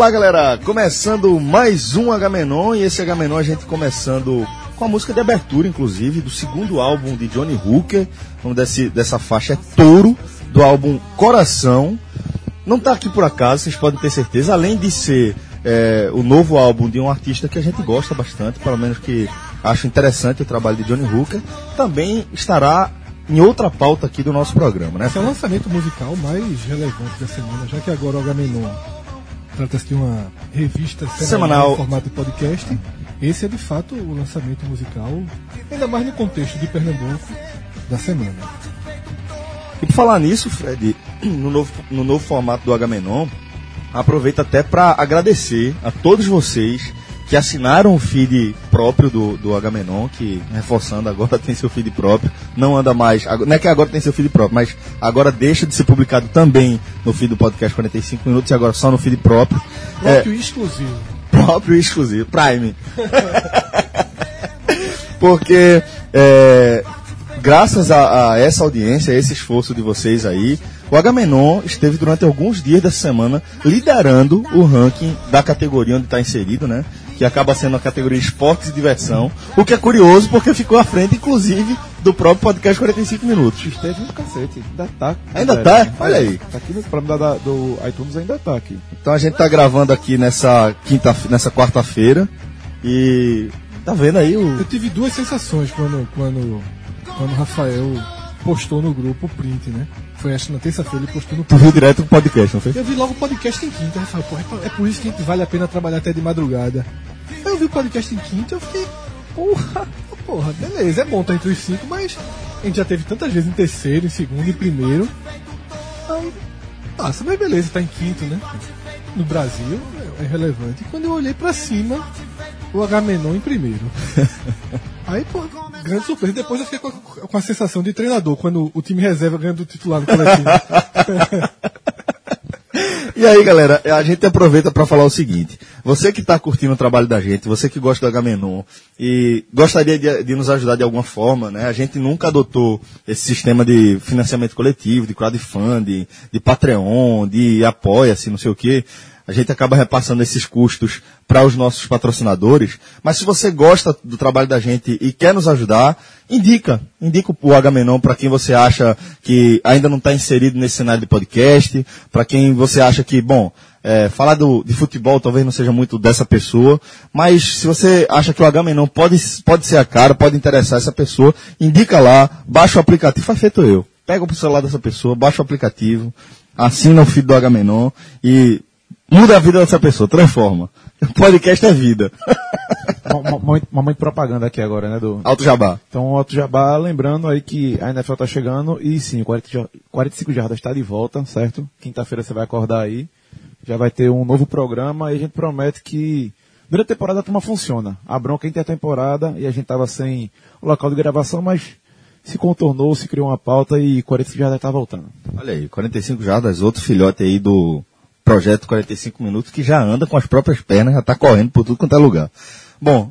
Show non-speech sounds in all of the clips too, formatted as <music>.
Olá galera, começando mais um Agamenon e esse Agamenon a gente começando com a música de abertura, inclusive, do segundo álbum de Johnny Hooker, nome desse, dessa faixa é Touro, do álbum Coração. Não está aqui por acaso, vocês podem ter certeza, além de ser é, o novo álbum de um artista que a gente gosta bastante, pelo menos que acho interessante o trabalho de Johnny Hooker, também estará em outra pauta aqui do nosso programa, né? Esse é o lançamento musical mais relevante da semana, já que agora o Agamenon trata-se de uma revista semanal, Semanal. em formato de podcast. Esse é de fato o lançamento musical, ainda mais no contexto de Pernambuco, da semana. E por falar nisso, Fred, no novo, no novo formato do Agamenon, aproveito até para agradecer a todos vocês que assinaram o feed próprio do, do Agamenon, que, reforçando, agora <laughs> tem seu feed próprio, não anda mais, não é que agora tem seu feed próprio, mas agora deixa de ser publicado também no feed do podcast 45 minutos e agora só no feed próprio. É, Próprio e exclusivo. próprio exclusivo, Prime. <laughs> Porque é, graças a, a essa audiência, a esse esforço de vocês aí, o Agamenon esteve durante alguns dias dessa semana liderando o ranking da categoria onde está inserido, né? Que acaba sendo a categoria esportes e diversão. O que é curioso porque ficou à frente, inclusive, do próprio podcast 45 minutos. Esteve no cacete, ainda tá. Ainda galera. tá? Olha aí. Tá aqui no programa da- do iTunes, ainda tá aqui. Então a gente tá gravando aqui nessa quinta, nessa quarta-feira e tá vendo aí o Eu tive duas sensações quando, quando, quando o Rafael postou no grupo o print, né? Foi acho na terça-feira ele postou no Tu viu direto pro podcast, não foi? Eu vi logo o podcast em quinta, Rafael. Porra, é por- é por isso que a gente vale a pena trabalhar até de madrugada. Aí eu vi o podcast em quinta eu fiquei, porra, <laughs> porra, beleza, é bom estar entre os cinco, mas a gente já teve tantas vezes em terceiro, em segundo, em primeiro. Aí, passa, mas beleza, tá em quinto, né? No Brasil é relevante. E quando eu olhei pra cima, o H-Menon em primeiro. <laughs> Aí, pô, grande surpresa. Depois eu fiquei com a, com a sensação de treinador, quando o time reserva ganha do titular no coletivo. <laughs> E aí, galera, a gente aproveita para falar o seguinte: você que está curtindo o trabalho da gente, você que gosta do Agamenon e gostaria de, de nos ajudar de alguma forma, né? A gente nunca adotou esse sistema de financiamento coletivo, de crowdfunding, de Patreon, de apoia-se, não sei o quê. A gente acaba repassando esses custos para os nossos patrocinadores. Mas se você gosta do trabalho da gente e quer nos ajudar, indica. Indica o Agamenon para quem você acha que ainda não está inserido nesse cenário de podcast, para quem você acha que, bom, é, falar do, de futebol talvez não seja muito dessa pessoa, mas se você acha que o Agamenon pode, pode ser a cara, pode interessar essa pessoa, indica lá, baixa o aplicativo, faz feito eu. Pega o celular dessa pessoa, baixa o aplicativo, assina o feed do Agamenon e muda a vida dessa pessoa, transforma. O <laughs> podcast é vida. Mo- mo- Momento, momento de propaganda aqui agora, né? Do... Alto Jabá. Então, o Otto Jabá, lembrando aí que a NFL tá chegando e sim, o 40 ja- 45 Jardas está de volta, certo? Quinta-feira você vai acordar aí. Já vai ter um novo programa e a gente promete que durante a temporada a turma funciona. A bronca é intertemporada e a gente tava sem o local de gravação, mas se contornou, se criou uma pauta e 45 Jardas tá voltando. Olha aí, 45 jardas, outro filhote aí do projeto 45 minutos que já anda com as próprias pernas, já tá correndo por tudo quanto é lugar. Bom,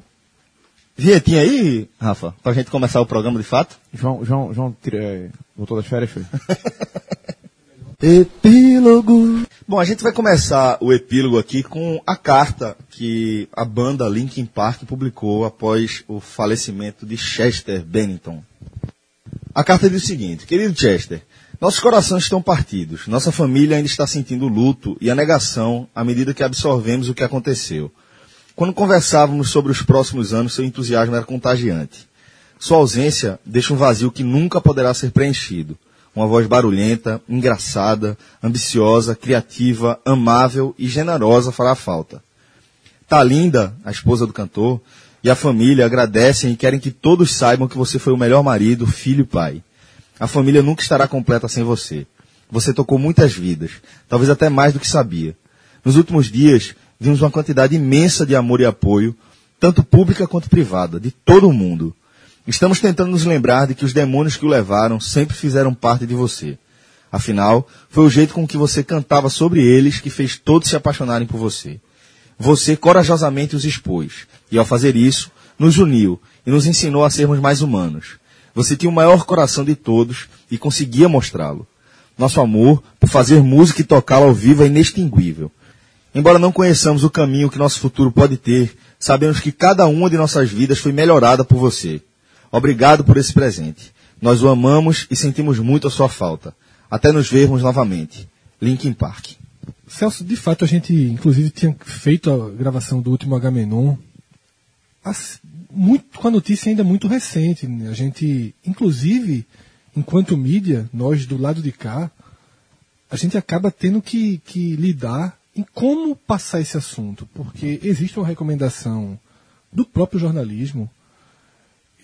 vinhetinha aí, Rafa, pra gente começar o programa de fato? João, João, João tira- é, voltou das férias, foi? <laughs> Epílogo. Bom, a gente vai começar o epílogo aqui com a carta que a banda Linkin Park publicou após o falecimento de Chester Bennington. A carta diz o seguinte: Querido Chester, nossos corações estão partidos, nossa família ainda está sentindo luto e a negação à medida que absorvemos o que aconteceu. Quando conversávamos sobre os próximos anos, seu entusiasmo era contagiante. Sua ausência deixa um vazio que nunca poderá ser preenchido. Uma voz barulhenta, engraçada, ambiciosa, criativa, amável e generosa fará falta. Talinda, a esposa do cantor, e a família agradecem e querem que todos saibam que você foi o melhor marido, filho e pai. A família nunca estará completa sem você. Você tocou muitas vidas, talvez até mais do que sabia. Nos últimos dias, vimos uma quantidade imensa de amor e apoio, tanto pública quanto privada, de todo o mundo. Estamos tentando nos lembrar de que os demônios que o levaram sempre fizeram parte de você. Afinal, foi o jeito com que você cantava sobre eles que fez todos se apaixonarem por você. Você corajosamente os expôs, e ao fazer isso, nos uniu e nos ensinou a sermos mais humanos. Você tinha o maior coração de todos e conseguia mostrá-lo. Nosso amor por fazer música e tocá-la ao vivo é inextinguível. Embora não conheçamos o caminho que nosso futuro pode ter, sabemos que cada uma de nossas vidas foi melhorada por você. Obrigado por esse presente. Nós o amamos e sentimos muito a sua falta. Até nos vermos novamente. Linkin Park. Celso, de fato, a gente, inclusive, tinha feito a gravação do último Agamenon muito, com a notícia ainda muito recente. né? A gente, inclusive, enquanto mídia, nós do lado de cá, a gente acaba tendo que, que lidar em como passar esse assunto, porque existe uma recomendação do próprio jornalismo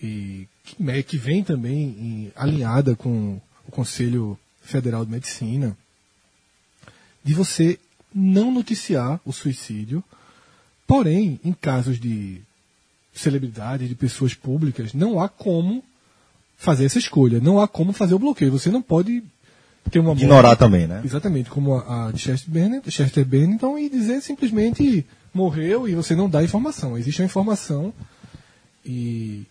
e que, me- que vem também em- alinhada com o Conselho Federal de Medicina de você não noticiar o suicídio, porém, em casos de celebridades, de pessoas públicas, não há como fazer essa escolha, não há como fazer o bloqueio. Você não pode ter uma Ignorar morte- também, né? Exatamente, como a, a de Chester Bennington, Chester Bennington e dizer simplesmente morreu e você não dá informação. Existe uma informação e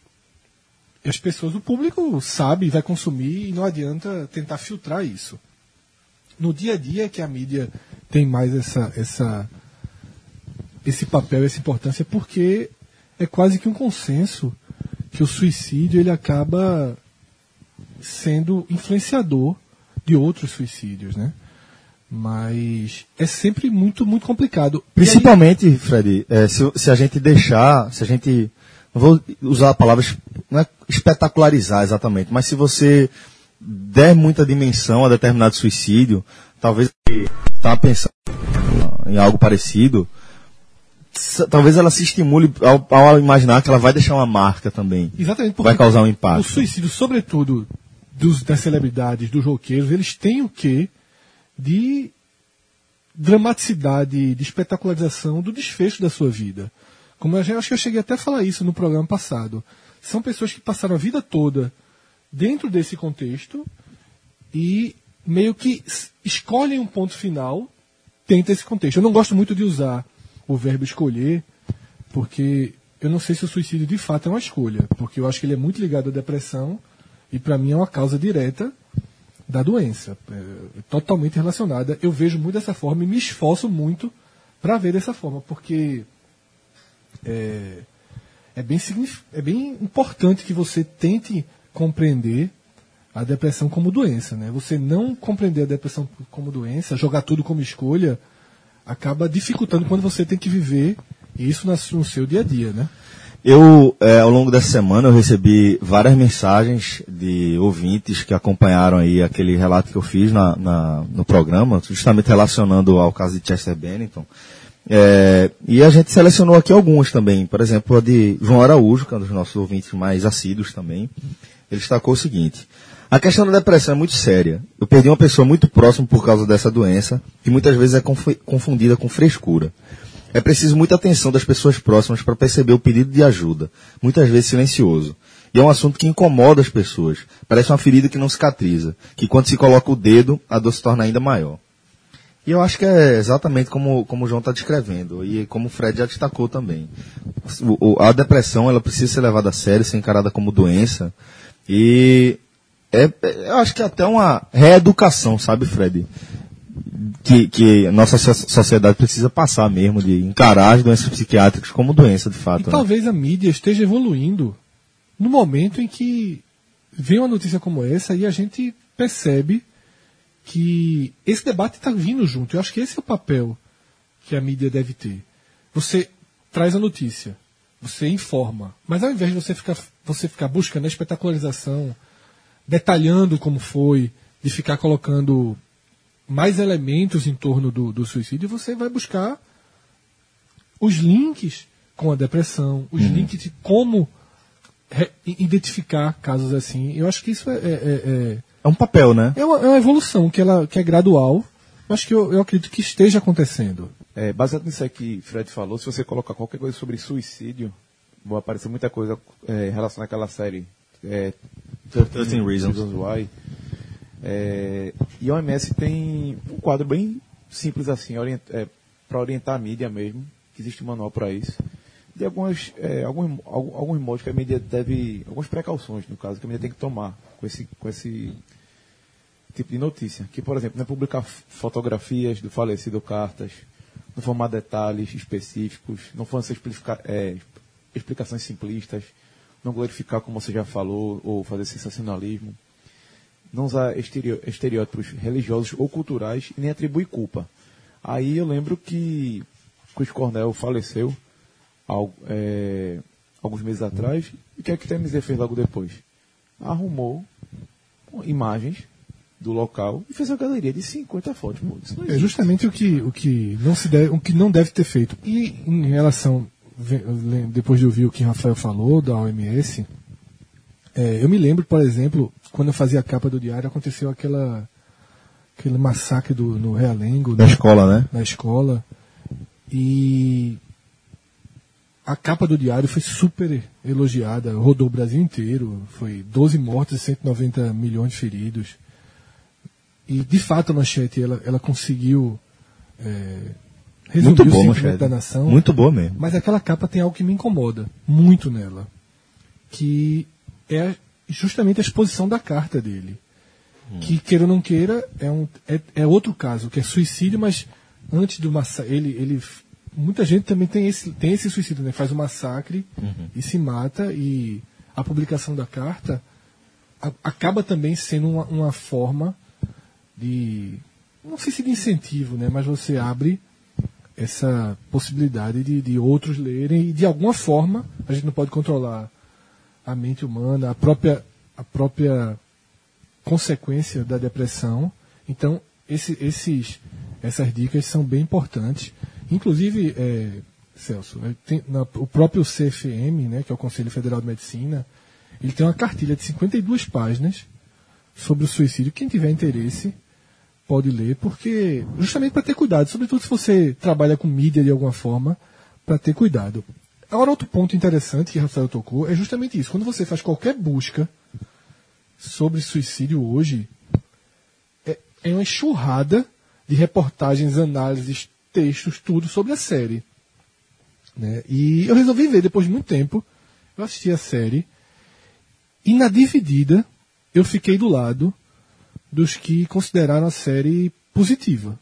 as pessoas, o público sabe, vai consumir e não adianta tentar filtrar isso. No dia a dia é que a mídia tem mais essa, essa, esse papel, essa importância, porque é quase que um consenso que o suicídio ele acaba sendo influenciador de outros suicídios, né? Mas é sempre muito, muito complicado. E aí- Principalmente, Fred, é, se, se a gente deixar, se a gente. Não vou usar a palavra não é espetacularizar exatamente, mas se você der muita dimensão a determinado suicídio, talvez estava pensando em algo parecido, talvez ela se estimule ao, ao imaginar que ela vai deixar uma marca também. Exatamente, porque Vai causar um impacto. O suicídio, sobretudo dos, das celebridades, dos roqueiros, eles têm o quê de dramaticidade, de espetacularização do desfecho da sua vida. Como eu já- acho que eu cheguei até a falar isso no programa passado. São pessoas que passaram a vida toda dentro desse contexto e meio que escolhem um ponto final dentro desse contexto. Eu não gosto muito de usar o verbo escolher, porque eu não sei se o suicídio de fato é uma escolha, porque eu acho que ele é muito ligado à depressão e para mim é uma causa direta da doença, é, totalmente relacionada. Eu vejo muito dessa forma e me esforço muito para ver dessa forma, porque é, é bem, é bem importante que você tente compreender a depressão como doença, né? Você não compreender a depressão como doença, jogar tudo como escolha, acaba dificultando quando você tem que viver isso no seu dia a dia, né? Eu, é, ao longo dessa semana, eu recebi várias mensagens de ouvintes que acompanharam aí aquele relato que eu fiz na, na- no programa, justamente relacionando ao caso de Chester Bennington. É, e a gente selecionou aqui alguns também. Por exemplo, a de João Araújo, que é um dos nossos ouvintes mais assíduos também. Ele destacou o seguinte. A questão da depressão é muito séria. Eu perdi uma pessoa muito próxima por causa dessa doença, que muitas vezes é confu- confundida com frescura. É preciso muita atenção das pessoas próximas para perceber o pedido de ajuda, muitas vezes silencioso. E é um assunto que incomoda as pessoas. Parece uma ferida que não cicatriza, que quando se coloca o dedo, a dor se torna ainda maior. E eu acho que é exatamente como, como o João está descrevendo, e como o Fred já destacou também. O- a depressão ela precisa ser levada a sério, ser encarada como doença, e é, eu acho que é até uma reeducação, sabe, Fred? Que, que nossa so- sociedade precisa passar mesmo, de encarar as doenças psiquiátricas como doença, de E fato. né? talvez a mídia esteja evoluindo no momento em que vem uma notícia como essa e a gente percebe que esse debate está vindo junto. Eu acho que esse é o papel que a mídia deve ter. Você traz a notícia, você informa, mas ao invés de você ficar, você ficar buscando a espetacularização, detalhando como foi, de ficar colocando mais elementos em torno do, do suicídio, você vai buscar os links com a depressão, os links de como identificar casos assim. Eu acho que isso é, é, é, É um papel, né? é, uma, é uma evolução que, ela, que é gradual, mas que eu, eu acredito que esteja acontecendo. É, baseado nisso aí que Fred falou, se você colocar qualquer coisa sobre suicídio, vai aparecer muita coisa é, em relação àquela série é, 13 Reasons. Why. É, e a OMS tem um quadro bem simples assim, para orientar a mídia mesmo, que existe um manual para isso. De algumas, é, alguns, alguns modos que a mídia deve, algumas precauções, no caso, que a mídia tem que tomar com esse, com esse tipo de notícia. Que, por exemplo, não é publicar fotografias do falecido, cartas, não formar detalhes específicos, não fornecer explica é, explicações simplistas, não glorificar, como você já falou, ou fazer sensacionalismo, não usar estereótipos religiosos ou culturais e nem atribuir culpa. Aí eu lembro que Chris Cornell faleceu é, alguns meses atrás, e o que é que o TMZ fez logo depois? Arrumou imagens do local e fez uma galeria de 50 fotos. Pô, é justamente o que, o, que não se deve, o que não deve ter feito. E em relação, depois de ouvir o que o Rafael falou da OMS, é, eu me lembro, por exemplo, quando eu fazia a capa do diário, aconteceu aquela aquele massacre do, no Realengo. Na né? escola, né? Na escola. E a capa do diário foi super elogiada, rodou o Brasil inteiro, foi 12 mortos e 190 milhões de feridos. E de fato a manchete ela, ela conseguiu é, resumir muito boa, o sentimento da nação. Muito boa mesmo. Mas aquela capa tem algo que me incomoda muito nela, que é justamente a exposição da carta dele. Hum. Que queira ou não queira é, um, é, é outro caso, que é suicídio, mas antes do massacre, ele, ele muita gente também tem esse, tem esse suicídio, né? Faz um massacre uhum. e se mata e a publicação da carta a, acaba também sendo uma, uma, forma de não sei se de incentivo, né? Mas você abre essa possibilidade de, de outros lerem e de alguma forma a gente não pode controlar a mente humana, a própria a própria consequência da depressão. Então esse, esses essas dicas são bem importantes. Inclusive, é, Celso, é, tem, na, o próprio CFM, né, que é o Conselho Federal de Medicina, ele tem uma cartilha de 52 páginas sobre o suicídio. Quem tiver interesse pode ler, porque justamente para ter cuidado, sobretudo se você trabalha com mídia de alguma forma, para ter cuidado. Agora, outro ponto interessante que Rafael tocou é justamente isso. Quando você faz qualquer busca sobre suicídio hoje, é, é uma enxurrada de reportagens, análises, textos, tudo sobre a série. Né? E eu resolvi ver depois de muito tempo. Eu assisti a série. E na dividida, eu fiquei do lado dos que consideraram a série positiva.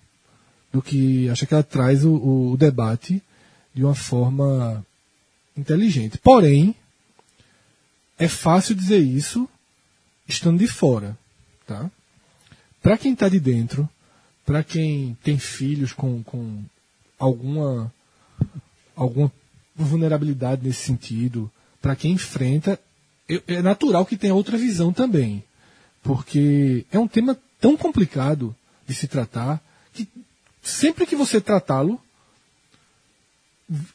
Do que acha que ela traz o, o debate de uma forma inteligente. Porém, é fácil dizer isso estando de fora. Tá? Para quem está de dentro, para quem tem filhos com, com alguma, alguma vulnerabilidade nesse sentido, para quem enfrenta, é natural que tenha outra visão também. Porque é um tema tão complicado de se tratar que sempre que você tratá-lo,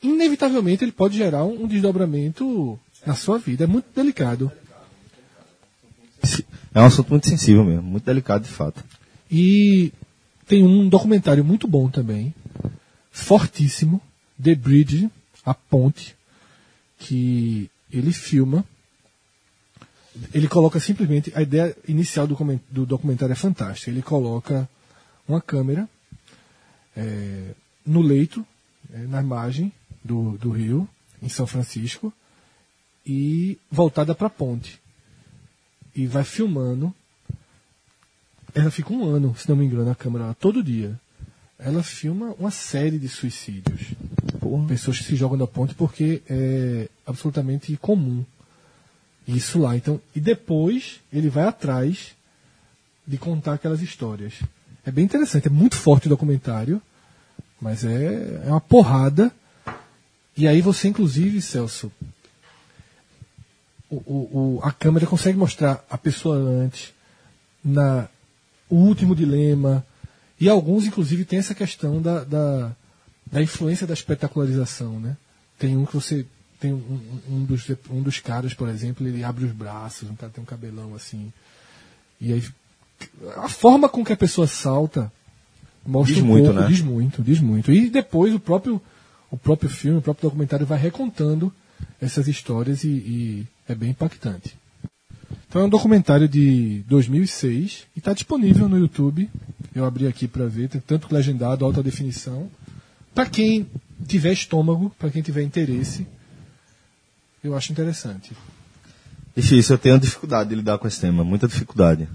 inevitavelmente ele pode gerar um desdobramento na sua vida. É muito delicado. É um assunto muito sensível mesmo, muito delicado de fato. E tem um documentário muito bom também, fortíssimo, The Bridge, a ponte, que ele filma. Ele coloca simplesmente. A ideia inicial do documentário é fantástica. Ele coloca uma câmera é, no leito, é, na margem do, do rio, em São Francisco, e voltada para a ponte. E vai filmando ela fica um ano, se não me engano, na câmera todo dia. Ela filma uma série de suicídios. Porra. Pessoas que se jogam da ponte porque é absolutamente comum isso lá. Então, e depois ele vai atrás de contar aquelas histórias. É bem interessante, é muito forte o documentário, mas é, é uma porrada. E aí você, inclusive, Celso, o, o, o, a câmera consegue mostrar a pessoa antes, na, o último dilema. E alguns, inclusive, tem essa questão da, da, da influência da espetacularização. Né? Tem um que você. Tem um, um, dos, um dos caras, por exemplo, ele abre os braços, um cara tem um cabelão assim. E aí. A forma com que a pessoa salta mostra diz um muito, pouco, né? diz muito, diz muito. E depois o próprio, o próprio filme, o próprio documentário vai recontando essas histórias e, e é bem impactante. Então é um documentário de 2006 e está disponível no YouTube. Eu abri aqui para ver, tem tanto legendado, alta definição. Para quem tiver estômago, para quem tiver interesse, eu acho interessante. Difícil, eu tenho dificuldade de lidar com esse tema, muita dificuldade.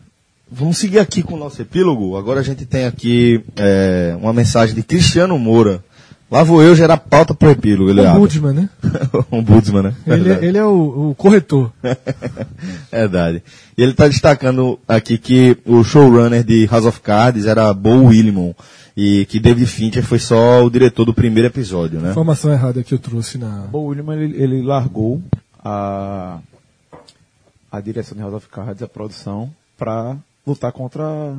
Vamos seguir aqui com o nosso epílogo. Agora a gente tem aqui é, uma mensagem de Cristiano Moura, Lá vou eu gerar pauta pro epílogo, ele O abre. Budman, né? <laughs> um Budsman, né? Ele, é- ele é o, o corretor. <laughs> Verdade. E ele está destacando aqui que o showrunner de House of Cards era Bo Willimon. E que David Fincher foi só o diretor do primeiro episódio, né? Informação errada que eu trouxe na. Bo William ele, ele largou a, a direção de House of Cards, a produção, para lutar contra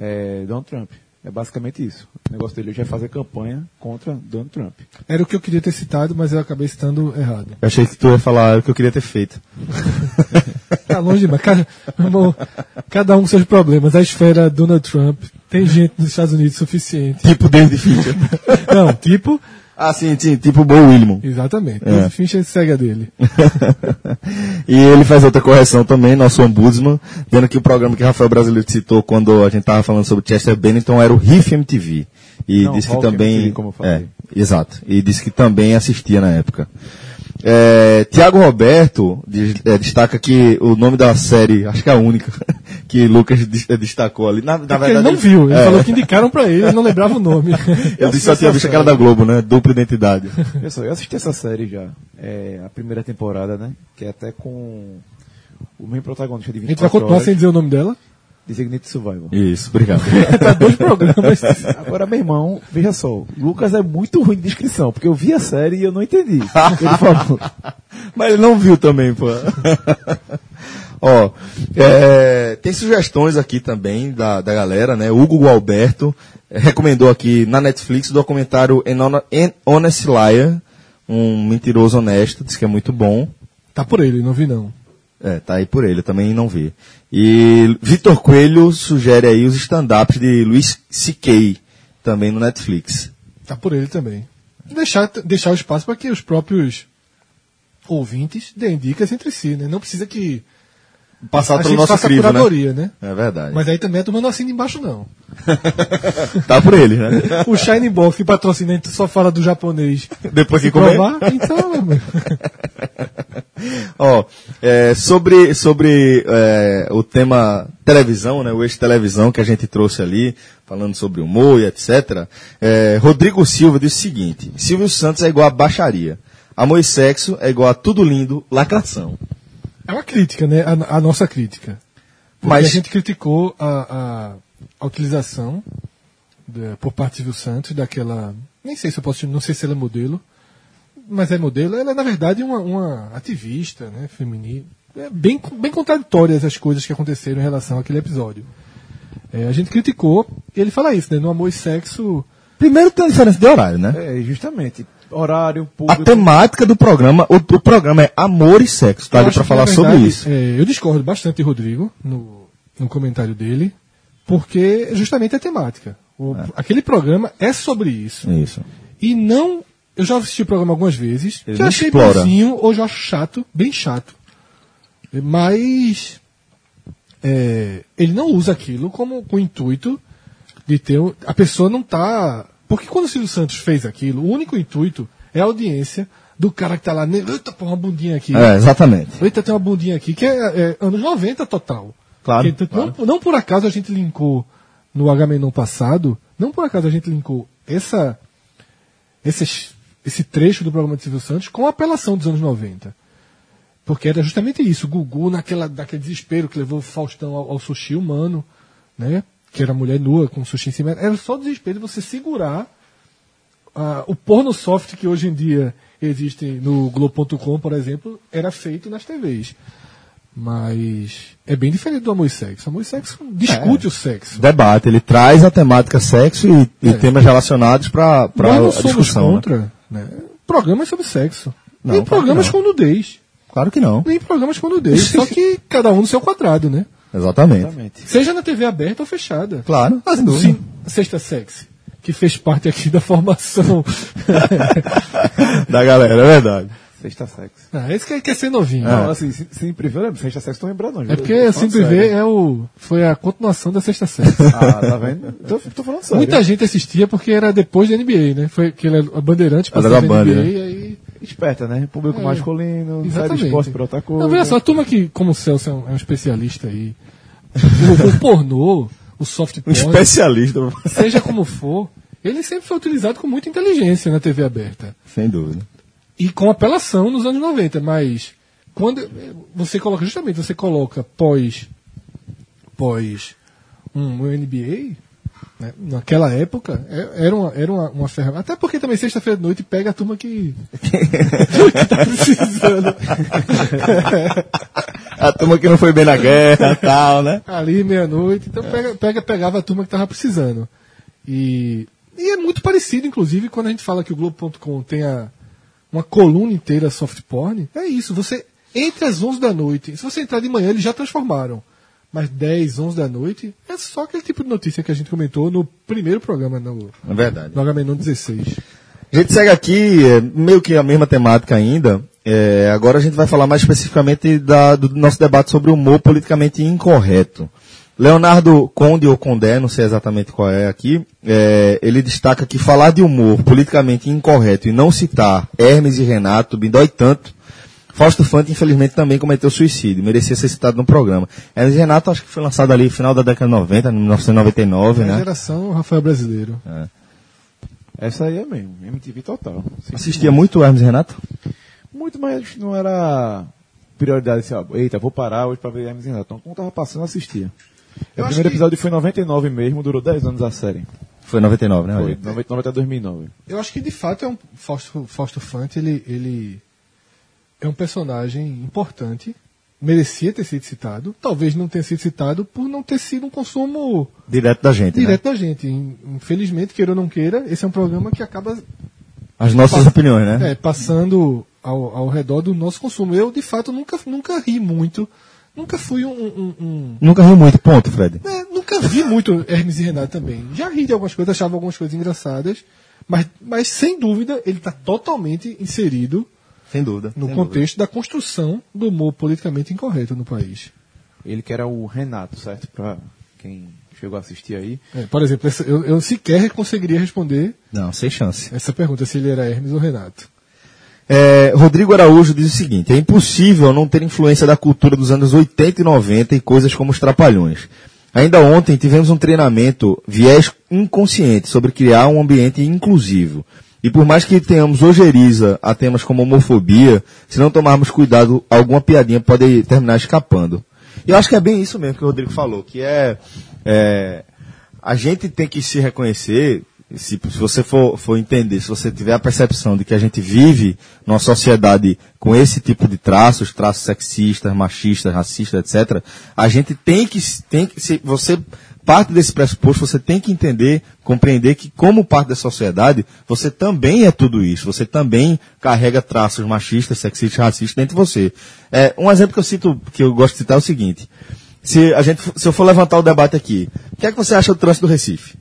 é, Donald Trump. É basicamente isso. O negócio dele hoje é fazer campanha contra Donald Trump. Era o que eu queria ter citado, mas eu acabei citando errado. Eu achei que tu ia falar o que eu queria ter feito. <laughs> Tá longe demais. Cada, irmão, cada um com seus problemas. A esfera Donald Trump. Tem gente nos Estados Unidos suficiente. Tipo David Fincher. <laughs> Não, tipo. Ah, sim, sim, tipo Bo Willimon. Exatamente. É. Fincher segue a dele. <laughs> e ele faz outra correção também, nosso ombudsman, dizendo que o programa que Rafael Brasileiro citou quando a gente estava falando sobre Chester Bennington era o Riff MTV. E Não, disse que também. MTV, como eu falei. é, exato. E disse que também assistia na época. É, Tiago Roberto diz- é, destaca que o nome da série, acho que é a única, <laughs> que Lucas é, destacou ali. Na, na Porque ele verdade, não viu. Ele é, falou que indicaram pra ele, ele não lembrava o nome. <laughs> Eu disse só tinha visto aquela da Globo, né? Dupla identidade. <laughs> Só, eu assisti essa série já, é, a primeira temporada, né? Que é até com o mesmo protagonista de A gente vai 24 continuar horas, sem dizer o nome dela. Designated Survival. Isso, obrigado. <laughs> tá dois programas. <laughs> Agora, meu irmão, veja só, Lucas é muito ruim de descrição, porque eu vi a série e eu não entendi. Ele falou. <laughs> Mas ele não viu também, pô. Ó, é, tem sugestões aqui também da, da galera, né? Hugo Gualberto eh, recomendou aqui na Netflix o documentário An Hon- An Honest Liar, um mentiroso honesto, diz que é muito bom. Tá por ele, não vi não. É, tá aí por ele, eu também não vi. E Vitor Coelho sugere aí os stand-ups de Luiz C.K., também no Netflix. Tá por ele também. Deixar, deixar o espaço para que os próprios ouvintes deem dicas entre si, né? Não precisa que Passar a pelo gente nosso faça a crivo, né? curadoria, né? É verdade. Mas aí também a turma não assina embaixo, não. <laughs> Tá por ele, né? O Shining Box que patrocina, a gente só fala do japonês. Depois que comer. provar, então, meu. <laughs> Ó, é, sobre, sobre é, o tema televisão, né, o eixo televisão que a gente trouxe ali, falando sobre humor e etc. é, Rodrigo Silva disse o seguinte: Silvio Santos é igual a baixaria. Amor e sexo é igual a tudo lindo, lacração. É uma crítica, né? A, a nossa crítica. Porque Mas- a gente criticou a, a, a utilização da- por parte Silvio Santos daquela. Nem sei se eu posso. Não sei se ela é modelo. Mas é modelo. Ela é, na verdade, uma, uma ativista, né? Feminina. É bem, bem contraditórias as coisas que aconteceram em relação àquele episódio. É, a gente criticou. E ele fala isso, né? No amor e sexo. Primeiro tem a diferença de horário, né? É, justamente. Horário, A público. temática do programa, o, o programa é amor e sexo, tá que, falar na sobre verdade, isso. é, eu discordo bastante de Rodrigo no, no comentário dele, porque justamente é temática. O- Aquele programa é sobre isso. Isso. E não. Eu já assisti o programa algumas vezes. Ele já achei bonzinho, hoje eu acho chato, bem chato. Mas. é, ele não usa aquilo como com o intuito de ter. A pessoa não tá. Porque quando o Silvio Santos fez aquilo, o único intuito é a audiência do cara que tá lá. Eita, pô, uma bundinha aqui. É, exatamente. Eita, tem uma bundinha aqui, que é, é anos 90 total. Claro, Que, não, não por acaso a gente linkou no Agamenon passado, não por acaso a gente linkou essa, esse, esse trecho do programa de Silvio Santos com a apelação dos anos 90. Porque era justamente isso, o Gugu naquela, daquele desespero que levou o Faustão ao, ao sushi humano, né? Que era mulher nua com sushi em cima. Era só o desespero de você segurar ah, o porno soft que hoje em dia existe no Globo.com, por exemplo, era feito nas TVs. Mas é bem diferente do amor e sexo. Amor e sexo discute o sexo. Debate, ele traz a temática sexo e, e É. temas relacionados para a discussão. né? contra né? programas sobre sexo. Não, nem programas não. com nudez. Claro que não. Nem programas com nudez. <laughs> Só que cada um no seu quadrado, né? Exatamente. Exatamente. Seja na TV aberta ou fechada. Claro, sem dúvida. Sim, Sexta Sexy, que fez parte aqui da formação. <laughs> Da galera, é verdade. Sexta sexo. ah, esse quer, quer ser novinho. Não, assim, se- sempre vê, né? Sexta sexo, tô lembrando. não, É porque Sempre. Vê é o, foi a continuação da Sexta Sexy. Ah, tá vendo? Tô, tô falando sério. Muita gente assistia porque era depois da NBA, né? Foi aquele a Bandeirante passava era a NBA Band, e aí... Esperta, né? Público É. masculino, sai do Exatamente. esporte pra outra coisa. Não, veja só, a turma que, como o Celso é um, é um especialista aí, o, o pornô, o soft Um porn, especialista. seja como for, ele sempre foi utilizado com muita inteligência na TV aberta. Sem dúvida. E com apelação nos anos 90, mas quando você coloca, justamente, você coloca pós, pós um, um NBA, né, naquela época, é- era uma, era uma, uma ferramenta. Até porque também sexta-feira de noite pega a turma que, <laughs> que tá precisando. <laughs> A turma que não foi bem na guerra tal, né? ali meia-noite. Então pega, pega, pegava a turma que tava precisando. E, e é muito parecido, inclusive, quando a gente fala que o Globo.com tem a, uma coluna inteira soft porn. É isso, você entre as 11 da noite, se você entrar de manhã, eles já transformaram. Mas 10, 11 da noite, é só aquele tipo de notícia que a gente comentou no primeiro programa, no, É verdade. no Agamenon 16. A gente segue aqui, é, meio que a mesma temática ainda. É, agora a gente vai falar mais especificamente da- do nosso debate sobre humor politicamente incorreto. Leonardo Conde ou Condé, não sei exatamente qual é aqui, é, ele destaca que falar de humor politicamente incorreto e não citar Hermes e Renato me dói tanto. Fausto Fante, infelizmente, também cometeu suicídio, merecia ser citado no programa. Hermes e Renato, acho que foi lançado ali no final da década de 90, 1999, É a né? geração Rafael Brasileiro. Essa aí é mesmo, MTV total. Sim. Assistia muito o Hermes e Renato? Muito, mas não era prioridade assim, ó, eita, vou parar hoje pra ver Hermes e Renato. Então, quando tava passando, eu assistia. Eu o primeiro que- episódio foi em 99 mesmo, durou 10 anos a série. Foi 99, né? Foi, Rogério? 99 até 2009. Eu acho que de fato é um Fausto, Fausto Fante, ele, ele é um personagem importante, merecia ter sido citado, talvez não tenha sido citado por não ter sido um consumo Direto da gente, direto né? da gente. In- Infelizmente, queira ou não queira, esse é um programa que acaba As nossas Passa- opiniões, né? é, passando ao, ao redor do nosso consumo. Eu, de fato, nunca, nunca ri muito, nunca fui um- um- um Nunca riu muito, ponto, Fred. é, nunca vi muito Hermes e Renato também. Já ri de algumas coisas, achava algumas coisas engraçadas, mas, mas sem dúvida ele está totalmente inserido Sem dúvida. no sem contexto da construção do humor politicamente incorreto no país. Ele que era o Renato, certo? Pra quem chegou a assistir aí. É, por exemplo, essa- eu, eu sequer conseguiria responder dúvida. Não, sem chance. essa pergunta, se ele era Hermes ou Renato. É, Rodrigo Araújo diz o seguinte: é impossível não ter influência da cultura dos anos 80 e 90 e coisas como os trapalhões. Ainda ontem tivemos um treinamento viés inconsciente sobre criar um ambiente inclusivo. E por mais que tenhamos ojeriza a temas como homofobia, se não tomarmos cuidado, alguma piadinha pode terminar escapando. E eu acho que é bem isso mesmo que o Rodrigo falou, que é, é a gente tem que se reconhecer, se, se você for, for entender, se você tiver a percepção de que a gente vive numa sociedade com esse tipo de traços, traços sexistas, machistas, racistas, etc., a gente tem que, tem que se você parte desse pressuposto, você tem que entender, compreender que como parte da sociedade, você também é tudo isso, você também carrega traços machistas, sexistas, racistas dentro de você. É, um exemplo que eu cito, que eu gosto de citar é o seguinte, se, a gente, se eu for levantar o debate aqui, o que é que você acha do trânsito do Recife?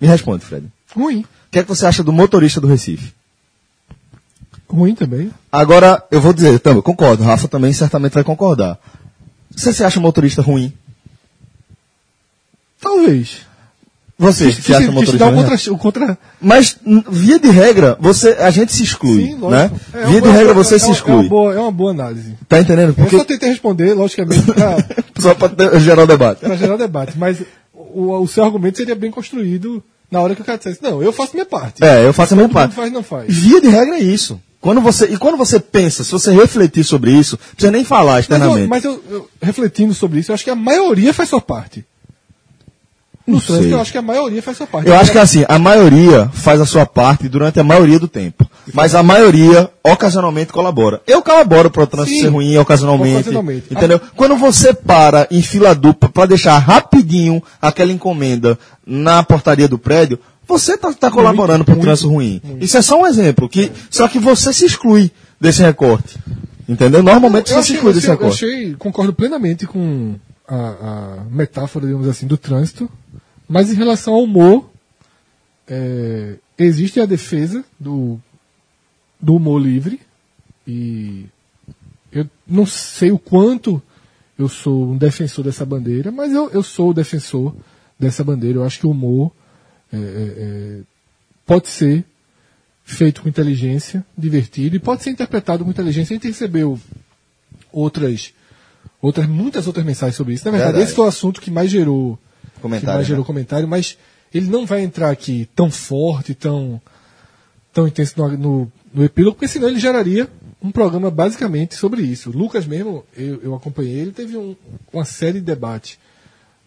Me responde, Fred. Ruim. O que é que você acha do motorista do Recife? Ruim também. Agora, eu vou dizer, também, concordo, Rafa também certamente vai concordar. Você se acha um motorista ruim? Talvez. Você Se, se acha um se, motorista o ruim? contra, o contra. Mas, via de regra, você, a gente se exclui, Sim, né? lógico. É via uma de regra, você é, se é uma exclui. boa, é uma boa análise. Tá entendendo? Eu Porque, só tentei responder, logicamente, para <laughs> só para gerar o debate. gerar debate, mas o, o seu argumento seria bem construído na hora que o cara dissesse, não, eu faço minha parte. É, eu faço a minha parte. faz, não faz. Via de regra é isso. Quando você, e quando você pensa, se você refletir sobre isso, não precisa nem falar Mas, eu, externamente. mas eu- eu- refletindo sobre isso, eu acho que a maioria faz sua parte. No Não trânsito, sei. eu acho que a maioria faz sua parte. Eu acho que assim, a maioria faz a sua parte durante a maioria do tempo. Mas a maioria, ocasionalmente, colabora. Eu colaboro para o trânsito Sim, ser ruim ocasionalmente. ocasionalmente. Entendeu? Quando você para em fila dupla para deixar rapidinho aquela encomenda na portaria do prédio, você tá, tá colaborando para o muito, trânsito ruim. Isso é só um exemplo. Que, só que você se exclui desse recorte. Entendeu? Normalmente eu você se achei, exclui desse eu recorte. achei, concordo plenamente com a, a metáfora, digamos assim, do trânsito, mas em relação ao humor, é, existe a defesa do, do humor livre, e eu não sei o quanto eu sou um defensor dessa bandeira, mas eu, eu sou o defensor dessa bandeira. Eu acho que o humor é, é, é, pode ser feito com inteligência, divertido, e pode ser interpretado com inteligência. A gente recebeu outras, outras muitas outras mensagens sobre isso. Na verdade, Verdade. esse foi o assunto que mais gerou, que Comentário, mais gerou né? comentário, mas ele não vai entrar aqui tão forte, tão, tão intenso no, no, no epílogo, porque senão ele geraria um programa basicamente sobre isso. O Lucas mesmo, eu, eu acompanhei, ele teve um, uma série de debates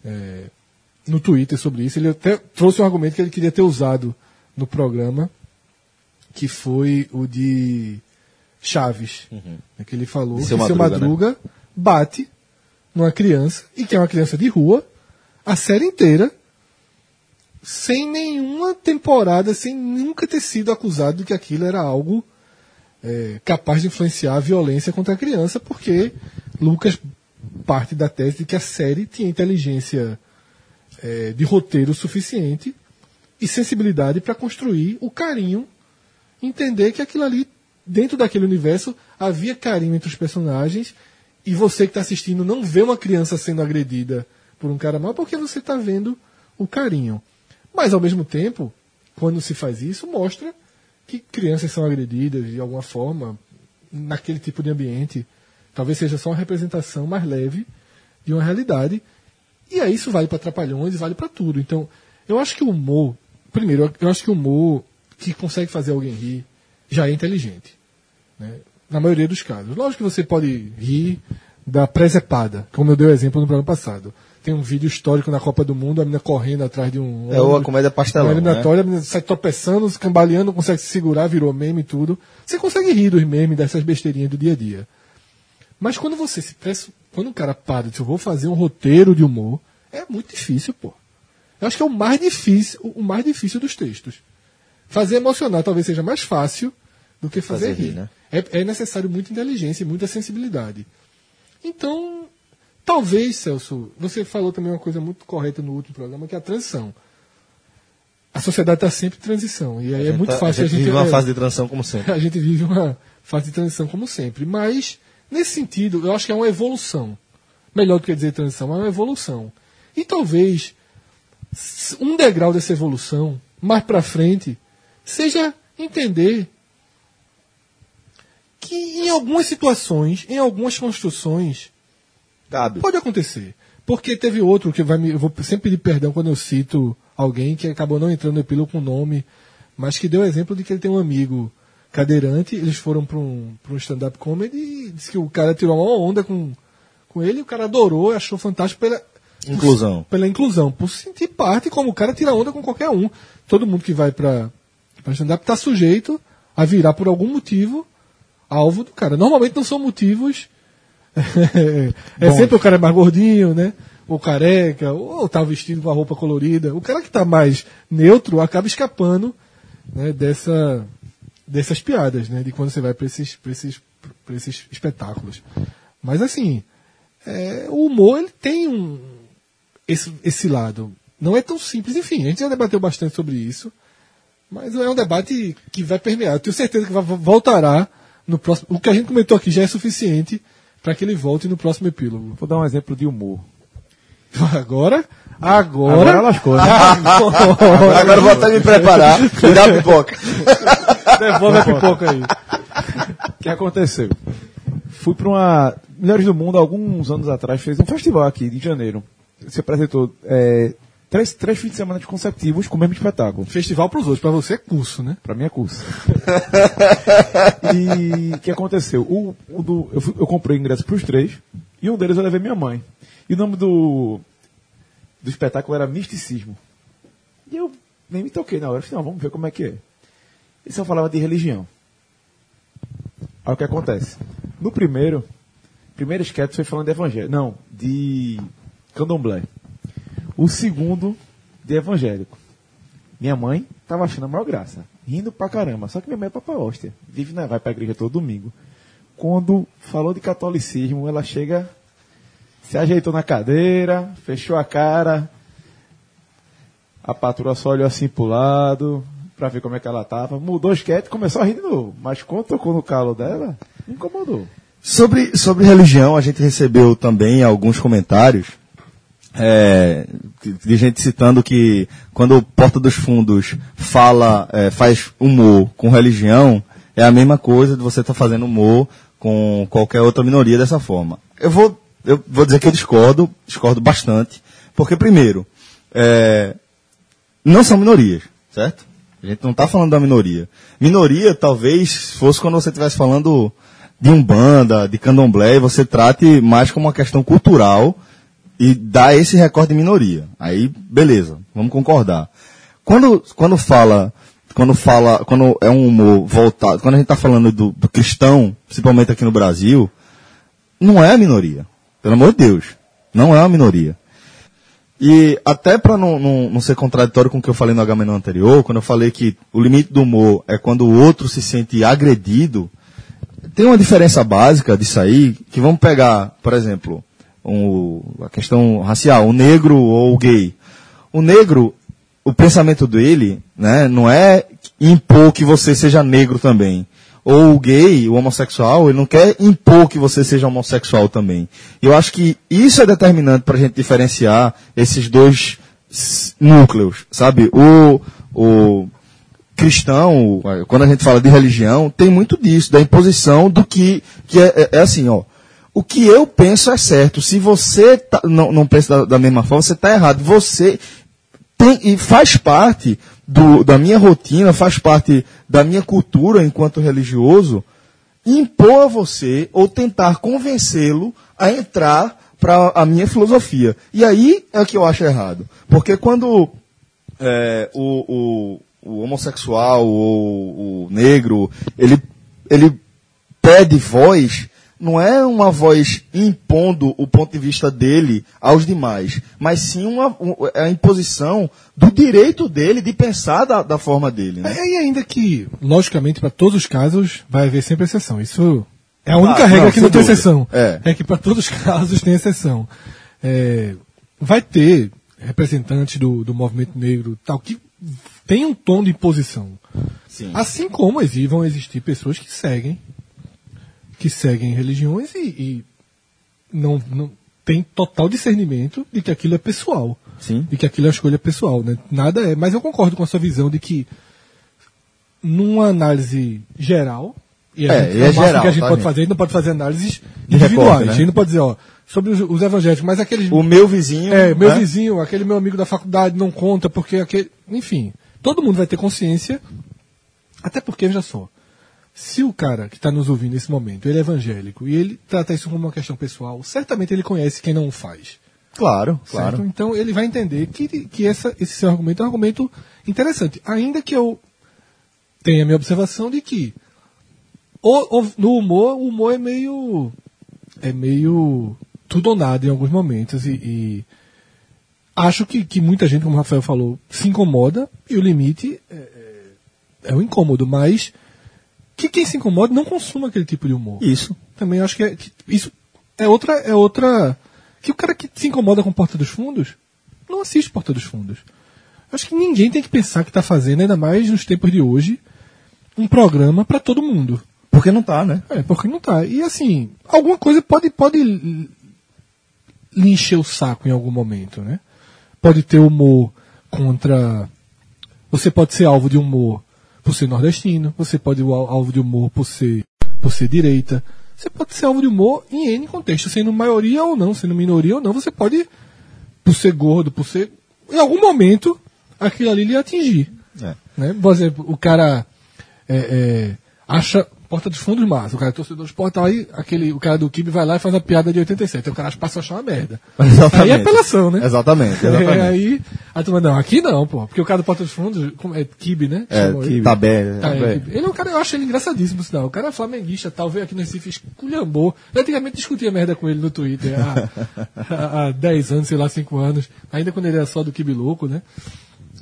é, no Twitter sobre isso. Ele até trouxe um argumento que ele queria ter usado no programa, que foi o de Chaves. Uhum. né, Que ele falou De que seu seu Madruga, Madruga bate numa criança, e que é uma criança de rua, a série inteira, sem nenhuma temporada, sem nunca ter sido acusado de que aquilo era algo é, capaz de influenciar a violência contra a criança, porque Lucas parte da tese de que a série tinha inteligência é, de roteiro suficiente e sensibilidade para construir o carinho, entender que aquilo ali, dentro daquele universo, havia carinho entre os personagens e você que está assistindo não vê uma criança sendo agredida por um cara mal porque você está vendo o carinho. Mas, ao mesmo tempo, quando se faz isso, mostra que crianças são agredidas de alguma forma naquele tipo de ambiente. Talvez seja só uma representação mais leve de uma realidade. E aí isso vale para Trapalhões e vale para tudo. Então, eu acho que o humor, primeiro, eu acho que o humor que consegue fazer alguém rir já é inteligente. né? Na maioria dos casos. Lógico que você pode rir da presepada, como eu dei o exemplo no programa passado. Tem um vídeo histórico na Copa do Mundo, a menina correndo atrás de um. É ou a ônibus, comédia pastelão, uma né? eliminatória, a menina sai tropeçando, se cambaleando, não consegue se segurar, virou meme e tudo. Você consegue rir dos memes, dessas besteirinhas do dia a dia. Mas quando você se pressa, quando um cara para e diz, eu vou fazer um roteiro de humor, é muito difícil, pô. Eu acho que é o mais difícil, o mais difícil dos textos. Fazer emocionar talvez seja mais fácil do que fazer, Fazer rir, rir. né? É, é necessário muita inteligência e muita sensibilidade. Então, talvez, Celso, você falou também uma coisa muito correta no último programa, que é a transição. A sociedade está sempre em transição. E aí é muito Tá- fácil a gente vive é, uma fase de transição como sempre. <laughs> a gente vive uma fase de transição como sempre. Mas, nesse sentido, eu acho que é uma evolução. Melhor do que dizer transição, é uma evolução. E talvez um degrau dessa evolução, mais para frente, seja entender que em algumas situações, em algumas construções, Pode acontecer. Porque teve outro que vai me. Eu vou sempre pedir perdão quando eu cito alguém que acabou não entrando no epílogo com nome, mas que deu exemplo de que ele tem um amigo cadeirante, eles foram para um, pra um stand-up comedy e disse que o cara tirou uma onda com, com ele, o cara adorou, achou fantástico pela. Inclusão. Pela inclusão, por sentir parte, como o cara tira onda com qualquer um. Todo mundo que vai para stand-up está sujeito a virar por algum motivo alvo do cara. Normalmente não são motivos é sempre o cara mais gordinho, né? Ou careca, ou tá vestido com a roupa colorida. O cara que tá mais neutro acaba escapando né, dessa, dessas piadas, né? De quando você vai para esses, pra esses, pra esses espetáculos. Mas assim, é, o humor ele tem um, esse, esse lado. Não é tão simples. Enfim, a gente já debateu bastante sobre isso. Mas é um debate que vai permear. Eu tenho certeza que vai, voltará no próximo. O que a gente comentou aqui já é suficiente para que ele volte no próximo epílogo. Vou dar um exemplo de humor. Agora, agora. Agora lascou, né? Agora eu vou até me preparar e dar a pipoca. Devolve a pipoca aí. O que aconteceu? Fui para uma. Melhores do Mundo, alguns anos atrás, fez um festival aqui de janeiro. Se apresentou é, três, três fins de semana consecutivos com o mesmo espetáculo. Festival pros outros, para você é curso, né? Para mim é curso. e o que aconteceu? O, o do, eu, fui- eu comprei ingresso para os três e um deles eu levei minha mãe. E o nome do, do espetáculo era Misticismo. E eu nem me toquei na hora. Eu falei, não, vamos ver como é que é. E só falava de religião. Aí o que acontece? No primeiro, primeiro sketch foi falando de evangelho. Não, de candomblé. O segundo, de evangélico. Minha mãe tava achando a maior graça. Rindo pra caramba. Só que minha mãe é papa hóstia. Vive, né? Vai pra igreja todo domingo. Quando falou de catolicismo, ela chega, se ajeitou na cadeira, fechou a cara. A patroa só olhou assim pro lado, pra ver como é que ela tava. Mudou o esquete e começou a rir de novo. Mas quando tocou no calo dela, incomodou. Sobre, sobre religião, a gente recebeu também alguns comentários é, de gente citando que quando o Porta dos Fundos fala, é, faz humor com religião, é a mesma coisa de você estar fazendo humor com qualquer outra minoria dessa forma. Eu vou, eu vou dizer que eu discordo, discordo bastante, porque primeiro, é, não são minorias, certo? A gente não está falando da minoria. Minoria, talvez, fosse quando você estivesse falando de umbanda, de candomblé, e você trate mais como uma questão cultural e dá esse recorde de minoria. Aí, beleza, vamos concordar. Quando, quando fala, quando fala, quando é um humor voltado, quando a gente está falando do, do cristão, principalmente aqui no Brasil, não é a minoria. Pelo amor de Deus. Não é uma minoria. E até para não, não, não, ser contraditório com o que eu falei no Agamenon anterior, quando eu falei que o limite do humor é quando o outro se sente agredido, tem uma diferença básica disso aí, que vamos pegar, por exemplo, um, a questão racial, o negro ou o gay. O negro, o pensamento dele, né, não é impor que você seja negro também. Ou o gay, o homossexual, ele não quer impor que você seja homossexual também. Eu acho que isso é determinante para a gente diferenciar esses dois núcleos, sabe? O, o cristão, quando a gente fala de religião, tem muito disso, da imposição do que, que é, é, é assim, ó, o que eu penso é certo. Se você tá, não, não pensa da, da, mesma forma, você está errado. Você tem e faz parte do, da minha rotina, faz parte da minha cultura enquanto religioso, impor a você ou tentar convencê-lo a entrar para a minha filosofia. E aí é que eu acho errado. Porque quando é, o, o, o homossexual ou o negro, ele, ele pede voz, não é uma voz impondo o ponto de vista dele aos demais, mas sim uma, é a imposição do direito dele de pensar da, da forma dele. Né? É, e ainda que, logicamente, para todos os casos, vai haver sempre exceção. Isso é a única ah, regra não, que não tem exceção. É, é que para todos os <laughs> casos tem exceção. É, vai ter representantes do, do movimento negro tal que tem um tom de imposição. Sim. Assim como vão existir pessoas que seguem que seguem religiões e, e não, não tem total discernimento de que aquilo é pessoal. Sim. De que aquilo é escolha pessoal. Né? Nada é. Mas eu concordo com a sua visão de que, numa análise geral, e a é, gente, é, é geral, que a gente tá pode fazer, a gente não pode fazer análises individuais. Recorte, né? A gente não pode dizer, ó, sobre os, os, evangélicos, mas aqueles. O meu vizinho. É, meu né? vizinho, aquele meu amigo da faculdade não conta, porque aquele. Enfim, todo mundo vai ter consciência. Até porque, veja só, se o cara que está nos ouvindo nesse momento, ele é evangélico e ele trata isso como uma questão pessoal, certamente ele conhece quem não o faz. Claro, claro. Certo? Então ele vai entender que, que essa, esse seu argumento é um argumento interessante. Ainda que eu tenha a minha observação de que o, o, no humor, o humor é meio. é meio tudo ou nada em alguns momentos. E, e acho que, que muita gente, como o Rafael falou, se incomoda e o limite é, é, é o incômodo, mas que quem se incomoda não consuma aquele tipo de humor. Isso. Também acho que, é, que isso é outra é outra que o cara que se incomoda com Porta dos Fundos não assiste Porta dos Fundos. Acho que ninguém tem que pensar que está fazendo, ainda mais nos tempos de hoje, um programa para todo mundo. Porque não tá, né? É, porque não tá. E assim, alguma coisa pode, pode lhe encher o saco em algum momento, né? Pode ter humor contra. Você pode ser alvo de humor por ser nordestino, você pode ser alvo de humor por ser, por ser direita, você pode ser alvo de humor em N contexto, sendo maioria ou não, sendo minoria ou não, você pode, por ser gordo, por ser. Em algum momento, aquilo ali lhe atingir. É. Né? Por exemplo, o cara é, é, acha Porta dos Fundos massa. O cara é torcedor do esporte, aí aquele, o cara do Kibe vai lá e faz a piada de 87. Aí o cara passa a achar uma merda. Exatamente. Aí é apelação, né? Exatamente. <laughs> exatamente. É, aí a turma, não, aqui não, pô. Porque o cara do Porta dos Fundos, como é Kibe, né? É, Kibe. Tá bem. Tá, é, ele é um cara, eu acho ele engraçadíssimo, sinal. O cara é flamenguista, tal, veio aqui no Recife, esculhambou. Eu antigamente discutia merda com ele no Twitter há, <laughs> há 10 anos, sei lá, 5 anos. Ainda quando ele era só do Kibe louco, né?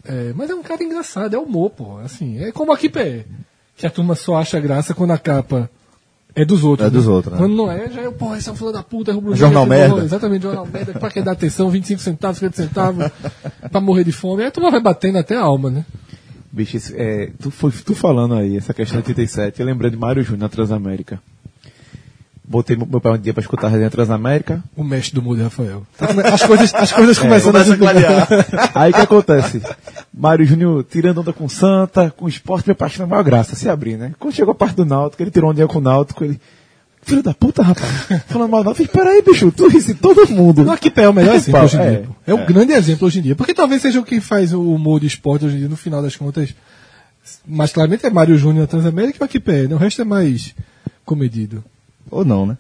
É, mas é um cara engraçado, é humor, pô. Assim, é como aqui pé que a turma só acha graça quando a capa é dos outros. É né? dos outros. Né? Quando não é, já é, porra, esse é um filho da puta, é rubro Jornal merda. exatamente, jornal merda, pra quem dá atenção, 25 centavos, 50 centavos, pra morrer de fome. Aí a turma vai batendo até a alma, né? Bicho, é, tu, foi, tu falando aí, essa questão de 87, eu lembrei de Mário Júnior na Transamérica. Botei meu pai um dia pra escutar a resenha Transamérica. O mestre do mundo, Rafael. As coisas, as coisas começam é, a clarear. <laughs> Aí o que acontece? Mário Júnior tirando onda com Santa, com esporte, minha parte foi a maior graça, se abrir, né? Quando chegou a parte do Náutico, ele tirou onda com o Náutico, ele. filho da puta, rapaz. Falando mal, não. Eu fiz, peraí, bicho, tu disse todo mundo. O Arquipé é o melhor exemplo hoje em é, dia. pô. É, o grande exemplo hoje em dia. Porque talvez seja o que faz o humor de esporte hoje em dia, no final das contas. Mas claramente é Mário Júnior Transamérica e o Arquipé. Né? O resto é mais comedido. Ou não, né?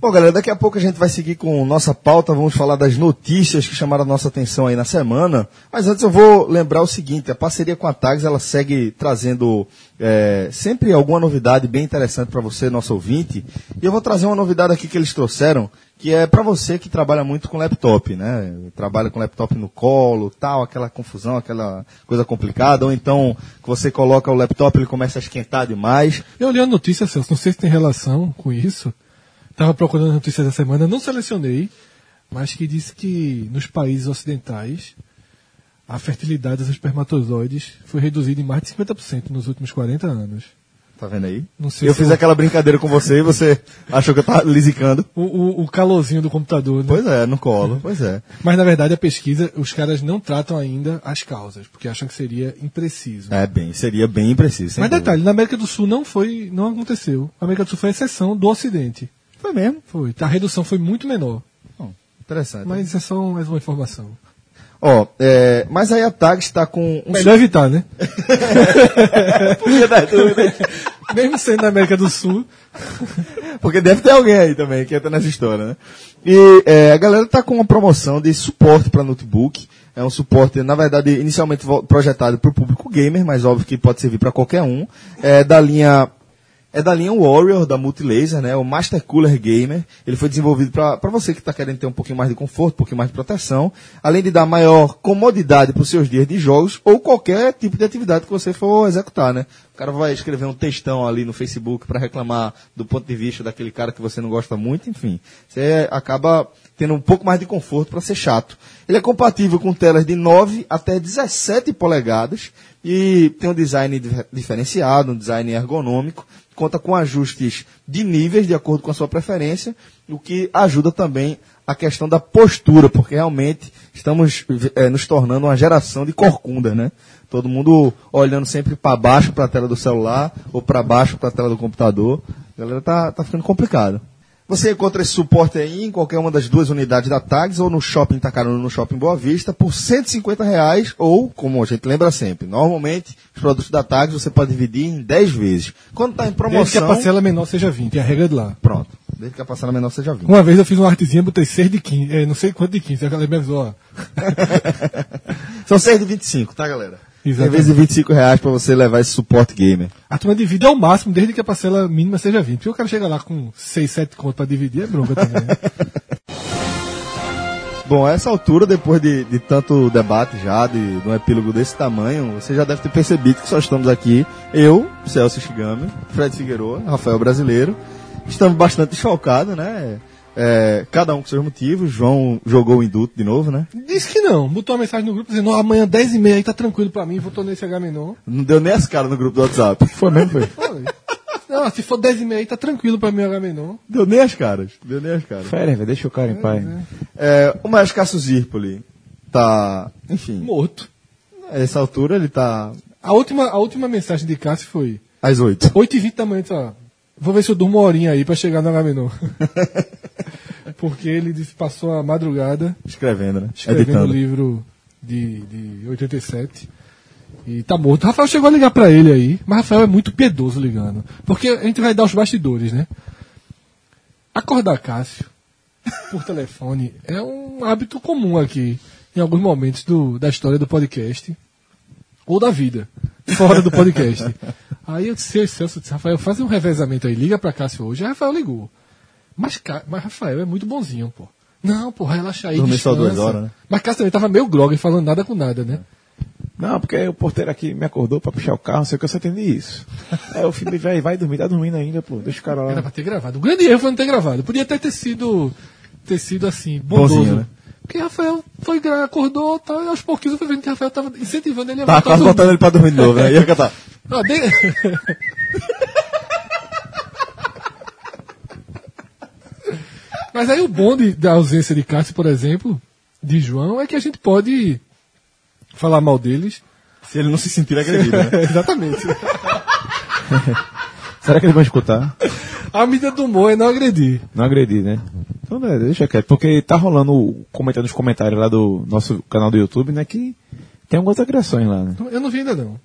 Bom, galera, daqui a pouco a gente vai seguir com nossa pauta. Vamos falar das notícias que chamaram a nossa atenção aí na semana. Mas antes eu vou lembrar o seguinte: a parceria com a Tags ela segue trazendo é, sempre alguma novidade bem interessante para você, nosso ouvinte. E eu vou trazer uma novidade aqui que eles trouxeram, que é para você que trabalha muito com laptop, né? Trabalha com laptop no colo, tal, aquela confusão, aquela coisa complicada. Ou então que você coloca o laptop ele começa a esquentar demais. Eu olhei a notícia, Celso, não sei se tem relação com isso. Estava procurando notícias da semana, não selecionei, mas que disse que nos países ocidentais a fertilidade dos espermatozoides foi reduzida em mais de 50% nos últimos 40 anos. Tá vendo aí? Eu se fiz eu- aquela brincadeira com você e você <laughs> achou que eu tava lisicando. O, o, o calorzinho do computador, né? Pois é, no colo. Pois é. Mas na verdade a pesquisa, os caras não tratam ainda as causas, porque acham que seria impreciso. É bem, seria bem impreciso. Mas dúvida. detalhe, na América do Sul não foi, não aconteceu. A América do Sul foi exceção do Ocidente. Foi mesmo. Foi. A redução foi muito menor. Bom, interessante. Mas é só mais uma informação. Ó, é, mas aí a TAG está com um Melhor evitar, né? <laughs> Podia dar dúvida. Mesmo sendo na América do Sul, Porque deve ter alguém aí também que entra nessa história, né? E é, a galera tá com uma promoção de suporte para notebook. É um suporte, na verdade, inicialmente projetado para o público gamer, mas óbvio que pode servir para qualquer um. É da linha é da linha Warrior, da Multilaser, né? O Master Cooler Gamer. Ele foi desenvolvido para você que está querendo ter um pouquinho mais de conforto, um pouquinho mais de proteção, além de dar maior comodidade para os seus dias de jogos ou qualquer tipo de atividade que você for executar, né? O cara vai escrever um textão ali no Facebook para reclamar do ponto de vista daquele cara que você não gosta muito, enfim. Você acaba tendo um pouco mais de conforto para ser chato. Ele é compatível com telas de 9 até 17 polegadas e tem um design dif- diferenciado, um design ergonômico, conta com ajustes de níveis de acordo com a sua preferência, o que ajuda também a questão da postura, porque realmente estamos eh, nos tornando uma geração de corcundas, né? Todo mundo olhando sempre para baixo para a tela do celular ou para baixo para a tela do computador. A galera tá, tá ficando complicado. Você encontra esse suporte aí em qualquer uma das duas unidades da Tags ou no Shopping Itacaruna no Shopping Boa Vista por 150 reais ou, como a gente lembra sempre, normalmente os produtos da Tags você pode dividir em 10 vezes. Quando está em desde que a promoção... parcela menor seja 20, é a regra de lá. Pronto. Desde que a parcela menor seja 20. Uma vez eu fiz uma artezinha, botei 6 de 15, é, não sei quanto de 15, a galera me avisou, ó. <laughs> São 6 de 25, tá galera? Em Exatamente. vez de 25 reais para você levar esse suporte gamer. A turma divide ao máximo, desde que a parcela mínima seja 20. Porque o cara chega lá com 6, 7 conto pra dividir, é bronca também. né? <laughs> Bom, a essa altura, depois de, de tanto debate já, de, de um epílogo desse tamanho, você já deve ter percebido que só estamos aqui, eu, Celso Shigami, Fred Figueroa, Rafael Brasileiro. Estamos bastante desfalcados, né? É, cada um com seus motivos. João jogou o induto de novo, né? Disse que não. Botou uma mensagem no grupo dizendo, "Ó, amanhã 10 e meia aí tá tranquilo pra mim, votou nesse H menor. Não deu nem as caras no grupo do WhatsApp. Foi mesmo, foi? Falei. Não, se for 10 e meia aí tá tranquilo pra mim, H menor. Deu nem as caras. Deu nem as caras. Férias, velho, deixa o cara em paz. É, o Maestro Cássio Zirpoli tá, enfim, Morto. a essa altura ele tá A última, a última mensagem de Cássio foi às oito. 8h20 da manhã, ó. Vou ver se eu durmo uma horinha aí pra chegar no H menor. <laughs> Porque ele passou a madrugada Escrevendo, né? escrevendo o livro de, de 87. E tá morto. Rafael chegou a ligar pra ele aí, mas Rafael é muito piedoso ligando. Porque a gente vai dar os bastidores, né? Acordar Cássio por telefone é um hábito comum aqui, em alguns momentos do, da história do podcast. Ou da vida, fora do podcast. <laughs> Aí eu disse, "Ei, Celso, eu disse, Rafael, faz um revezamento aí, liga pra Cássio hoje. Aí Rafael ligou. Mas, mas Rafael é muito bonzinho, pô. Não, pô, relaxa aí. Dormir só duas horas, né? Mas Cássio também tava meio grog, falando nada com nada, né? Não, porque o porteiro aqui me acordou pra puxar o carro, não sei o que, eu só entendi isso. <laughs> Aí eu falei, vai, vai dormir, tá dormindo ainda, pô, deixa o cara Era lá. pra ter gravado. O grande erro foi não ter gravado. Podia até ter sido, ter sido assim, bondoso. Bonzinho, né? Porque Rafael foi, acordou tal, e aos pouquinhos eu fui vendo que Rafael tava incentivando ele a Tá quase botando ele pra dormir de novo, né? <laughs> Ia cantar. Ah, de- <laughs> Mas aí o bom de- da ausência de Cássio, por exemplo, de João, é que a gente pode falar mal deles. Se ele não se sentir agredido, né? <laughs> Exatamente. Será que eles vão escutar? A medida do humor é não agredir. Não agredir, né? Então, né, deixa quieto. Porque tá rolando, comentando nos comentários lá do nosso canal do YouTube, né? Que tem algumas agressões lá, né? Eu não vi ainda não.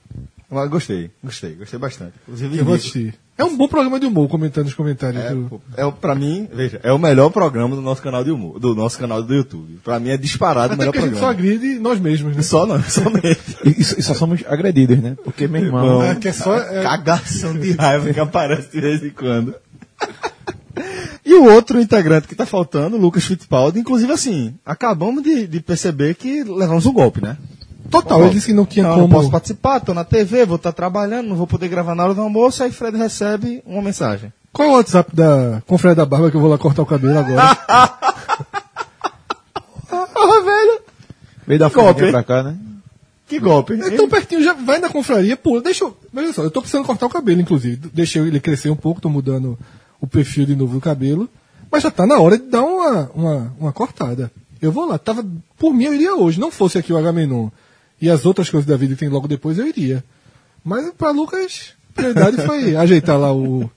Mas gostei, gostei, gostei bastante. Inclusive, Eu vou assistir. É um bom programa de humor comentando nos comentários. É, do- é, o- pra mim, veja, é o melhor programa do nosso canal de humor, do nosso canal do YouTube. Pra mim é disparado o Até melhor porque a gente só programa. agride nós mesmos, né? Só não, <laughs> somente. E, e só- somos agredidos, né? Porque, meu irmão. É, que é só. é- Cagação de raiva que aparece de vez em quando. <laughs> E o outro integrante que tá faltando, o Lucas Fittipaldi, inclusive assim, acabamos de, de perceber que levamos um golpe, né? Total, ele disse que não tinha Não, como. não posso participar, tô na TV, vou estar trabalhando, não vou poder gravar na hora do almoço, aí Fred recebe uma mensagem. Qual é o WhatsApp da Confraria da Barba que eu vou lá cortar o cabelo agora? <laughs> Ah, velho! Veio da família pra cá, né? Que golpe, hein? É tão pertinho, já vai na confraria, pô, deixa eu. Mas olha só, eu tô precisando cortar o cabelo, inclusive. Deixei ele crescer um pouco, tô mudando o perfil de novo do cabelo. Mas já tá na hora de dar uma, uma, uma cortada. Eu vou lá, tava. Por mim eu iria hoje. Não fosse aqui o Agamenon e as outras coisas da vida que tem logo depois, eu iria. Mas pra Lucas, a prioridade foi ajeitar lá o.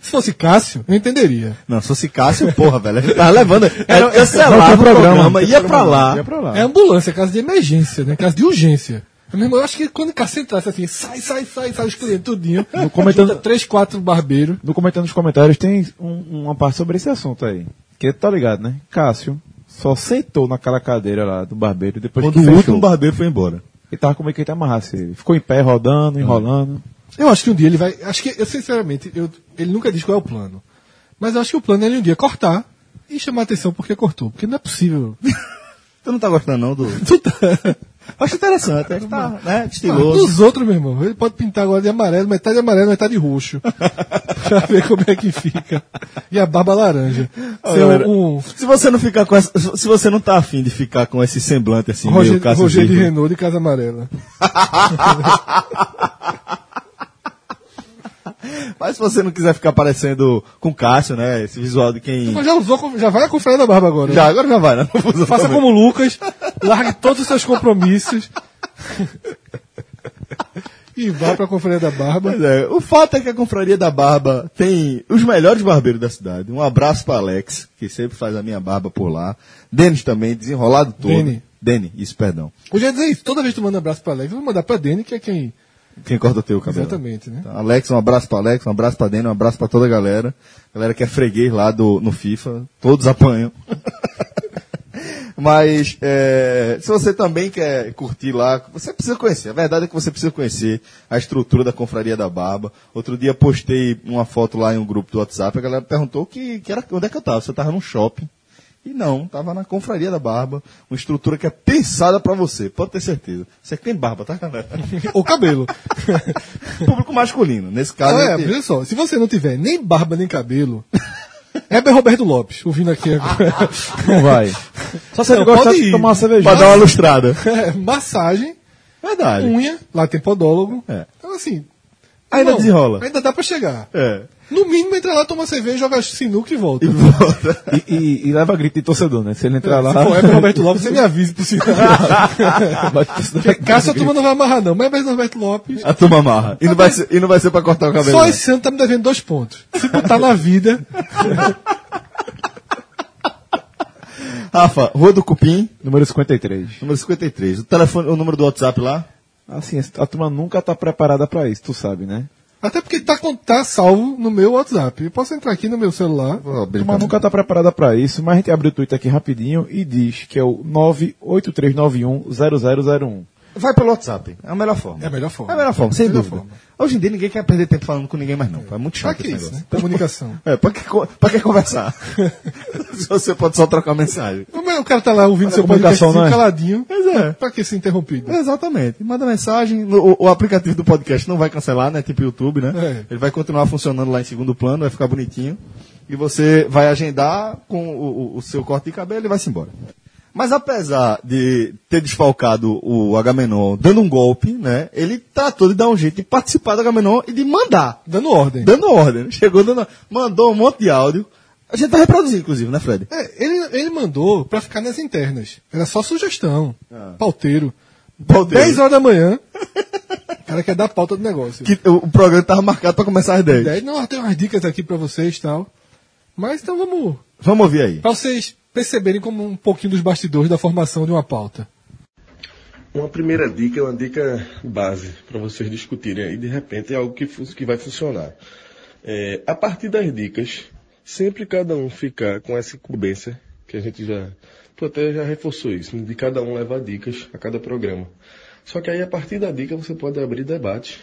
Se fosse Cássio, eu entenderia. Não, se fosse Cássio, porra, velho, gente tava levando. Era, cancelava o programa, tem ia pra lá. Ia pra lá. É ambulância, é caso de emergência, né? Caso de urgência. Meu irmão, eu acho que quando Cássio entrasse assim, sai, sai, sai, sai os clientes tudinho. No comentando- três, quatro barbeiros. No comentando nos comentários tem um- uma parte sobre esse assunto aí. Que tá ligado, né? Cássio só sentou naquela cadeira lá do barbeiro depois Quando que o último barbeiro foi embora. Ele tava com meio que ele amarrasse ele. Ficou em pé, rodando, enrolando. Eu acho que um dia ele vai. Acho que, eu sinceramente, eu, ele nunca diz qual é o plano. Mas eu acho que o plano é ele um dia cortar e chamar atenção porque cortou. Porque não é possível. <laughs> Tu não tá gostando, não, do. <laughs> Tu tá- Acho interessante, acho que tá, né? Ah, Estiloso. dos outros, meu irmão, ele pode pintar agora de amarelo, metade amarelo, metade roxo. <laughs> pra ver como é que fica. E a barba laranja. Galera, um, um Se você não ficar com essa, se você não tá afim de ficar com esse semblante assim, Roger, meio Roger de Renault de Casa Amarela. <laughs> <laughs> Mas se você não quiser ficar parecendo com Cássio, né? Esse visual de quem. Mas já usou, já vai a confraria da barba agora. Já, agora já vai, né? <laughs> Faça também. como o Lucas, largue todos os seus compromissos. <laughs> e vá pra confraria da barba. Pois é, o fato é que a Confraria da Barba tem os melhores barbeiros da cidade. Um abraço para Alex, que sempre faz a minha barba por lá. Denis também, desenrolado todo. Deni. Deni, isso, perdão. Eu já ia dizer isso, toda vez que tu manda um abraço pra Alex, eu vou mandar pra Dani, que é quem. Quem corta o teu cabelo. Exatamente, né? Então, Alex, um abraço para Alex, um abraço para Deni, um abraço para toda a galera. Galera que é freguês lá do, no FIFA, todos apanham. <laughs> Mas é, se você também quer curtir lá, você precisa conhecer. A verdade é que você precisa conhecer a estrutura da Confraria da Barba. Outro dia postei uma foto lá em um grupo do WhatsApp, a galera perguntou que, que era, onde é que eu estava. Você estava num shopping. E não, estava na Confraria da Barba, uma estrutura que é pensada para você, pode ter certeza. Você que tem barba, tá, galera? <laughs> Ou cabelo. <laughs> Público masculino. Nesse caso, Ah, é, a gente- veja só, se você não tiver nem barba nem cabelo, <laughs> é bem Roberto Lopes, ouvindo aqui agora. Não vai. Só se ele Não, gostar pode de tomar uma cervejinha. Pra dar uma lustrada. É, massagem, Verdade. unha, lá tem podólogo. É. Então assim. Ainda não, desenrola. Ainda dá pra chegar. É. No mínimo, entra lá, toma cerveja, joga sinuca e volta. E volta. E, e- e leva grito de torcedor, né? Se ele entrar lá. Se for Heber Roberto Lopes, você me avise por sinal. <laughs> Porque Cássio a turma não vai amarrar, não. Mas Heber Roberto Lopes. A turma amarra. E não, vai ser, e não vai ser pra cortar o cabelo. Só não. esse ano tá me devendo dois pontos. Se botar na vida. <laughs> Rafa, Rua do Cupim, Número 53. número 53. O telefone, o número do WhatsApp lá? Assim, a turma nunca tá preparada pra isso, tu sabe, né? Até porque tá, tá salvo no meu WhatsApp. Eu posso entrar aqui no meu celular. A turma nunca tá preparada pra isso, mas a gente abre o Twitter aqui rapidinho e diz que é o 983910001. Vai pelo WhatsApp. É a melhor forma. É a melhor forma. É a melhor forma, sem Melhor dúvida. forma. Hoje em dia ninguém quer perder tempo falando com ninguém mais não. É muito Pra chato que esse isso, né? negócio. Comunicação. <laughs> É, pra que, pra que conversar? <laughs> Se você pode só trocar mensagem. Mas o cara tá lá ouvindo Mas seu podcast é? caladinho. Pois é. Pra que ser interrompido? Exatamente. Manda mensagem. O, o aplicativo do podcast não vai cancelar, né? Tipo YouTube, né? É. Ele vai continuar funcionando lá em segundo plano, vai ficar bonitinho. E você vai agendar com o, o- o seu corte de cabelo e vai-se embora. Mas apesar de ter desfalcado o Agamenon dando um golpe, né? Ele tratou de dar um jeito de participar do Agamenon e de mandar. Dando ordem. Dando ordem. Chegou dando. Mandou um monte de áudio. A gente tá reproduzindo, inclusive, né, Fred? É, ele, ele mandou pra ficar nas internas. Era só sugestão. Pauteiro. Pauteiro. 10 horas da manhã. O cara quer dar pauta do negócio. Que o, programa tava marcado pra começar às 10. 10, não, tem umas dicas aqui pra vocês e tal. Mas então vamos. Vamos ouvir aí. Pra vocês perceberem como um pouquinho dos bastidores da formação de uma pauta. Uma primeira dica é uma dica base para vocês discutirem aí, de repente é algo que, que vai funcionar. É, a partir das dicas, sempre cada um ficar com essa incumbência, que a gente já, tu até já reforçou isso, de cada um levar dicas a cada programa. Só que aí a partir da dica você pode abrir debates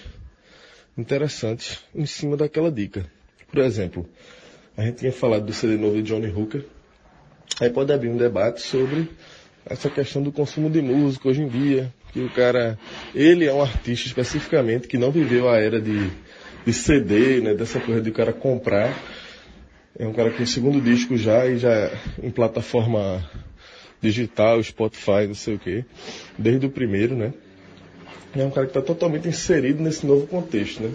interessantes em cima daquela dica. Por exemplo, a gente tinha falado do CD novo de Johnny Hooker, Aí pode abrir um debate sobre essa questão do consumo de música hoje em dia, que o cara, ele é um artista especificamente que não viveu a era de, de CD, né, dessa coisa de o cara comprar. É um cara que tem segundo disco já e já em plataforma digital, Spotify, não sei o quê, desde o primeiro, né? É um cara que está totalmente inserido nesse novo contexto, né?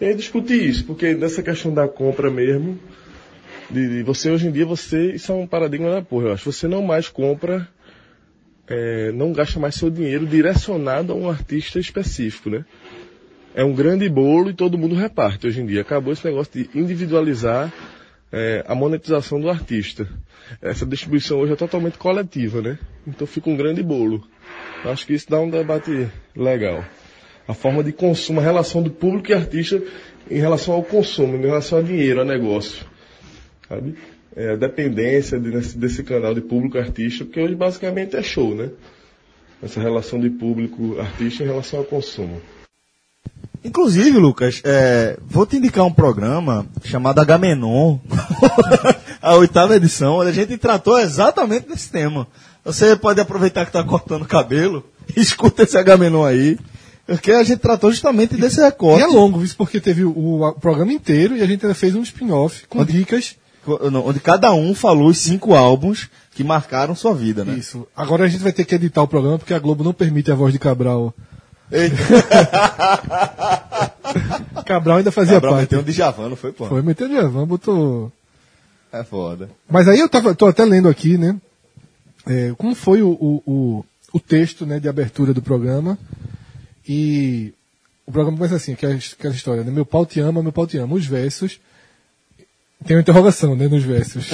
E aí discutir isso, porque nessa questão da compra mesmo, de, de você hoje em dia, você, isso é um paradigma da porra, eu acho. Você não mais compra, é, não gasta mais seu dinheiro direcionado a um artista específico, né? É um grande bolo e todo mundo reparte hoje em dia. Acabou esse negócio de individualizar é, a monetização do artista. Essa distribuição hoje é totalmente coletiva, né? Então fica um grande bolo. Eu acho que isso dá um debate legal. A forma de consumo, a relação do público e artista em relação ao consumo, em relação ao dinheiro, a negócio sabe? É, a dependência de- desse, desse canal de público-artista, porque hoje basicamente é show, né? Essa relação de público-artista em relação ao consumo. Inclusive, Lucas, é, vou te indicar um programa chamado Agamenon, <laughs> a oitava edição, onde a gente tratou exatamente desse tema. Você pode aproveitar que está cortando o cabelo, <laughs> escuta esse Agamenon aí, porque a gente tratou justamente desse E recorte. é longo, isso porque teve o, o programa inteiro e a gente ainda fez um spin-off com dicas. Onde cada um falou os cinco álbuns que marcaram sua vida, né? Isso. Agora a gente vai ter que editar o programa porque a Globo não permite a voz de Cabral. <laughs> Cabral ainda fazia Cabral parte. meteu um Djavan, não foi, pô? Foi, meteu Djavan, botou. É foda. Mas aí eu tava, tô até lendo aqui, né? é, como foi o, o, o, o texto né, de abertura do programa. E o programa começa assim, aquela, aquela história, né? Meu pau te ama, meu pau te ama. Os versos. Tem uma interrogação, né, nos versos.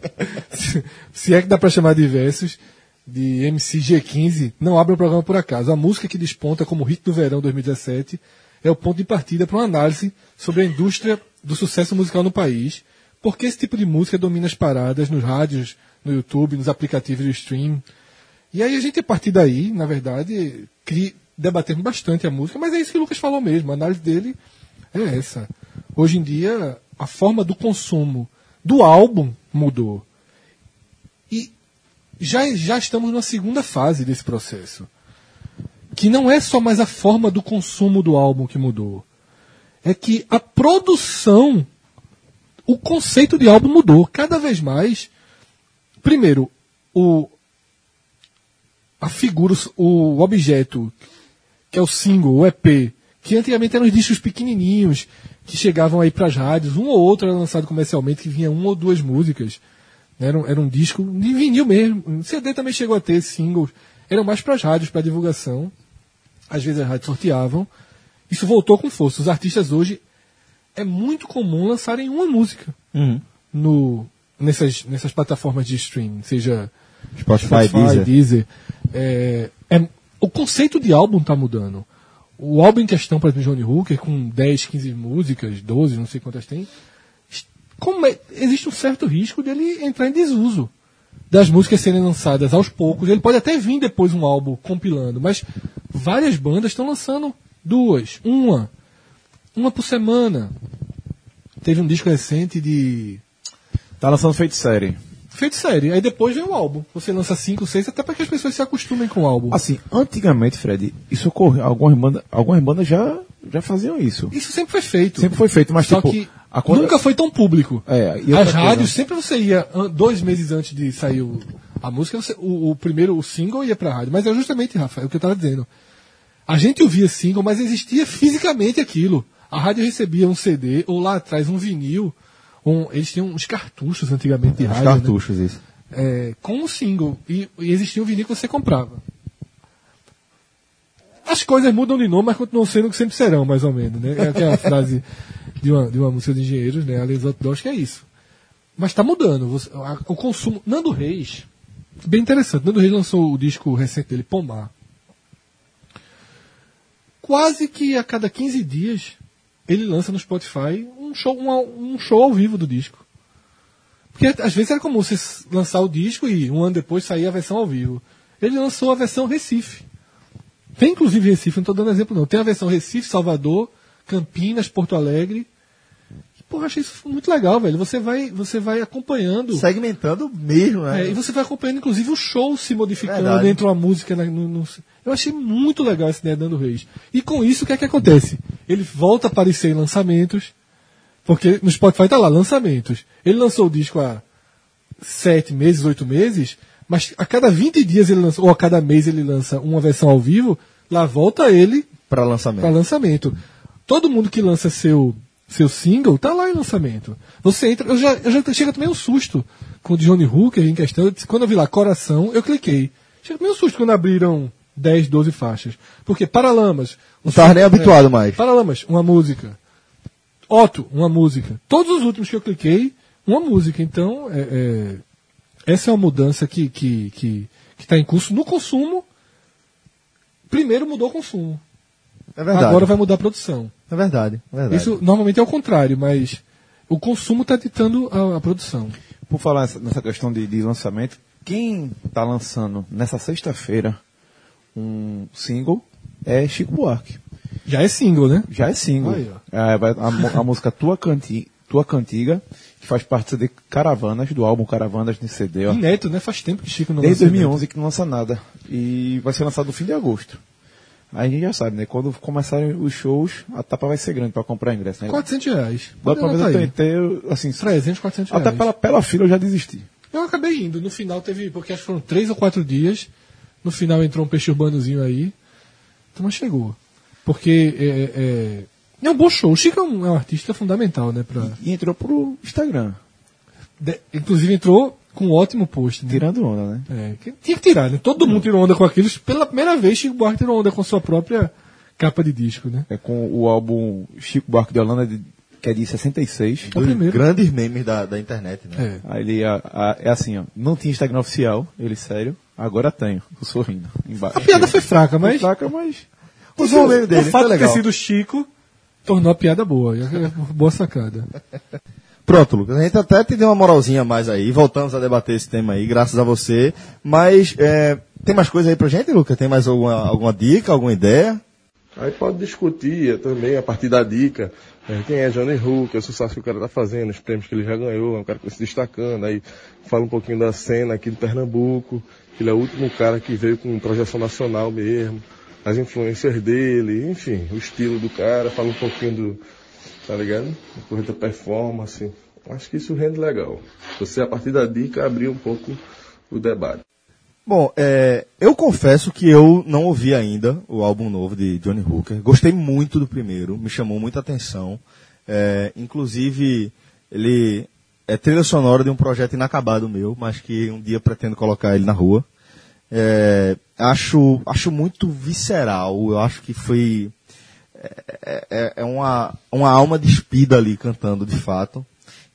<laughs> se, se é que dá pra chamar de versos, de MC G15, não abre o programa por acaso. A música que desponta como hit do verão 2017 é o ponto de partida para uma análise sobre a indústria do sucesso musical no país, porque esse tipo de música domina as paradas nos rádios, no YouTube, nos aplicativos de stream. E aí a gente, a partir daí, na verdade, cri, debatemos bastante a música, mas é isso que o Lucas falou mesmo, a análise dele é essa. Hoje em dia, a forma do consumo do álbum mudou. E já, já estamos numa segunda fase desse processo. Que não é só mais a forma do consumo do álbum que mudou. É que a produção, o conceito de álbum mudou. Cada vez mais. Primeiro, o, a figura, o objeto, que é o single, o EP, que antigamente eram os discos pequenininhos, que chegavam aí para as rádios, um ou outro era lançado comercialmente, que vinha uma ou duas músicas. né? Era um, era um disco de vinil mesmo. O CD também chegou a ter singles. Eram mais para as rádios, para divulgação. Às vezes as rádios sorteavam. Isso voltou com força. Os artistas hoje é muito comum lançarem uma música no, nessas, nessas plataformas de streaming, seja Spotify, Deezer. Deezer. É, é- o conceito de álbum está mudando. O álbum em questão, por exemplo, Johnny Hooker, com 10, 15 músicas, 12, não sei quantas tem, é- existe um certo risco dele entrar em desuso. Das músicas serem lançadas aos poucos. Ele pode até vir depois um álbum compilando, mas várias bandas estão lançando duas, uma, uma por semana. Teve um disco recente de Tá lançando série. Feito série. Aí depois vem o álbum. Você lança cinco, seis, até para que as pessoas se acostumem com o álbum. Assim, antigamente, Fred, isso ocorreu. Algumas bandas, algumas bandas já, já faziam isso. Isso sempre foi feito. Sempre foi feito, mas Só tipo. que nunca foi tão público. É, As rádios, sempre você ia, dois meses antes de sair o- a música, você- o, o primeiro, o single ia pra rádio. Mas é justamente, Rafael, o que eu tava dizendo. A gente ouvia single, mas existia fisicamente aquilo. A rádio recebia um CD, ou lá atrás um vinil. Um- eles tinham uns cartuchos antigamente de Os rádio. né? cartuchos, isso. é, com o single. E, e existia um vinil que você comprava. As coisas mudam de nome, mas continuam sendo o que sempre serão, mais ou menos, né? É aquela <laughs> frase de uma, de uma música de engenheiros, né? Aliás, Outdoors, que é isso. Mas está mudando. Você- a- o consumo. Nando Reis, bem interessante. Nando Reis lançou o disco recente dele, Pomar. Quase que a cada 15 dias ele lança no Spotify um show, uma- um show ao vivo do disco. Porque às vezes era comum você lançar o disco e um ano depois sair a versão ao vivo. Ele lançou a versão Recife. Tem inclusive Recife, não estou dando exemplo não. Tem a versão Recife, Salvador, Campinas, Porto Alegre. Porra, achei isso muito legal, velho. Você vai, você vai acompanhando. Segmentando mesmo, né? É, e você vai acompanhando, inclusive, o show se modificando Verdade. dentro uma música. na- no- no- Eu achei muito legal essa ideia dando Reis. E com isso, o que é que acontece? Ele volta a aparecer em lançamentos, porque no Spotify tá lá, lançamentos. Ele lançou o disco há sete meses, oito meses, mas a cada 20 dias ele lança, ou a cada mês ele lança uma versão ao vivo, lá volta ele Pra lançamento. para lançamento. Todo mundo que lança seu seu single tá lá em lançamento. Você entra, eu já, eu já chega também um susto com o Johnny Hooker em questão. Eu disse, Quando eu vi lá Coração, eu cliquei. Chega também um susto quando abriram 10, 12 faixas. Porque Paralamas. Não som- nem habituado mais. Paralamas, uma música. Otto, uma música. Todos os últimos que eu cliquei, uma música. Então, é, é, essa é uma mudança que está que, que, que tá em curso no consumo. Primeiro mudou o consumo. É verdade. Agora vai mudar a produção. É verdade, é verdade. Isso normalmente é o contrário, mas o consumo está ditando a, a produção. Por falar nessa- nessa questão de, de lançamento, quem está lançando nessa sexta-feira um single é Chico Buarque. Já é single, né? Já é single. Aí. É, a, a música Tua, Canti, Tua Cantiga, que faz parte de Caravanas, do álbum Caravanas de CD. Ó. Inédito, né? Faz tempo que Chico não Desde lança 2011 que não lança nada. E vai ser lançado no fim de agosto. Aí a gente já sabe, né? Quando começarem os shows, a tapa vai ser grande para comprar ingresso, né? inédito. 400 reais. Da última vez eu tentei, assim, 300, 400 reais. até pela, pela fila eu já desisti. Eu acabei indo. No final teve, porque acho que foram três ou quatro dias. No final entrou um peixe urbanozinho aí. Então, mas chegou. Porque é, é, é um bom show. O Chico é um, é um artista fundamental, né? Pra, E entrou pro Instagram, de- inclusive entrou com um ótimo post, né? tirando onda, né? É, que tinha que tirar, né? Todo mundo tirou onda com aquilo. Pela primeira vez, Chico Buarque tirou onda com sua própria capa de disco, né? É com o álbum Chico Buarque de Holanda, de- que é de 66. É o primeiro. Grandes memes da, da internet, né? É. Aí ele, a- a- é assim, ó, não tinha Instagram oficial, ele sério, agora tenho, eu sorrindo. Embaixo. A piada foi fraca, Foi mas fraca, mas... Usou o meme dele, o fato foi de ter sido Chico tornou a piada boa. E é Boa sacada. <laughs> Pronto, Lucas, a gente até te deu uma moralzinha a mais aí, voltamos a debater esse tema aí, graças a você. Mas é, tem mais coisa aí pra gente, Lucas? Tem mais alguma, alguma dica, alguma ideia? Aí pode discutir também a partir da dica. é, quem é Johnny Hook, o sucesso que o cara tá fazendo, os prêmios que ele já ganhou, é um cara que vem se destacando. Aí fala um pouquinho da cena aqui de Pernambuco, que ele é o último cara que veio com projeção nacional mesmo, as influências dele, enfim, o estilo do cara, fala um pouquinho do, tá ligado? A corrida performance. Acho que isso rende legal. Você, a partir da dica, abrir um pouco o debate. Bom, é, eu confesso que eu não ouvi ainda o álbum novo de Johnny Hooker. Gostei muito do primeiro, me chamou muita atenção. É, inclusive, ele é trilha sonora de um projeto inacabado meu, mas que um dia pretendo colocar ele na rua. É, acho, acho muito visceral, eu acho que foi é, é- é uma, uma alma despida ali cantando de fato.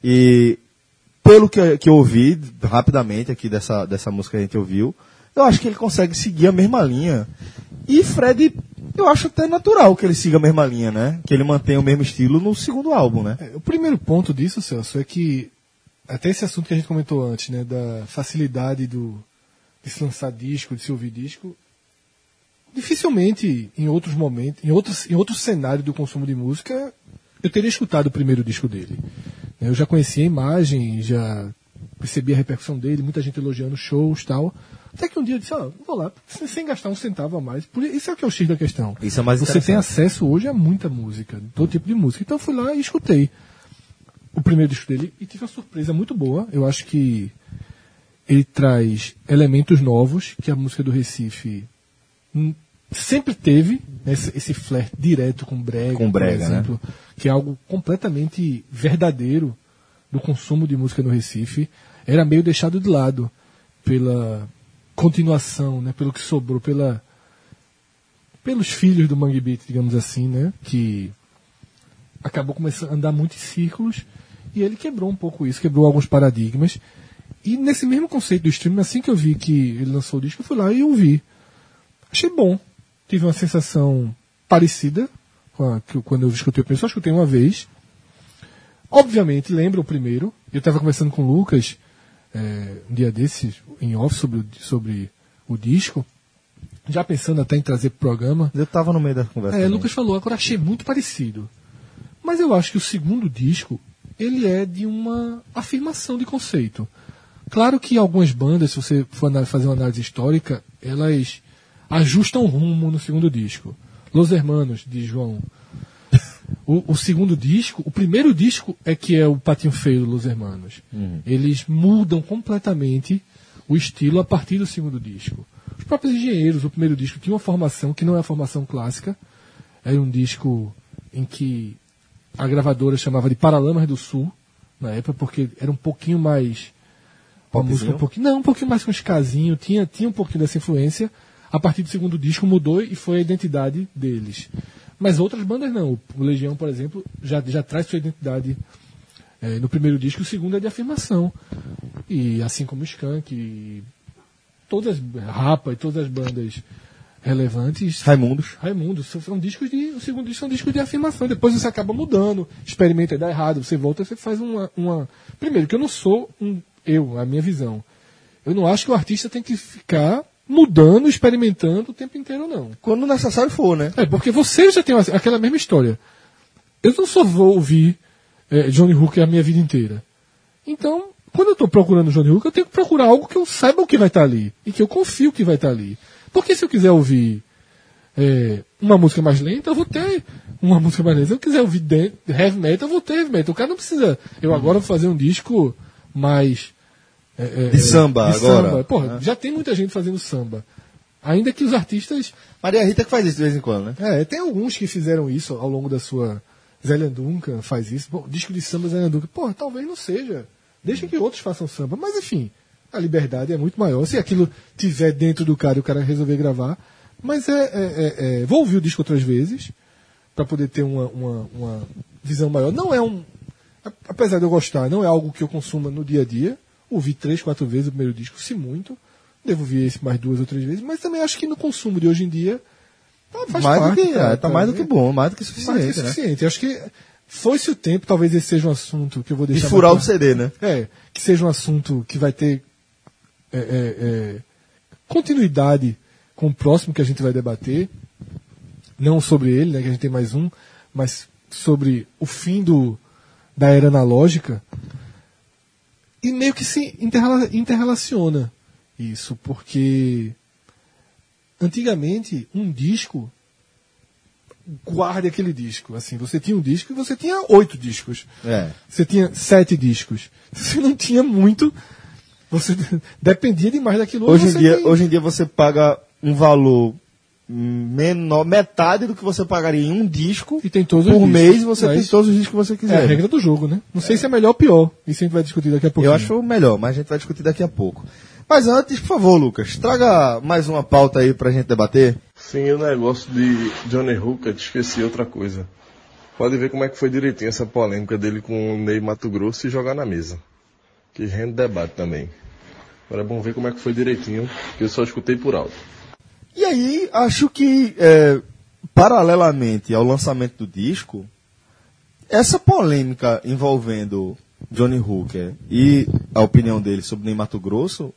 E pelo que, que eu ouvi rapidamente aqui dessa, dessa música que a gente ouviu, eu acho que ele consegue seguir a mesma linha. E Fred, eu acho até natural que ele siga a mesma linha, né? Que ele mantenha o mesmo estilo no segundo álbum, né? É, o primeiro ponto disso, Celso, é que até esse assunto que a gente comentou antes, né, da facilidade do, de se lançar disco, de se ouvir disco, dificilmente em outros momentos, em outros, em outro cenário do consumo de música, eu teria escutado o primeiro disco dele. Eu já conhecia a imagem, já percebi a repercussão dele, muita gente elogiando shows tal. Até que um dia eu disse, ó, vou lá, sem, gastar um centavo a mais. Por, isso é o que é o X da questão. Isso é mais Você tem acesso hoje a muita música, todo tipo de música. Então eu fui lá e escutei o primeiro disco dele e tive uma surpresa muito boa. Eu acho que ele traz elementos novos que a música do Recife hum, sempre teve, né, esse, flerte direto com brega, Com brega, por exemplo, que é algo completamente verdadeiro do consumo de música no Recife. Era meio deixado de lado pela continuação, né, pelo que sobrou, pela pelos filhos do Mangue Beat, digamos assim, né? Que acabou começando a andar muito em círculos e ele quebrou um pouco isso, quebrou alguns paradigmas. E nesse mesmo conceito do streaming, assim que eu vi que ele lançou o disco, eu fui lá e ouvi. Achei bom. Tive uma sensação parecida com a, que, quando eu escutei o primeiro, só escutei uma vez. Obviamente, lembra o primeiro. Eu estava conversando com o Lucas é, um dia desses, em off, sobre, o- sobre o disco. Já pensando até em trazer pro programa. Eu tava no meio da conversa. É, também. Lucas falou, agora achei muito parecido. Mas eu acho que o segundo disco, ele é de uma afirmação de conceito. Claro que algumas bandas, se você for fazer uma análise histórica, elas ajustam o rumo no segundo disco. Los Hermanos, de João. O, o segundo disco, o primeiro disco é que é o Patinho Feio do Los Hermanos. Eles mudam completamente o estilo a partir do segundo disco. Os próprios engenheiros, o primeiro disco, tinha uma formação que não é a formação clássica. Era um disco em que a gravadora chamava de Paralamas do Sul, na época, porque era um pouquinho mais. Uma Popzinho? música um pouquinho. Não, um pouquinho mais com escasinho, tinha, tinha um pouquinho dessa influência. A partir do segundo disco mudou e foi a identidade deles. Mas outras bandas não. O Legião, por exemplo, já, já traz sua identidade eh, no primeiro disco, o segundo é de afirmação. E assim como o Skank, e todas Rapa e todas as bandas relevantes Raimundos. Raimundo, são, são discos de. O segundo disco são discos de afirmação. Depois você acaba mudando, experimenta e dá errado, você volta, você faz uma, uma. Primeiro, que eu não sou um. Eu, a minha visão. Eu não acho que o artista tem que ficar mudando, experimentando o tempo inteiro, não. Quando necessário for, né? É, porque você já tem aquela mesma história. Eu não só vou ouvir eh, Johnny Hooker a minha vida inteira. Então, quando eu estou procurando Johnny Hooker, eu tenho que procurar algo que eu saiba o que vai estar ali. E que eu confio que vai estar ali. Porque se eu quiser ouvir eh, uma música mais lenta, eu vou ter uma música mais lenta. Se eu quiser ouvir heavy metal, eu vou ter heavy metal. O cara não precisa. Eu agora vou fazer um disco mais. Eh, eh, De samba agora. Samba. Porra, já tem muita gente fazendo samba. Ainda que os artistas Maria Rita que faz isso de vez em quando, né? é, tem alguns que fizeram isso ao longo da sua. Zélia Duncan faz isso. Pô, disco de samba Zélia Duncan. Pô, talvez não seja. Deixa que outros façam samba. Mas enfim, a liberdade é muito maior. Se aquilo tiver dentro do cara e o cara resolver gravar. Mas é. é- é- é- vou ouvir o disco outras vezes. para poder ter uma, uma, uma visão maior. Não é um. Apesar de eu gostar, não é algo que eu consuma no dia a dia. Ouvi três, quatro vezes o primeiro disco, se muito. Devo ouvir esse mais duas ou três vezes. Mas também acho que no consumo de hoje em dia. tá- Faz mais parte, do que, cara, é, tá mais do que bom, mais do que mais do que suficiente, né? suficiente. Acho que foi-se o tempo, talvez esse seja um assunto que eu vou De deixar. furar o CD, né? É, que seja um assunto que vai ter é, é, é, continuidade com o próximo que a gente vai debater. Não sobre ele, né, que a gente tem mais um, mas sobre o fim do, da era analógica. E meio que se interrela- interrelaciona isso, porque antigamente um disco guarde aquele disco. Assim, você tinha um disco e você tinha oito discos. É. Você tinha sete discos. <laughs> Você não tinha muito. Você <laughs> dependia demais daquilo. Hoje em, dia, tem- hoje em dia você paga um valor menor, metade do que você pagaria em um disco. E tem todos os por discos, mês você mas- tem todos os discos que você É a quiser. regra do jogo, né? Não sei se é melhor ou pior. Isso a gente vai discutir daqui a pouco. Eu acho melhor, mas a gente vai discutir daqui a pouco. Mas antes, por favor, Lucas, traga mais uma pauta aí pra gente debater. Sim, o negócio de Johnny Hooker, esqueci outra coisa. Pode ver como é que foi direitinho essa polêmica dele com o Ney Mato Grosso e jogar na mesa. Que rende debate também. Agora é bom ver como é que foi direitinho, que eu só escutei por alto. E aí, acho que, é, paralelamente ao lançamento do disco, essa polêmica envolvendo Johnny Hooker e a opinião dele sobre Ney Mato Grosso,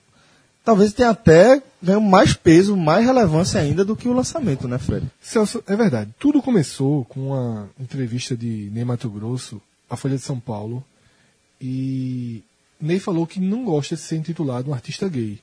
talvez tenha até ganho mais peso, mais relevância ainda do que o lançamento, né, Fred? Celso, é verdade. Tudo começou com uma entrevista de Ney Mato Grosso à Folha de São Paulo. E Ney falou que não gosta de ser intitulado um artista gay.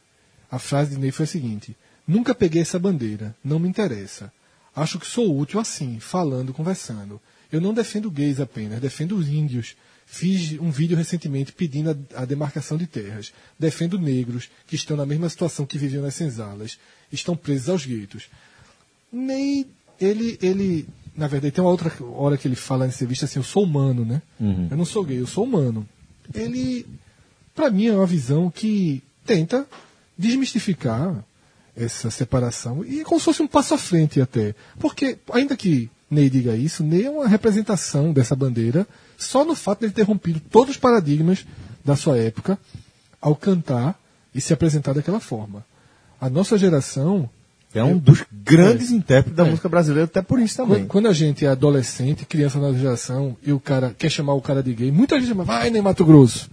A frase de Ney foi a seguinte: Nunca peguei essa bandeira, não me interessa. Acho que sou útil assim, falando, conversando. Eu não defendo gays apenas, defendo os índios. Fiz um vídeo recentemente pedindo a, demarcação de terras. Defendo negros que estão na mesma situação que viviam nas senzalas. Estão presos aos guetos. Ney, ele, ele, na verdade, tem uma outra hora que ele fala nessa entrevista assim, eu sou humano, né? Eu não sou gay, eu sou humano. Ele, para mim, é uma visão que tenta desmistificar essa separação. E é como se fosse um passo à frente até. Porque, ainda que Ney diga isso, Ney é uma representação dessa bandeira só no fato de ele ter rompido todos os paradigmas da sua época ao cantar e se apresentar daquela forma. A nossa geração É um dos grandes É. intérpretes da É. música brasileira, até por isso também. Quando, quando a gente é adolescente, criança da nossa geração, e o cara quer chamar o cara de gay, muita gente chama, vai, Ney Mato Grosso.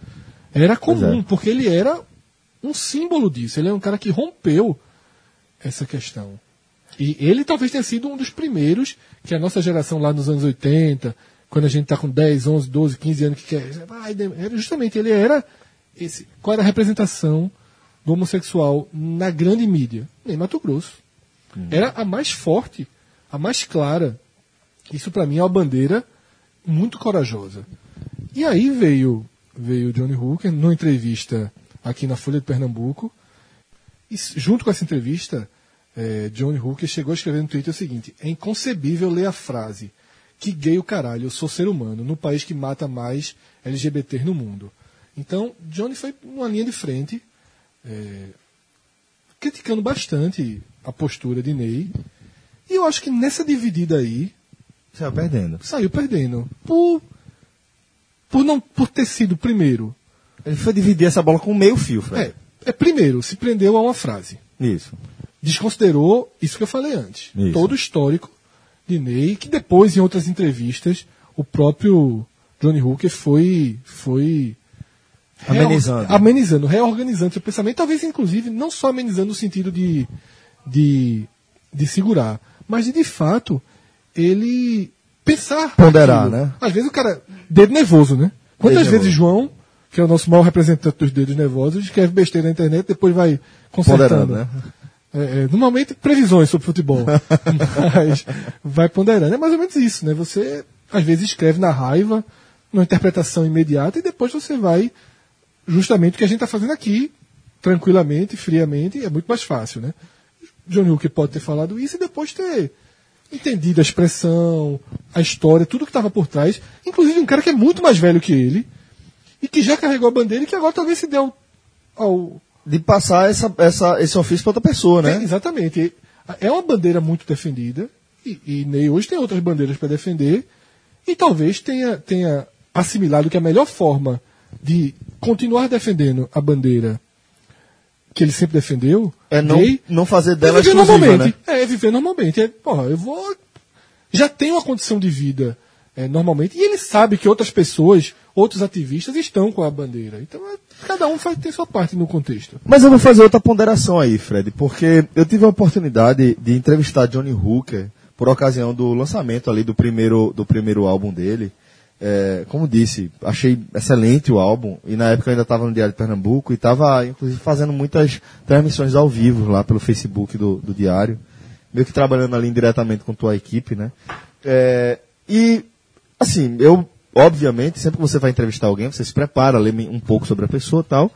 Era comum, é. porque ele era um símbolo disso. Ele é um cara que rompeu essa questão. E ele talvez tenha sido um dos primeiros que a nossa geração lá nos anos 80, quando a gente está com 10, 11, 12, 15 anos, que quer. Vai, Ney", era justamente, ele era. Esse, qual era a representação do homossexual na grande mídia? Ney Mato Grosso. Era a mais forte, a mais clara. Isso para mim é uma bandeira muito corajosa. E aí veio veio Johnny Hooker numa entrevista aqui na Folha de Pernambuco. E junto com essa entrevista, Johnny Hooker chegou a escrever no Twitter o seguinte: é inconcebível ler a frase que gay o caralho, eu sou ser humano, no país que mata mais LGBT no mundo. Então, Johnny foi uma linha de frente, eh, criticando bastante a postura de Ney. E eu acho que nessa dividida aí, vai perdendo. saiu perdendo. Por, por, não, por ter sido primeiro. Ele foi dividir essa bola com meio fio, Fred. É, é primeiro, se prendeu a uma frase. Isso. Desconsiderou isso que eu falei antes. Isso. Todo o histórico de Ney, que depois, em outras entrevistas, o próprio Johnny Hooker foi. foi Amenizando. reor- amenizando, reorganizando seu pensamento, talvez inclusive não só amenizando no sentido de, de, de segurar, mas de de fato ele pensar. Ponderar, aquilo. né? Às vezes o cara. Dedo nervoso, né? Quantas Dedo vezes nervoso. João, que é o nosso maior representante dos dedos nervosos, escreve besteira na internet depois vai consertando. Ponderando, né? É, é, normalmente previsões sobre futebol. <laughs> mas vai ponderando. É mais ou menos isso, né? Você às vezes escreve na raiva, numa interpretação imediata, e depois você vai justamente o que a gente está fazendo aqui, tranquilamente, friamente, é muito mais fácil, né? Johnny Hooker pode ter falado isso e depois ter entendido a expressão, a história, tudo que estava por trás, inclusive um cara que é muito mais velho que ele e que já carregou a bandeira e que agora talvez se deu ao, De passar essa, essa, esse ofício para outra pessoa, é, né? exatamente. É uma bandeira muito defendida, e, e Ney hoje tem outras bandeiras para defender, e talvez tenha, tenha assimilado que a melhor forma de continuar defendendo a bandeira que ele sempre defendeu É não, Ney, não fazer é dela viver exclusiva, normalmente. né? É, viver normalmente. É, porra, eu vou. Já tenho uma condição de vida é, normalmente. E ele sabe que outras pessoas, outros ativistas estão com a bandeira. Então, é, cada um faz, tem sua parte no contexto. Mas eu vou fazer outra ponderação aí, Fred, porque eu tive a oportunidade de entrevistar Johnny Hooker por ocasião do lançamento ali do primeiro, do primeiro álbum dele. É, como disse, achei excelente o álbum e na época eu ainda estava no Diário de Pernambuco e estava, inclusive, fazendo muitas transmissões ao vivo lá pelo Facebook do, do Diário, meio que trabalhando ali indiretamente com tua equipe, né? É, e, assim, eu, obviamente, sempre que você vai entrevistar alguém, você se prepara, lê um pouco sobre a pessoa e tal,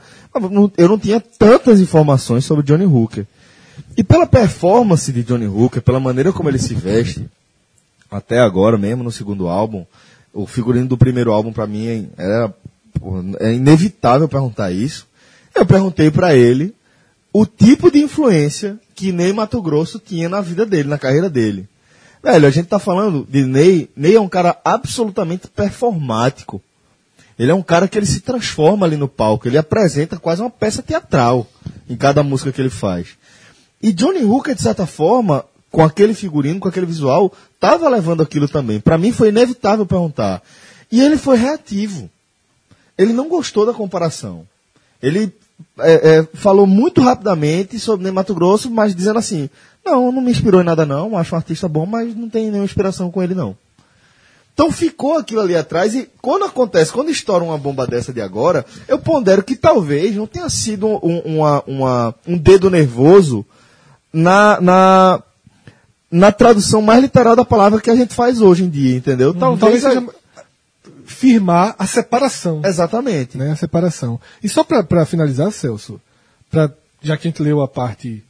não- eu não tinha tantas informações sobre Johnny Hooker. E pela performance de Johnny Hooker, pela maneira como ele se veste, até agora mesmo no segundo álbum, o figurino do primeiro álbum pra mim era é inevitável perguntar isso. Eu perguntei pra ele o tipo de influência que Ney Mato Grosso tinha na vida dele, na carreira dele. Velho, a gente tá falando de Ney, Ney é um cara absolutamente performático. Ele é um cara que ele se transforma ali no palco, ele apresenta quase uma peça teatral em cada música que ele faz. E Johnny Hooker, de certa forma, com aquele figurino, com aquele visual, estava levando aquilo também. Para mim foi inevitável perguntar. E ele foi reativo. Ele não gostou da comparação. Ele é, é, falou muito rapidamente sobre Ney Mato Grosso, mas dizendo assim: não, não me inspirou em nada não, acho um artista bom, mas não tem nenhuma inspiração com ele não. Então ficou aquilo ali atrás e quando acontece, quando estoura uma bomba dessa de agora, eu pondero que talvez não tenha sido um, uma- uma- um dedo nervoso na, na, na tradução mais literal da palavra que a gente faz hoje em dia, entendeu? Talvez seja firmar a separação. Exatamente. né, a separação. E só para finalizar, Celso, pra, já que a gente leu a parte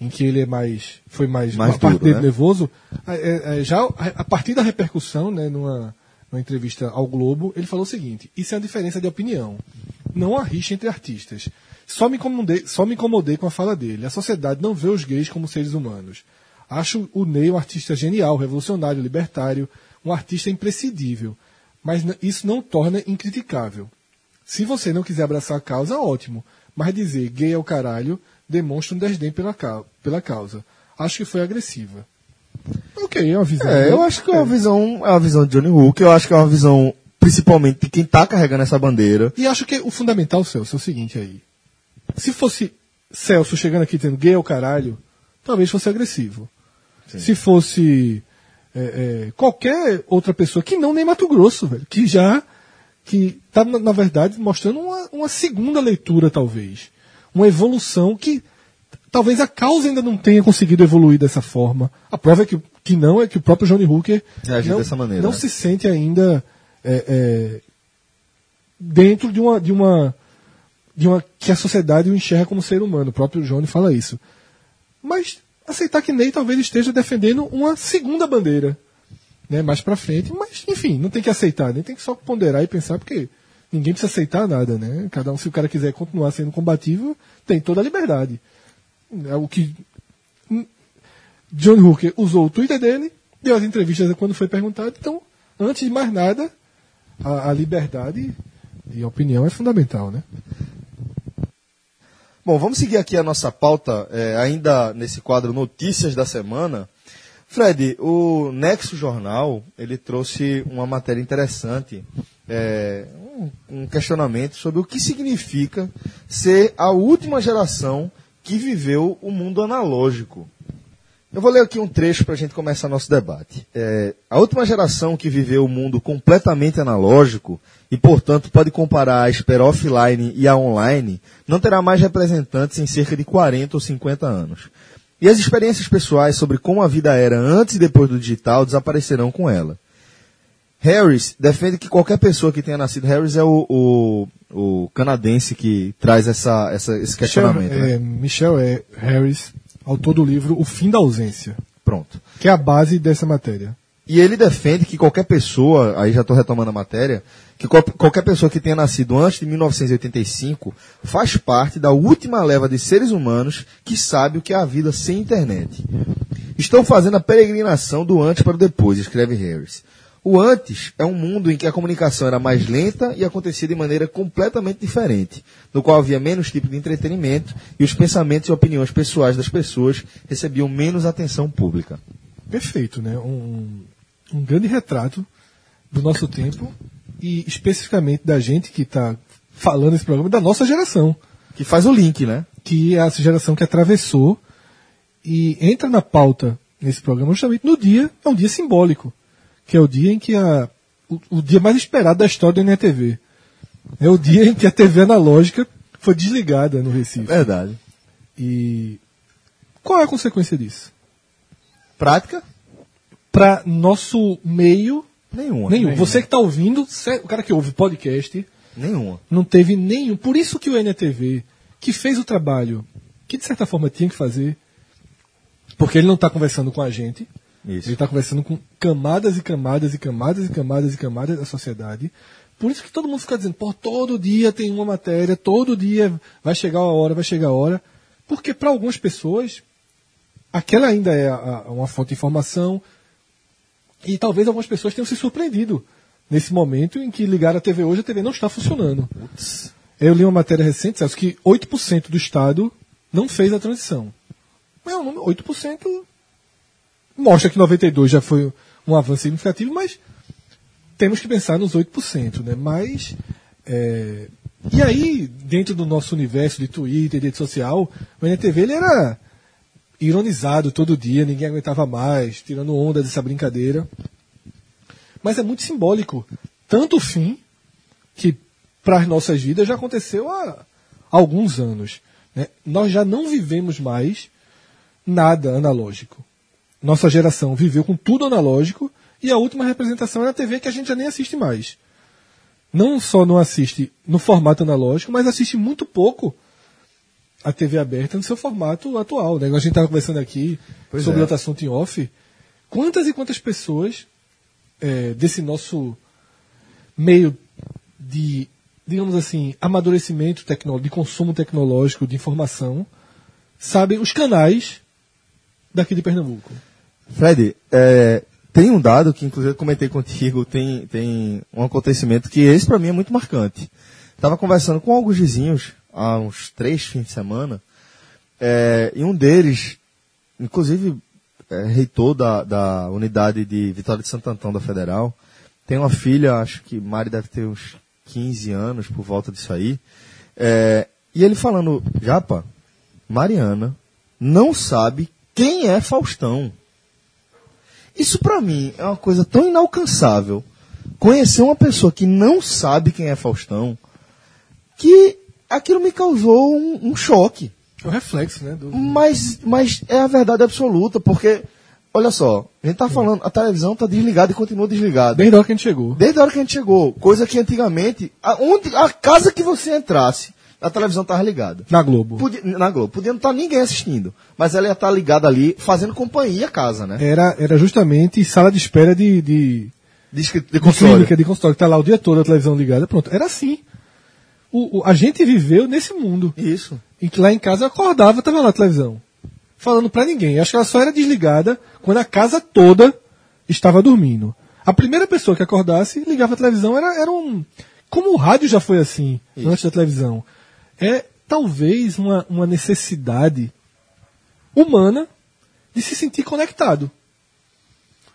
em que ele é mais foi mais, Mais a parte duro, dele né? nervoso, a- é- é, já a, a partir da repercussão, né, numa, numa entrevista ao Globo, ele falou o seguinte: isso é uma diferença de opinião. Não há rixa entre artistas. Só me, incomodei, só me incomodei com a fala dele. A sociedade não vê os gays como seres humanos. Acho o Ney um artista genial, revolucionário, libertário, um artista imprescindível. Mas isso não torna incriticável. Se você não quiser abraçar a causa, ótimo. Mas dizer gay é o caralho demonstra um desdém pela, pela causa. Acho que foi agressiva. Ok, é uma visão. É, eu acho que é uma visão, é uma visão de Johnny Hook, eu acho que é uma visão, principalmente, de quem tá carregando essa bandeira. E acho que o fundamental, Celso, é o seguinte aí. Se fosse Celso chegando aqui dizendo gay é o caralho, talvez fosse agressivo. Se fosse é, é, qualquer outra pessoa, que não nem Mato Grosso, velho, que já que tá, na, na verdade, mostrando uma, uma segunda leitura, talvez. Uma evolução que talvez a causa ainda não tenha conseguido evoluir dessa forma. A prova é que, que não, é que o próprio Johnny Hooker não, dessa maneira, não né? se sente ainda é, é, dentro de uma, de uma de uma que a sociedade o enxerga como ser humano. O próprio Johnny fala isso. Mas aceitar que Ney talvez esteja defendendo uma segunda bandeira, né, mais para frente. Mas enfim, não tem que aceitar, nem tem que só ponderar e pensar porque ninguém precisa aceitar nada, né? Cada um, se o cara quiser continuar sendo combativo, tem toda a liberdade. É o que hum, John Hooker usou o Twitter dele, deu as entrevistas quando foi perguntado. Então, antes de mais nada, a, a liberdade de opinião é fundamental, né? Bom, vamos seguir aqui a nossa pauta, é, ainda nesse quadro Notícias da Semana. Fred, o Nexo Jornal, ele trouxe uma matéria interessante, é, um, um questionamento sobre o que significa ser a última geração que viveu o mundo analógico. Eu vou ler aqui um trecho para a gente começar nosso debate. É, a última geração que viveu o mundo completamente analógico e, portanto, pode comparar a espera offline e a online, não terá mais representantes em cerca de 40 ou 50 anos. E as experiências pessoais sobre como a vida era antes e depois do digital desaparecerão com ela. Harris defende que qualquer pessoa que tenha nascido. Harris é o, o, o canadense que traz essa, essa, esse questionamento. Michel, né? é, Michel é Harris, autor do livro O Fim da Ausência, Pronto. que é a base dessa matéria. E ele defende que qualquer pessoa, aí já estou retomando a matéria, que qual- qualquer pessoa que tenha nascido antes de 1985 faz parte da última leva de seres humanos que sabe o que é a vida sem internet. Estão fazendo a peregrinação do antes para o depois, escreve Harris. O antes é um mundo em que a comunicação era mais lenta e acontecia de maneira completamente diferente, no qual havia menos tipo de entretenimento e os pensamentos e opiniões pessoais das pessoas recebiam menos atenção pública. Perfeito, né? Um, um grande retrato do nosso tempo e especificamente da gente que está falando esse programa, da nossa geração, Que faz o link, né? que é essa geração que atravessou e entra na pauta nesse programa justamente no dia, é um dia simbólico, que é o dia em que a, o, o dia mais esperado da história do NETV. É o dia em que a TV analógica foi desligada no Recife. Verdade. E qual é a consequência disso? Prática? Para nosso meio, Nenhuma. nenhum. Você que está ouvindo, o cara que ouve podcast, Nenhuma. não teve nenhum. Por isso que o NTV, que fez o trabalho, que de certa forma tinha que fazer, porque ele não está conversando com a gente, Isso. ele está conversando com camadas e camadas e camadas e camadas e camadas da sociedade. Por isso que todo mundo fica dizendo, pô, todo dia tem uma matéria, todo dia vai chegar a hora, vai chegar a hora. Porque para algumas pessoas, aquela ainda é a- a- uma fonte de informação. E talvez algumas pessoas tenham se surpreendido nesse momento em que ligaram a TV hoje, a TV não está funcionando. Eu li uma matéria recente, Celso, que 8% do Estado não fez a transição. É um número, 8% mostra que 92 já foi um avanço significativo, mas temos que pensar nos 8%, né? Mas é, e aí, dentro do nosso universo de Twitter, de rede social, o NTV ele era ironizado todo dia, ninguém aguentava mais, tirando onda dessa brincadeira. Mas é muito simbólico. Tanto o fim, que para as nossas vidas já aconteceu há alguns anos. né? Nós já não vivemos mais nada analógico. Nossa geração viveu com tudo analógico e a última representação é na TV que a gente já nem assiste mais. Não só não assiste no formato analógico, mas assiste muito pouco a TV aberta no seu formato atual. Né? A gente estava conversando aqui Pois sobre é. outro assunto em off. Quantas e quantas pessoas é, desse nosso meio de digamos assim, amadurecimento tecnológico, de consumo tecnológico, de informação, sabem os canais daqui de Pernambuco. Fred, é, tem um dado que inclusive eu comentei contigo, tem, tem um acontecimento que esse para mim é muito marcante. Estava conversando com alguns vizinhos há uns três fins de semana, é, e um deles, inclusive é, reitor da, da unidade de Vitória de Santo Antão da Federal, tem uma filha, acho que Mari deve ter uns 15 anos por volta disso aí, é, e ele falando, Japa, Mariana não sabe quem é Faustão. Isso para mim é uma coisa tão inalcançável. Conhecer uma pessoa que não sabe quem é Faustão, que aquilo me causou um, um choque. É o reflexo, né? do- Mas, mas é a verdade absoluta, porque, olha só, a gente tá falando, a televisão tá desligada e continua desligada. Desde a hora que a gente chegou. Desde a hora que a gente chegou, coisa que antigamente, a, onde, a casa que você entrasse, a televisão tava ligada. Na Globo. Podia, na Globo, podia não estar ninguém assistindo, mas ela ia estar ligada ali, fazendo companhia à casa, né? Era, era justamente sala de espera de, de, De, de de consultório. clínica, de consultório, que tá lá o dia todo a televisão ligada. Pronto, era assim. O, o- a gente viveu nesse mundo. Isso. Em que lá em casa eu acordava, tava lá a televisão. Falando pra ninguém. Acho que ela só era desligada quando a casa toda estava dormindo. A primeira pessoa que acordasse, ligava a televisão, era, era um. Como o rádio já foi assim, antes da televisão. É talvez uma, uma necessidade humana de se sentir conectado.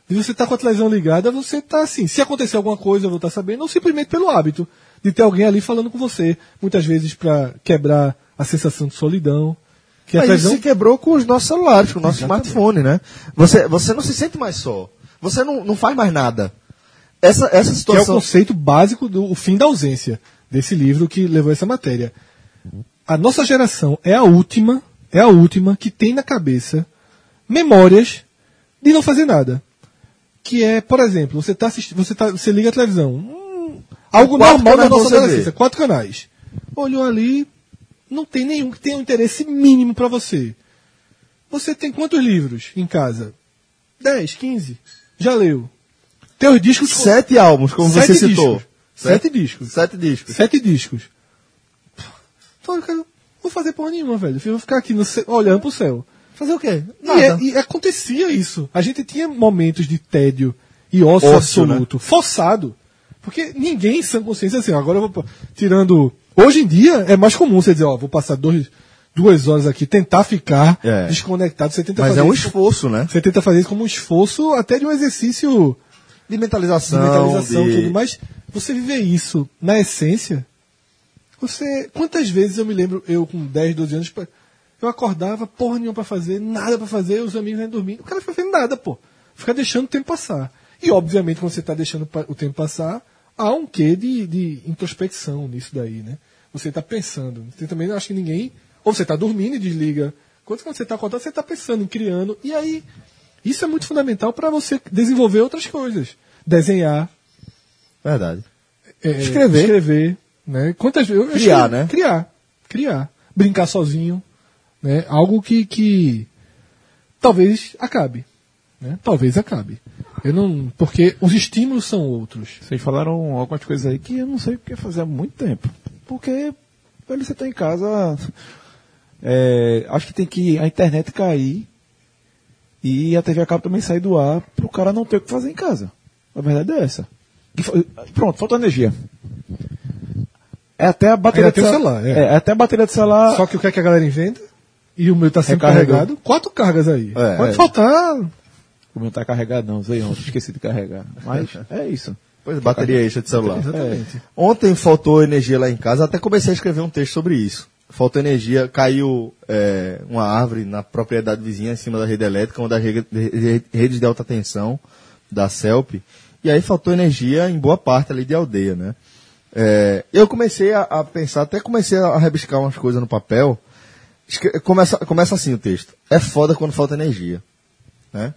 De você estar com a televisão ligada, você tá assim. Se acontecer alguma coisa, eu vou estar sabendo, ou simplesmente pelo hábito de ter alguém ali falando com você. Muitas vezes para quebrar a sensação de solidão. Que a Mas isso televisão se quebrou com os nossos celulares, com o nosso smartphone, né? Você, você não se sente mais só. Você não, não faz mais nada. Essa, essa que é o situação. conceito básico do o fim da ausência desse livro que levou essa matéria. A nossa geração é a última, é a última que tem na cabeça memórias de não fazer nada. Que é, por exemplo, você tá assistindo, você tá, você liga a televisão, hum, algo Quatro normal na nossa adolescência, quatro canais. Olhou ali, não tem nenhum que tenha um interesse mínimo para você. Você tem quantos livros em casa? 10, 15. Já leu. Teus discos Sete álbuns, como Sete você citou. discos. Sete discos. Sete discos. Sete discos. Então, cara, vou fazer porra nenhuma, velho. Eu vou ficar aqui no céu, olhando pro céu. Fazer o quê? E, Nada. é- e acontecia isso. A gente tinha momentos de tédio e ócio, Ócio, né? absoluto, forçado. Porque ninguém em sã consciência assim, agora eu vou. Tirando. Hoje em dia é mais comum você dizer, ó, vou passar dois, duas horas aqui, tentar ficar É. desconectado. Você tenta Mas fazer é um esforço, né? Você tenta fazer isso como um esforço até de um exercício De de mentalização. mentalização, de- tudo, mas você viver isso na essência, você. Quantas vezes eu me lembro, eu com 10, 12 anos, eu acordava, porra nenhuma pra fazer, nada pra fazer, os amigos iam dormir. O cara fica fazendo nada, pô. Fica deixando o tempo passar. E obviamente, quando você tá deixando o tempo passar, há um quê de, de introspecção nisso daí, né? Você tá pensando. Você também acho que ninguém. Ou você tá dormindo e desliga. Quando você tá acordado, você tá pensando em criando. E aí, isso é muito fundamental para você desenvolver outras coisas. Desenhar, Verdade. é, Escrever. escrever, né? Quantas vezes eu Criar, escrevo- né? Criar, criar, brincar sozinho, né? Algo que que talvez acabe, né? Talvez acabe. Eu não, porque os estímulos são outros. Vocês falaram algumas coisas aí que eu não sei o que fazer há muito tempo. Porque, velho, você tá em casa. é, acho que tem que a internet cair e a TV a cabo também sair do ar pro cara não ter o que fazer em casa. A verdade é essa. E pronto, falta energia. É até a bateria Ainda de celular, é. é até a bateria de celular. Só que o que é que a galera inventa? E o meu tá sempre Recarregou. carregado. Quatro cargas aí. É, Pode é. faltar. O meu tá carregado não, ontem, esqueci de carregar. Mas é isso. Pois, bateria extra de celular. Exatamente. Ontem faltou energia lá em casa, até comecei a escrever um texto sobre isso. Faltou energia, caiu é, uma árvore na propriedade vizinha, em cima da rede elétrica, uma das rede- re- redes de alta tensão da CELP, e aí faltou energia em boa parte ali de aldeia, né? É, eu comecei a, a pensar, até comecei a rebiscar umas coisas no papel, Escre- começa, começa assim o texto. É foda quando falta energia. Né?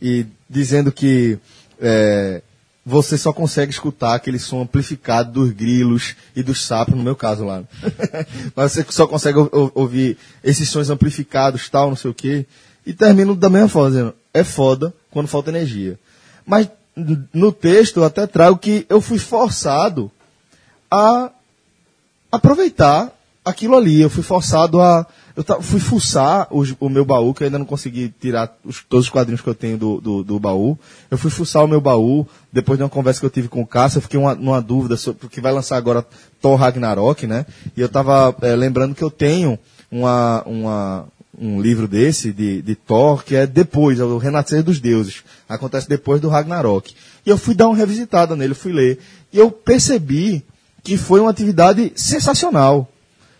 E dizendo que é, você só consegue escutar aquele som amplificado dos grilos e dos sapos, no meu caso lá. <laughs> Mas você só consegue ou- ou- ouvir esses sons amplificados, tal, não sei o quê. E termino da mesma forma, dizendo, é foda quando falta energia. Mas no texto eu até trago que eu fui forçado a aproveitar aquilo ali. Eu fui forçado a. Eu fui fuçar os- o meu baú, que eu ainda não consegui tirar os- todos os quadrinhos que eu tenho do, do, do baú. Eu fui fuçar o meu baú, depois de uma conversa que eu tive com o Cássio, eu fiquei uma, numa dúvida sobre porque vai lançar agora Thor Ragnarok, né? E eu tava eh, lembrando que eu tenho uma, uma, um livro desse, de, de Thor, que é depois, é o Renascer dos Deuses. Acontece depois do Ragnarok. E eu fui dar uma revisitada nele, fui ler. E eu percebi que foi uma atividade sensacional.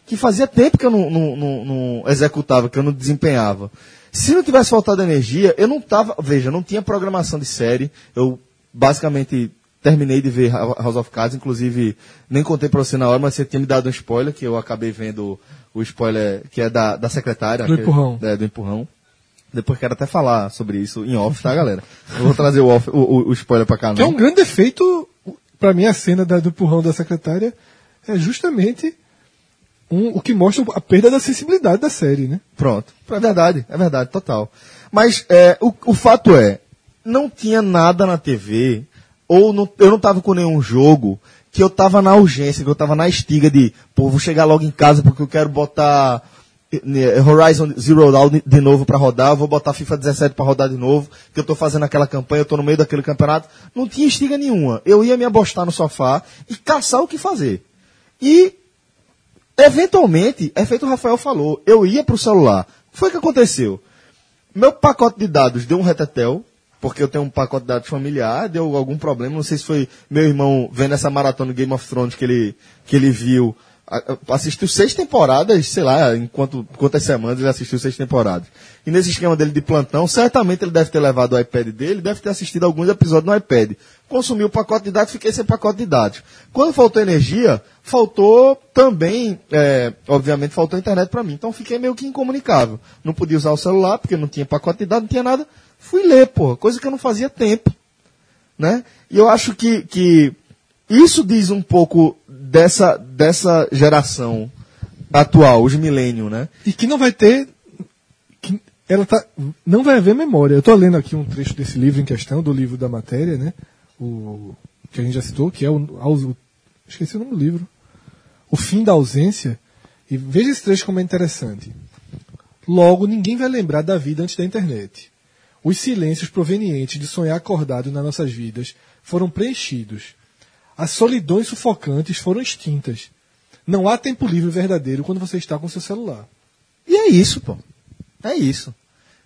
Que fazia tempo que eu não, não- não- não executava, que eu não desempenhava. Se não tivesse faltado energia, eu não tava. Veja, não tinha programação de série. Eu basicamente terminei de ver House of Cards, inclusive nem contei pra você na hora, mas você tinha me dado um spoiler, que eu acabei vendo o spoiler que é da, da secretária. Do que- empurrão. É, do empurrão. Depois quero até falar sobre isso em off, tá, galera? Eu vou trazer o, off- o, o- o spoiler pra cá, Que é não. um grande defeito, pra mim, a cena da- do empurrão da secretária é justamente um- o que mostra a perda da sensibilidade da série, né? Pronto. É verdade, é verdade, total. Mas é, o, o fato é, não tinha nada na TV, ou não- eu não tava com nenhum jogo, que eu tava na urgência, que eu tava na estiga de, pô, vou chegar logo em casa porque eu quero botar Horizon Zero Dawn de- novo pra rodar, vou botar FIFA 17 pra rodar de novo, que eu tô fazendo aquela campanha, eu tô no meio daquele campeonato. Não tinha estiga nenhuma. Eu ia me abostar no sofá e caçar o que fazer. E eventualmente, é feito o Rafael falou, eu ia pro celular. O que foi aconteceu? Meu pacote de dados deu um retetel, porque eu tenho um pacote de dados familiar, deu algum problema, não sei se foi meu irmão vendo essa maratona Game of Thrones que ele, que ele viu, assistiu seis temporadas, sei lá, em quanto, quantas semanas ele assistiu seis temporadas. E nesse esquema dele de plantão, certamente ele deve ter levado o iPad dele, deve ter assistido alguns episódios no iPad. Consumiu o pacote de dados, fiquei sem pacote de dados. Quando faltou energia, faltou também, é, obviamente faltou internet para mim. Então fiquei meio que incomunicável. Não podia usar o celular, porque não tinha pacote de dados, não tinha nada. Fui ler, porra, coisa que eu não fazia tempo. Né? E eu acho que, que isso diz um pouco dessa, dessa geração atual, os milênios, né? E que não vai ter. que ela tá, não vai haver memória. Eu tô lendo aqui um trecho desse livro em questão, do livro da matéria, né? O, que a gente já citou, que é o. aus- esqueci o nome do livro. O fim da ausência. E veja esse trecho como é interessante. Logo, ninguém vai lembrar da vida antes da internet. Os silêncios provenientes de sonhar acordado nas nossas vidas foram preenchidos. As solidões sufocantes foram extintas. Não há tempo livre verdadeiro quando você está com seu celular. E é isso, pô. É isso.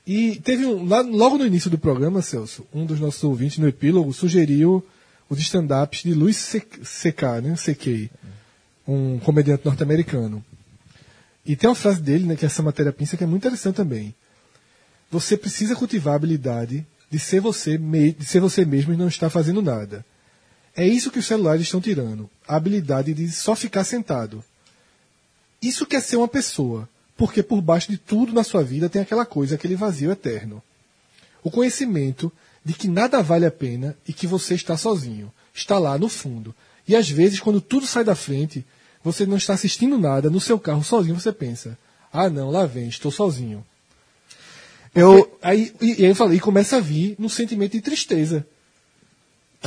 E teve um. lá- logo no início do programa, Celso, um dos nossos ouvintes no epílogo sugeriu os stand-ups de Luis C.K., né? C.K., um comediante norte-americano. E tem uma frase dele, né, que essa matéria pensa que é muito interessante também. Você precisa cultivar a habilidade de ser você, de ser você mesmo e não estar fazendo nada. É isso que os celulares estão tirando. A habilidade de só ficar sentado. Isso quer ser uma pessoa, porque por baixo de tudo na sua vida tem aquela coisa, aquele vazio eterno. O conhecimento de que nada vale a pena e que você está sozinho. Está lá no fundo. E às vezes, quando tudo sai da frente, você não está assistindo nada no seu carro sozinho, você pensa: ah, não, lá vem, estou sozinho. Eu. Aí, e, aí eu falei, e começa a vir no sentimento de tristeza.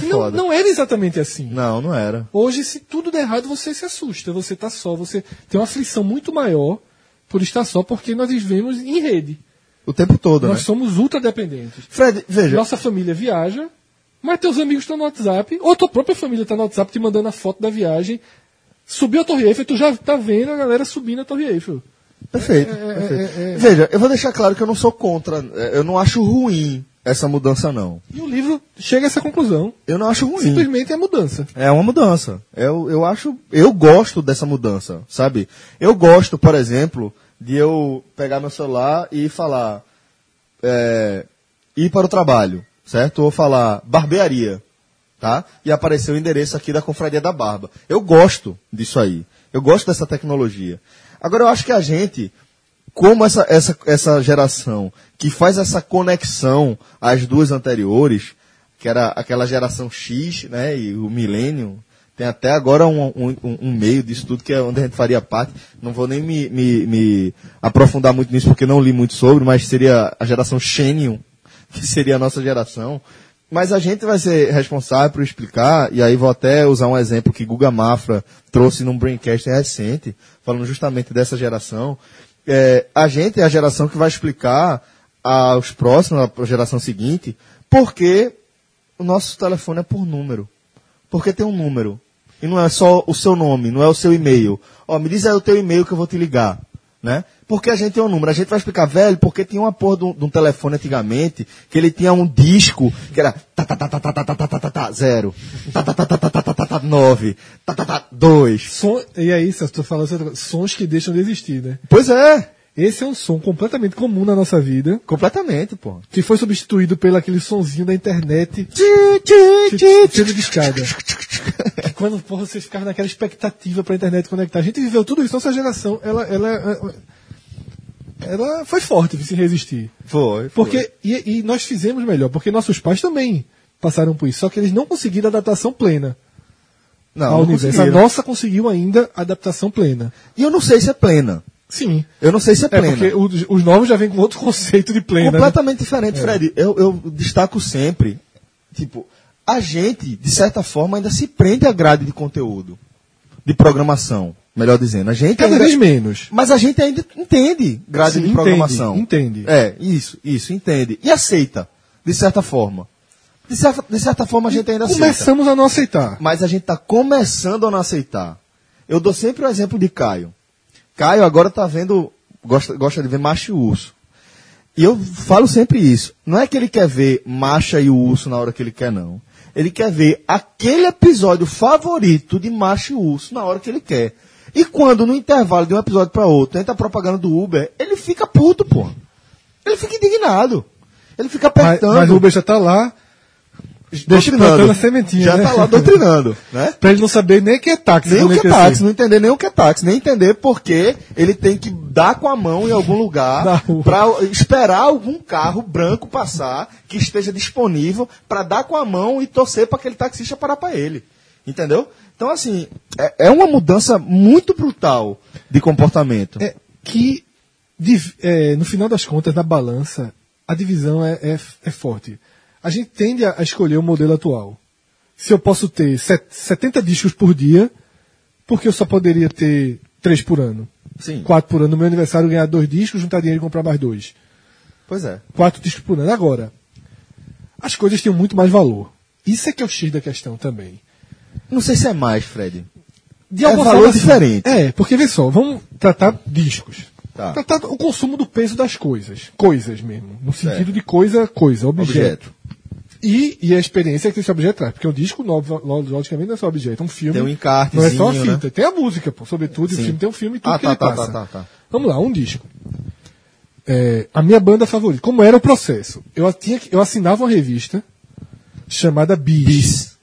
Não, não era exatamente assim. Não, não era. Hoje, se tudo der errado, você se assusta, você está só, você tem uma aflição muito maior por estar só, porque nós vivemos em rede. O tempo todo, Nós né? somos ultra dependentes. Fred, veja. Nossa família viaja, mas teus amigos estão no WhatsApp, ou tua própria família está no WhatsApp te mandando a foto da viagem. Subiu a Torre Eiffel, tu já tá vendo a galera subindo a Torre Eiffel. Perfeito. É, perfeito. é, é. Veja, eu vou deixar claro que eu não sou contra. é, Eu não acho ruim essa mudança, não. E o livro chega a essa conclusão. Eu não acho ruim. Simplesmente é mudança. É uma mudança. Eu, eu acho. Eu gosto dessa mudança, sabe? Eu gosto, por exemplo, de eu pegar meu celular e falar. é, ir para o trabalho, certo? Ou falar barbearia, tá? E aparecer o endereço aqui da Confraria da Barba. Eu gosto disso aí. Eu gosto dessa tecnologia. Agora eu acho que a gente, como essa, essa, essa geração que faz essa conexão às duas anteriores, que era aquela geração X, né, e o milênio, tem até agora um, um, um- meio disso tudo que é onde a gente faria parte. Não vou nem me, me, me aprofundar muito nisso porque não li muito sobre, mas seria a geração Xenium, <laughs> que seria a nossa geração. Mas a gente vai ser responsável por explicar, e aí vou até usar um exemplo que Guga Mafra trouxe num Braincast recente, falando justamente dessa geração. É, a gente é a geração que vai explicar aos próximos, à geração seguinte, por que o nosso telefone é por número. Porque tem um número. E não é só o seu nome, não é o seu e-mail. Ó, me diz aí o teu e-mail que eu vou te ligar. Né? Porque a gente tem um número. A gente vai explicar, velho, porque tinha uma porra de um, de um telefone antigamente que ele tinha um disco que era tá, tá, tá, tá, tá, tá, tá, tá, tá, tá, tá, zero, tá, tá, tá, tá, tá, tá, tá, tá, tá, nove, tá, tá, tá, dois. Som, e aí, eu estou falando sons que deixam de existir, né? Pois é, Esse é um som completamente comum na nossa vida, completamente, pô. que foi substituído pelo aquele sonzinho da internet sendo discada. Que quando porra, vocês ficavam naquela expectativa pra internet conectar. A gente viveu tudo isso, nossa geração, ela, ela, ela foi forte de se resistir. Foi, foi. Porque, e, e nós fizemos melhor, porque nossos pais também passaram por isso, só que eles não conseguiram adaptação plena não, ao não universo. A nossa conseguiu ainda adaptação plena. E eu não sei se é plena. Sim. Eu não sei se é É plena. porque os, os novos já vêm com outro <laughs> conceito de plena. né? Completamente diferente, Fred. Eu, eu destaco sempre, tipo, a gente, de certa forma, ainda se prende à grade de conteúdo, de programação, melhor dizendo. A gente Cada ainda, vez menos. Mas a gente ainda entende grade Sim, de programação. entende. É, isso, isso, entende. E aceita, de certa forma. De certa, de certa forma a gente ainda aceita. Começamos a não aceitar. Mas a gente está começando a não aceitar. Eu dou sempre o exemplo de Caio. Caio agora está vendo, gosta, gosta de ver macho e urso. E eu falo sempre isso. Não é que ele quer ver Macha e o urso na hora que ele quer, não. Ele quer ver aquele episódio favorito de Macho e urso na hora que ele quer. E quando no intervalo de um episódio para outro entra a propaganda do Uber, ele fica puto, pô. Ele fica indignado. Ele fica Mas, apertando. mas o Uber já tá lá, a sementinha. Já né? tá lá doutrinando, né? <laughs> pra ele não saber nem o que é táxi. Nem o que é crescer. táxi, não entender nem o que é táxi, nem entender porque ele tem que dar com a mão em algum lugar <laughs> para esperar algum carro branco passar que esteja disponível para dar com a mão e torcer para aquele taxista parar para ele. Entendeu? Então, assim, é, é uma mudança muito brutal de comportamento. É, que, div- é, no final das contas, na balança, a divisão é, é, é forte. A gente tende a, escolher o modelo atual. Se eu posso ter set- 70 discos por dia, porque eu só poderia ter 3 por ano? Sim. 4 por ano. No meu aniversário, ganhar dois discos, juntar dinheiro e comprar mais dois. Pois é. Quatro discos por ano. Agora, as coisas tinham muito mais valor. Isso é que é o X da questão também. Não sei se é mais, Fred. De É valor forma, diferente. É, porque vê só, vamos tratar discos. Tá. Tratar o consumo do peso das coisas. Coisas mesmo. No sentido Certo. de coisa, coisa, objeto. Objeto. E, e a experiência que esse objeto traz. Porque um disco, logicamente, não é só objeto. Um filme. Tem um encartezinho, Não é só a né? fita. Tem a música, pô. Sobretudo, o filme tem um filme e tudo Ah, que tá, ele tá, passa. tá, tá, tá. Vamos lá, um disco. É, a minha banda favorita. Como era o processo? Eu, tinha, eu assinava uma revista chamada Bis.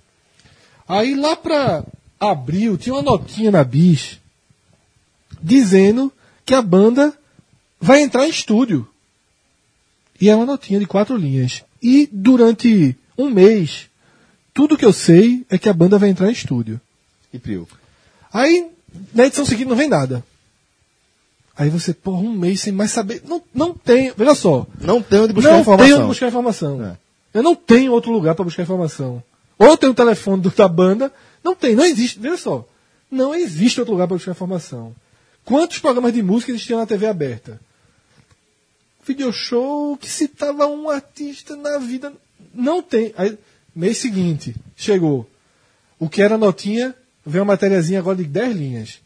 Aí lá pra abril tinha uma notinha na Bis dizendo que a banda vai entrar em estúdio. E é uma notinha de quatro linhas. E durante um mês, tudo que eu sei é que a banda vai entrar em estúdio. E. Aí, na edição seguinte não vem nada. Aí você, porra, um mês sem mais saber. Não, não tem. Veja só. Não tem onde buscar não informação. tenho onde buscar informação. É. Eu não tenho outro lugar para buscar informação. Ou eu tenho o telefone do- da banda. Não tem, não existe. Veja só. Não existe outro lugar para buscar informação. Quantos programas de música existiam na TV aberta? Video show que citava um artista na vida. Não tem. Aí, mês seguinte, chegou. O que era notinha, veio uma matériazinha agora de 10 linhas.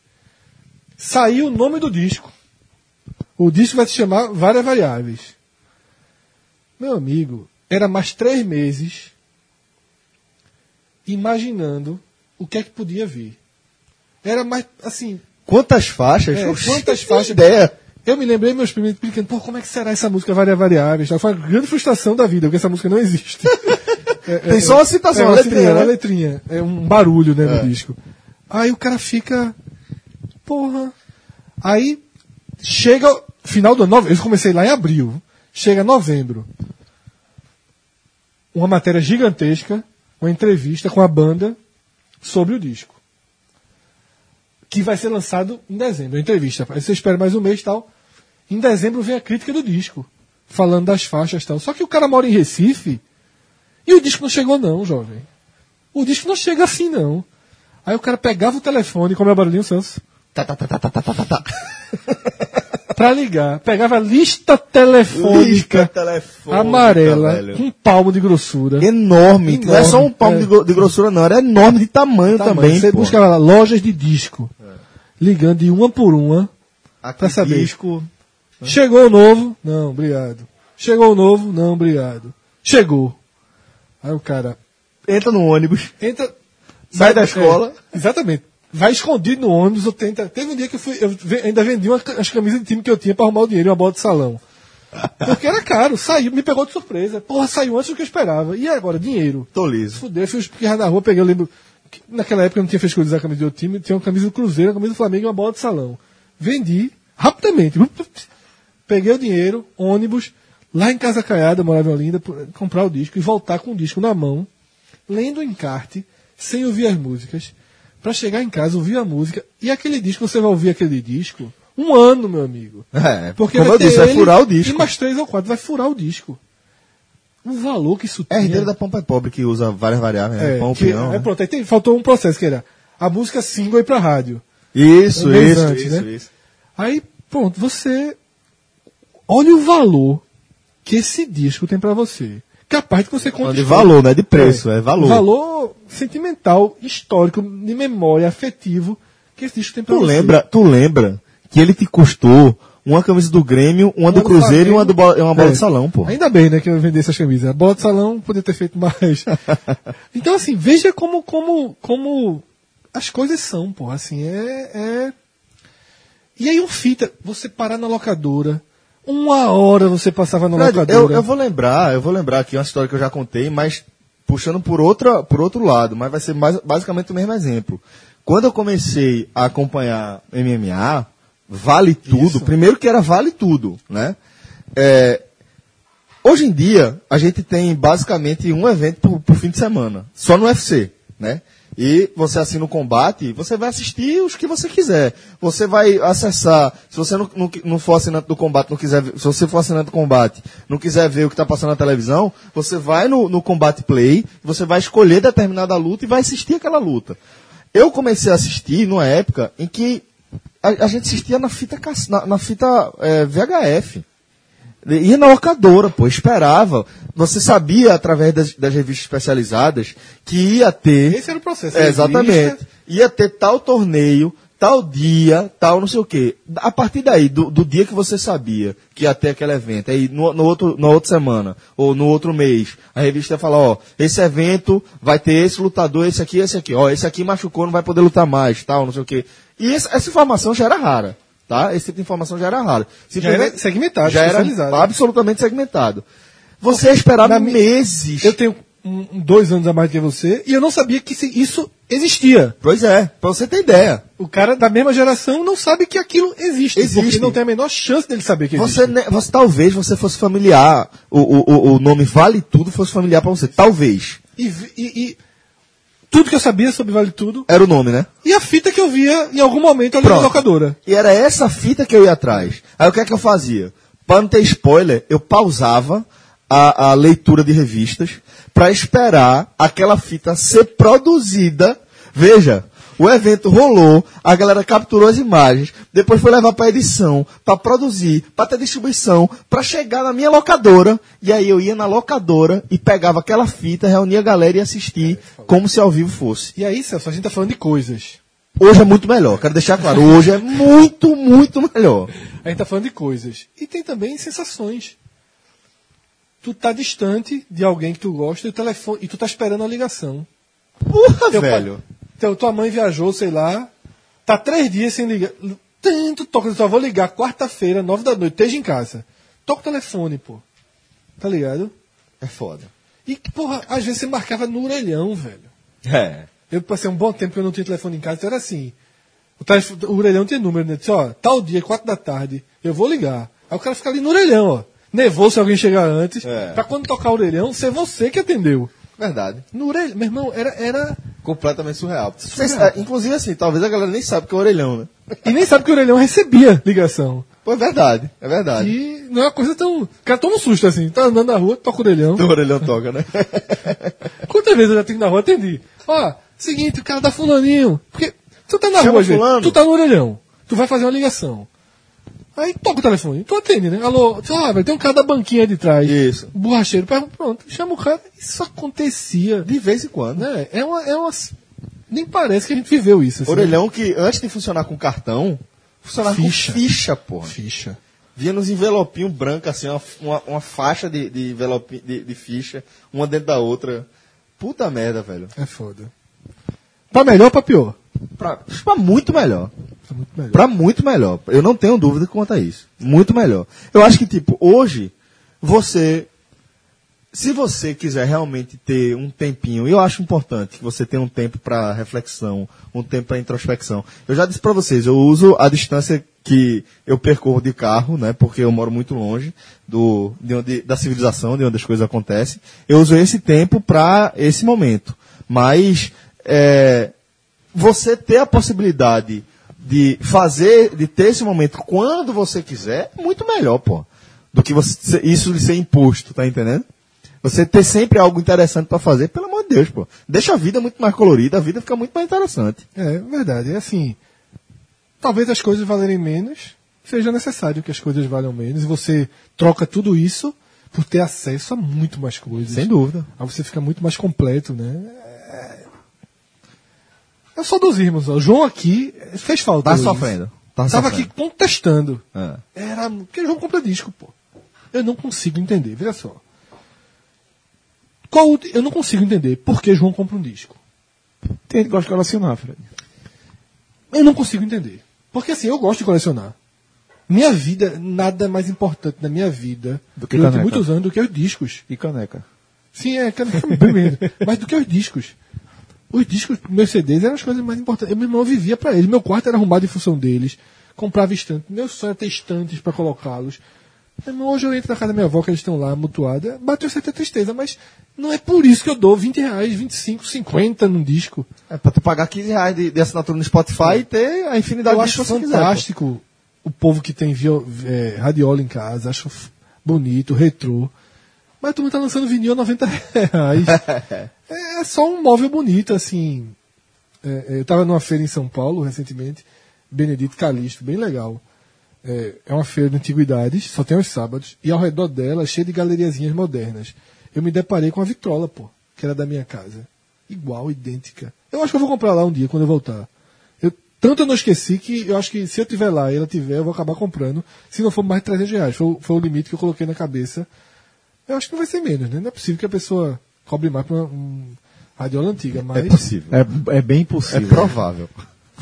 Saiu o nome do disco. O disco vai se chamar Várias Variáveis. Meu amigo, era mais três meses imaginando o que é que podia vir. Era mais, assim, Quantas faixas? É, quantas faixas? Ideia. eu me lembrei meus primos explicando, pô, como é que será essa música Várias Variáveis? Foi uma grande frustração da vida, porque essa música não existe. <laughs> É, Tem só uma citação, é uma letrinha, letrinha, uma né? letrinha. É um barulho, né, É. no disco. Aí o cara fica, porra. Aí chega final do ano, eu comecei lá em abril, chega novembro. Uma matéria gigantesca, uma entrevista com a banda sobre o disco. Que vai ser lançado em dezembro, a entrevista. Aí você espera mais um mês e tal. Em dezembro vem a crítica do disco, falando das faixas e tal. Só que o cara mora em Recife E o disco não chegou, não, jovem. O disco não chega assim, não. Aí o cara pegava o telefone, como é o barulhinho, Celso? Tá, tá, tá, tá, tá, tá, tá, tá. <laughs> Pra ligar. Pegava a lista telefônica Lista telefônica, amarela, velho. com um palmo de grossura. Enorme. Não é só um palmo é. de grossura, não. Era enorme de tamanho, Tamanho. também. Você pô. buscava lá, lojas de disco. Ligando de uma por uma. Pra saber. disco. Chegou o novo? Não, obrigado. Chegou o novo? Não, obrigado. Chegou. Aí o cara Entra no ônibus. entra. Sai da escola. É, exatamente. Vai escondido no ônibus ou tenta. Teve um dia que eu fui. Eu ainda vendi uma, as camisas de time que eu tinha pra arrumar o dinheiro uma bola de salão. Porque era caro, saiu, me pegou de surpresa. Porra, saiu antes do que eu esperava. E agora, dinheiro. Tô liso. Fudeu, eu fui espirrar na rua, peguei, eu lembro. Que naquela época eu não tinha frescura de usar a camisa do outro time, tinha uma camisa do Cruzeiro, uma camisa do Flamengo e uma bola de salão. Vendi, rapidamente. <laughs> Peguei o dinheiro, ônibus, lá em Casa Caiada, morava em Olinda, comprar o disco e voltar com o disco na mão, lendo o encarte, sem ouvir as músicas, pra chegar em casa, ouvir a música, e aquele disco, você vai ouvir aquele disco um ano, meu amigo. É, Porque como vai eu disse, vai furar o disco. E mais três ou quatro, vai furar o disco. O valor que isso É tinha. herdeiro da Pompa é Pobre, que usa várias variáveis, né? É, Pão, que- peão, é, né? pronto, aí tem- faltou um processo que era a música single ir pra rádio. Isso, Um mês isso, antes, isso, né? isso. Aí, pronto, você olha o valor que esse disco tem pra você. Capaz de você Falando de conquistar. valor, não é de preço, é, valor. Valor sentimental, histórico, de memória, afetivo que esse disco tem pra Tu você. lembra, tu lembra que ele te custou uma camisa do Grêmio, uma, do do Cruzeiro e uma, do bola, uma bola É. de salão, pô. Ainda bem, né, que eu vendi essas camisas. A bola de salão podia ter feito mais. <laughs> então, assim, veja como, como, como as coisas são, pô. Assim, é, é... E aí, um fita, você parar na locadora, uma hora você passava na Fred, locadora. eu, eu vou lembrar, eu vou lembrar aqui uma história que eu já contei, mas puxando por, outra, por outro lado, mas vai ser mais, basicamente o mesmo exemplo. Quando eu comecei a acompanhar MMA, vale tudo. Isso. Primeiro que era vale tudo, né? É, hoje em dia, a gente tem basicamente um evento por, por fim de semana, só no UFC, né? E você assina o combate, você vai assistir os que você quiser. Você vai acessar, se você não, não, não for assinante do combate, não quiser, se você for assinante do combate, não quiser ver o que está passando na televisão, você vai no, no Combate Play, você vai escolher determinada luta e vai assistir aquela luta. Eu comecei a assistir numa época em que a, a gente assistia na fita, na, na fita eh, VHF. Ia na locadora, pô, esperava. Você sabia, através das, das revistas especializadas, que ia ter. Esse era o processo. É, exatamente. Ia ter tal torneio, tal dia, tal não sei o quê. A partir daí, do, do dia que você sabia que ia ter aquele evento, aí no, no outro, na outra semana, ou no outro mês, a revista ia falar, ó, esse evento vai ter esse lutador, esse aqui, esse aqui, ó, esse aqui machucou, não vai poder lutar mais, tal, não sei o quê. E essa, essa informação já era rara, tá? Esse tipo de informação já era rara. Já era segmentado, já era absolutamente segmentado. Você esperava meses. Eu tenho um- dois anos a mais que você e eu não sabia que se- isso existia. Pois é, pra você ter ideia. O cara da mesma geração não sabe que aquilo existe. Existe. Porque não tem a menor chance dele saber que existe. Você, ne- você talvez você fosse familiar, o, o, o- nome Vale Tudo fosse familiar pra você. Talvez. E, e- e tudo que eu sabia sobre Vale Tudo. Era o nome, né? E a fita que eu via em algum momento ali na Pronto. locadora. E era essa fita que eu ia atrás. Aí o que é que eu fazia? Para não ter spoiler, eu pausava a, a leitura de revistas para esperar aquela fita ser produzida. Veja, o evento rolou, a galera capturou as imagens, depois foi levar para edição, para produzir, para ter distribuição, para chegar na minha locadora. E aí eu ia na locadora e pegava aquela fita, reunia a galera e assistir como se ao vivo fosse. E aí, Celso, a gente tá falando de coisas. Hoje é muito melhor, quero deixar claro. Hoje é muito, muito melhor. A gente tá falando de coisas. E tem também sensações. Tu tá distante de alguém que tu gosta e, o telefone, e tu tá esperando a ligação. Porra, Teu velho. pai- teu- tua mãe viajou, sei lá, tá três dias sem ligar. Tanto toca, só vou ligar quarta-feira, nove da noite, esteja em casa. Toca o telefone, pô. Tá ligado? É foda. E, porra, às vezes você marcava no orelhão, velho. É. Eu passei um bom tempo que eu não tinha telefone em casa, então era assim. O, telefone, o orelhão tinha número, né? Disse, ó, tal dia, quatro da tarde, eu vou ligar. Aí o cara fica ali no orelhão, ó. Nevou se alguém chegar antes. É. Pra quando tocar o orelhão, ser você que atendeu. Verdade. No orelhão, meu irmão, era, era. Completamente surreal. Vocês- é, inclusive, assim, talvez a galera nem sabe que é orelhão, né? E nem sabe que o orelhão recebia ligação. Pô, é verdade, é verdade. E não é uma coisa tão. O cara toma um susto assim, tá andando na rua, toca o orelhão. O orelhão toca, né? <laughs> Quantas vezes eu já tive na rua, atendi. Ó, seguinte, o cara da fulaninho. Porque tu tá na Chama rua, gente, fulano. tu tá no orelhão. Tu vai fazer uma ligação. Aí toca o telefone, tu atende, né? Alô, ah, velho, tem um cara da banquinha de trás. Isso. Borracheiro, pronto, chama o cara. Isso acontecia. De vez em quando. Né? É uma, é uma. Nem parece que a gente viveu isso. assim. Orelhão que antes de funcionar com cartão, funcionava Ficha. com ficha, porra. Ficha. Vinha nos envelopinhos brancos, assim, uma, uma, uma faixa de, de, envelope, de, de ficha, uma dentro da outra. Puta merda, velho. É foda. Pra melhor ou pra pior? Pra, pra muito melhor. Muito melhor. Pra muito melhor. Eu não tenho dúvida quanto a isso. Muito melhor. Eu acho que, tipo, hoje, você. Se você quiser realmente ter um tempinho, eu acho importante que você tenha um tempo para reflexão, um tempo para introspecção. Eu já disse para vocês, eu uso a distância que eu percorro de carro, né, porque eu moro muito longe do, de onde, da civilização, de onde as coisas acontecem. Eu uso esse tempo para esse momento. Mas é, você ter a possibilidade de fazer, de ter esse momento quando você quiser, muito melhor, pô. Do que você, isso de ser imposto, tá entendendo? Você ter sempre algo interessante para fazer, pelo amor de Deus, pô. Deixa a vida muito mais colorida, a vida fica muito mais interessante. É verdade. É assim. Talvez as coisas valerem menos, seja necessário que as coisas valham menos, e você troca tudo isso por ter acesso a muito mais coisas. Sem dúvida. Aí você fica muito mais completo, né? É, é só dos irmãos. O João aqui fez falta. Tá sofrendo. Tá Tava sofrendo. aqui contestando. É. Era. Porque João compra disco, pô. Eu não consigo entender, veja só. Qual, eu não consigo entender por que João compra um disco. Tem gente que gosta de colecionar, Fred. Eu não consigo entender. Porque assim, eu gosto de colecionar. Minha vida, nada é mais importante na minha vida Do que durante caneca. muitos anos do que os discos. E caneca. Sim, é, bem menos. <laughs> mas do que os discos. Os discos, meus CDs eram as coisas mais importantes. Eu, meu irmão, eu vivia pra eles. Meu quarto era arrumado em função deles. Comprava estantes. Meu sonho era ter estantes pra colocá-los. Hoje eu entro na casa da minha avó, que eles estão lá, mutuada. Bateu certa tristeza, mas não é por isso que eu dou 20 reais, 25, 50 num disco. É pra tu pagar 15 reais de, de assinatura no Spotify e ter a infinidade Eu de acho discos que você quiser, fantástico o povo que tem vio, é, radiola em casa, acho bonito, retrô. Mas tu tá lançando vinil a 90 reais. <laughs> é, é só um móvel bonito, assim. É, é, eu tava numa feira em São Paulo recentemente, Benedito Calixto, bem legal. É, é uma feira de antiguidades, só tem aos sábados, e ao redor dela cheio de galeriazinhas modernas. Eu me deparei com a vitrola, pô, que era da minha casa. Igual, idêntica. Eu acho que eu vou comprar lá um dia quando eu voltar. Eu, tanto eu não esqueci que eu acho que se eu tiver lá e ela tiver, eu vou acabar comprando. Se não for mais de 300 reais. Foi, foi o limite que eu coloquei na cabeça. Eu acho que não vai ser menos, né? Não é possível que a pessoa cobre mais pra uma um, radiola antiga, mas É possível. É, é bem É possível. provável.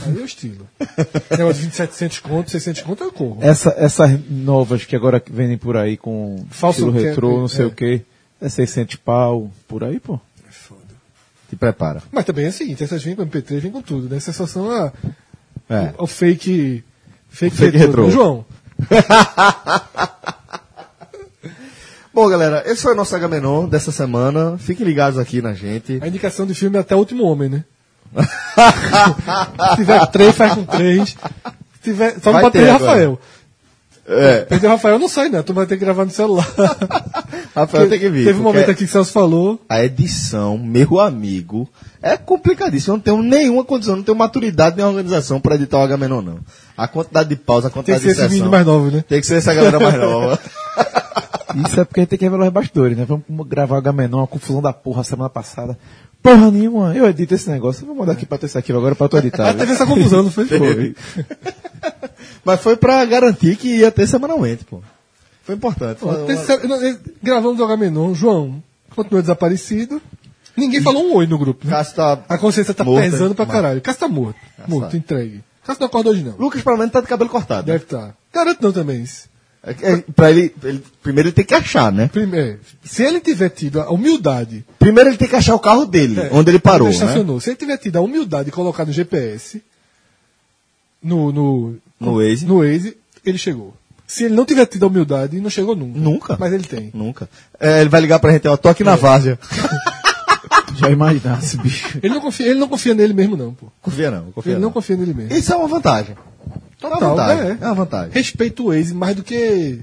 aí é o estilo. Negócio de 20, 700 conto, 600 conto eu corro. Essa, essas novas que agora vendem por aí com Falso estilo retrô, não sei é. o que. É 600 pau, por aí, pô. É foda. Te prepara. Mas também é o seguinte, essas vêm com MP3, vêm com tudo, né? Essas só são a, É. o, o fake, fake, fake retrô. retrô. João, <laughs> Bom, galera, esse foi o nosso Agamenon dessa semana. Fiquem ligados aqui na gente. a indicação de filme é até o último homem, né? Se tiver três, faz com três. Se tiver, só não pode ter. Rafael. É, Perder o Rafael não sai, né? Tu vai ter que gravar no celular. Rafael tem que vir. Teve um momento aqui que o Celso falou. A edição, meu amigo, é complicadíssimo. Eu não tenho nenhuma condição, não tenho maturidade nem organização para editar o Agamenon, não. A quantidade de pausa, a Tem quantidade que ser de esse menino sessão. mais novo, né? Tem que ser essa galera mais nova. <laughs> Isso é porque a gente tem que revelar os bastidores, né? Vamos gravar o Gamenon, a confusão da porra semana passada. Porra nenhuma, eu edito esse negócio. Eu Vou mandar aqui pra tu esse aqui agora pra tu editar. Ah, <laughs> teve essa confusão, não foi? Foi. <laughs> Mas foi pra garantir que ia ter semanalmente, pô. Foi importante. Pô, tem uma- nós Gravamos o Agamenon, João continua desaparecido. Ninguém falou um oi no grupo. Né? Cássio tá A consciência tá morto, pesando pra caralho. Cássio tá morto. morto, tá. entregue. Cássio não acordou hoje, não. Lucas, pelo menos, tá de cabelo cortado. Deve estar. Garanto não também isso. É, é, pra ele, ele- primeiro ele tem que achar, né? Primeiro, se ele tiver tido a humildade. Primeiro ele tem que achar o carro dele, é, onde ele parou, ele né? estacionou. Se ele tiver tido a humildade de colocar no GPS, no, no, No Waze. no Waze, ele chegou. Se ele não tiver tido a humildade, não chegou nunca. Nunca. Mas ele tem. Nunca. É, ele vai ligar pra gente, ó, tô aqui É. na várzea. <laughs> Já imaginasse, bicho. Ele não confia, ele não confia nele mesmo, não, pô. Confia não, confia Ele não. não confia nele mesmo. Isso é uma vantagem. É uma Total, vantagem. é. É uma vantagem. Respeito o Waze mais do que.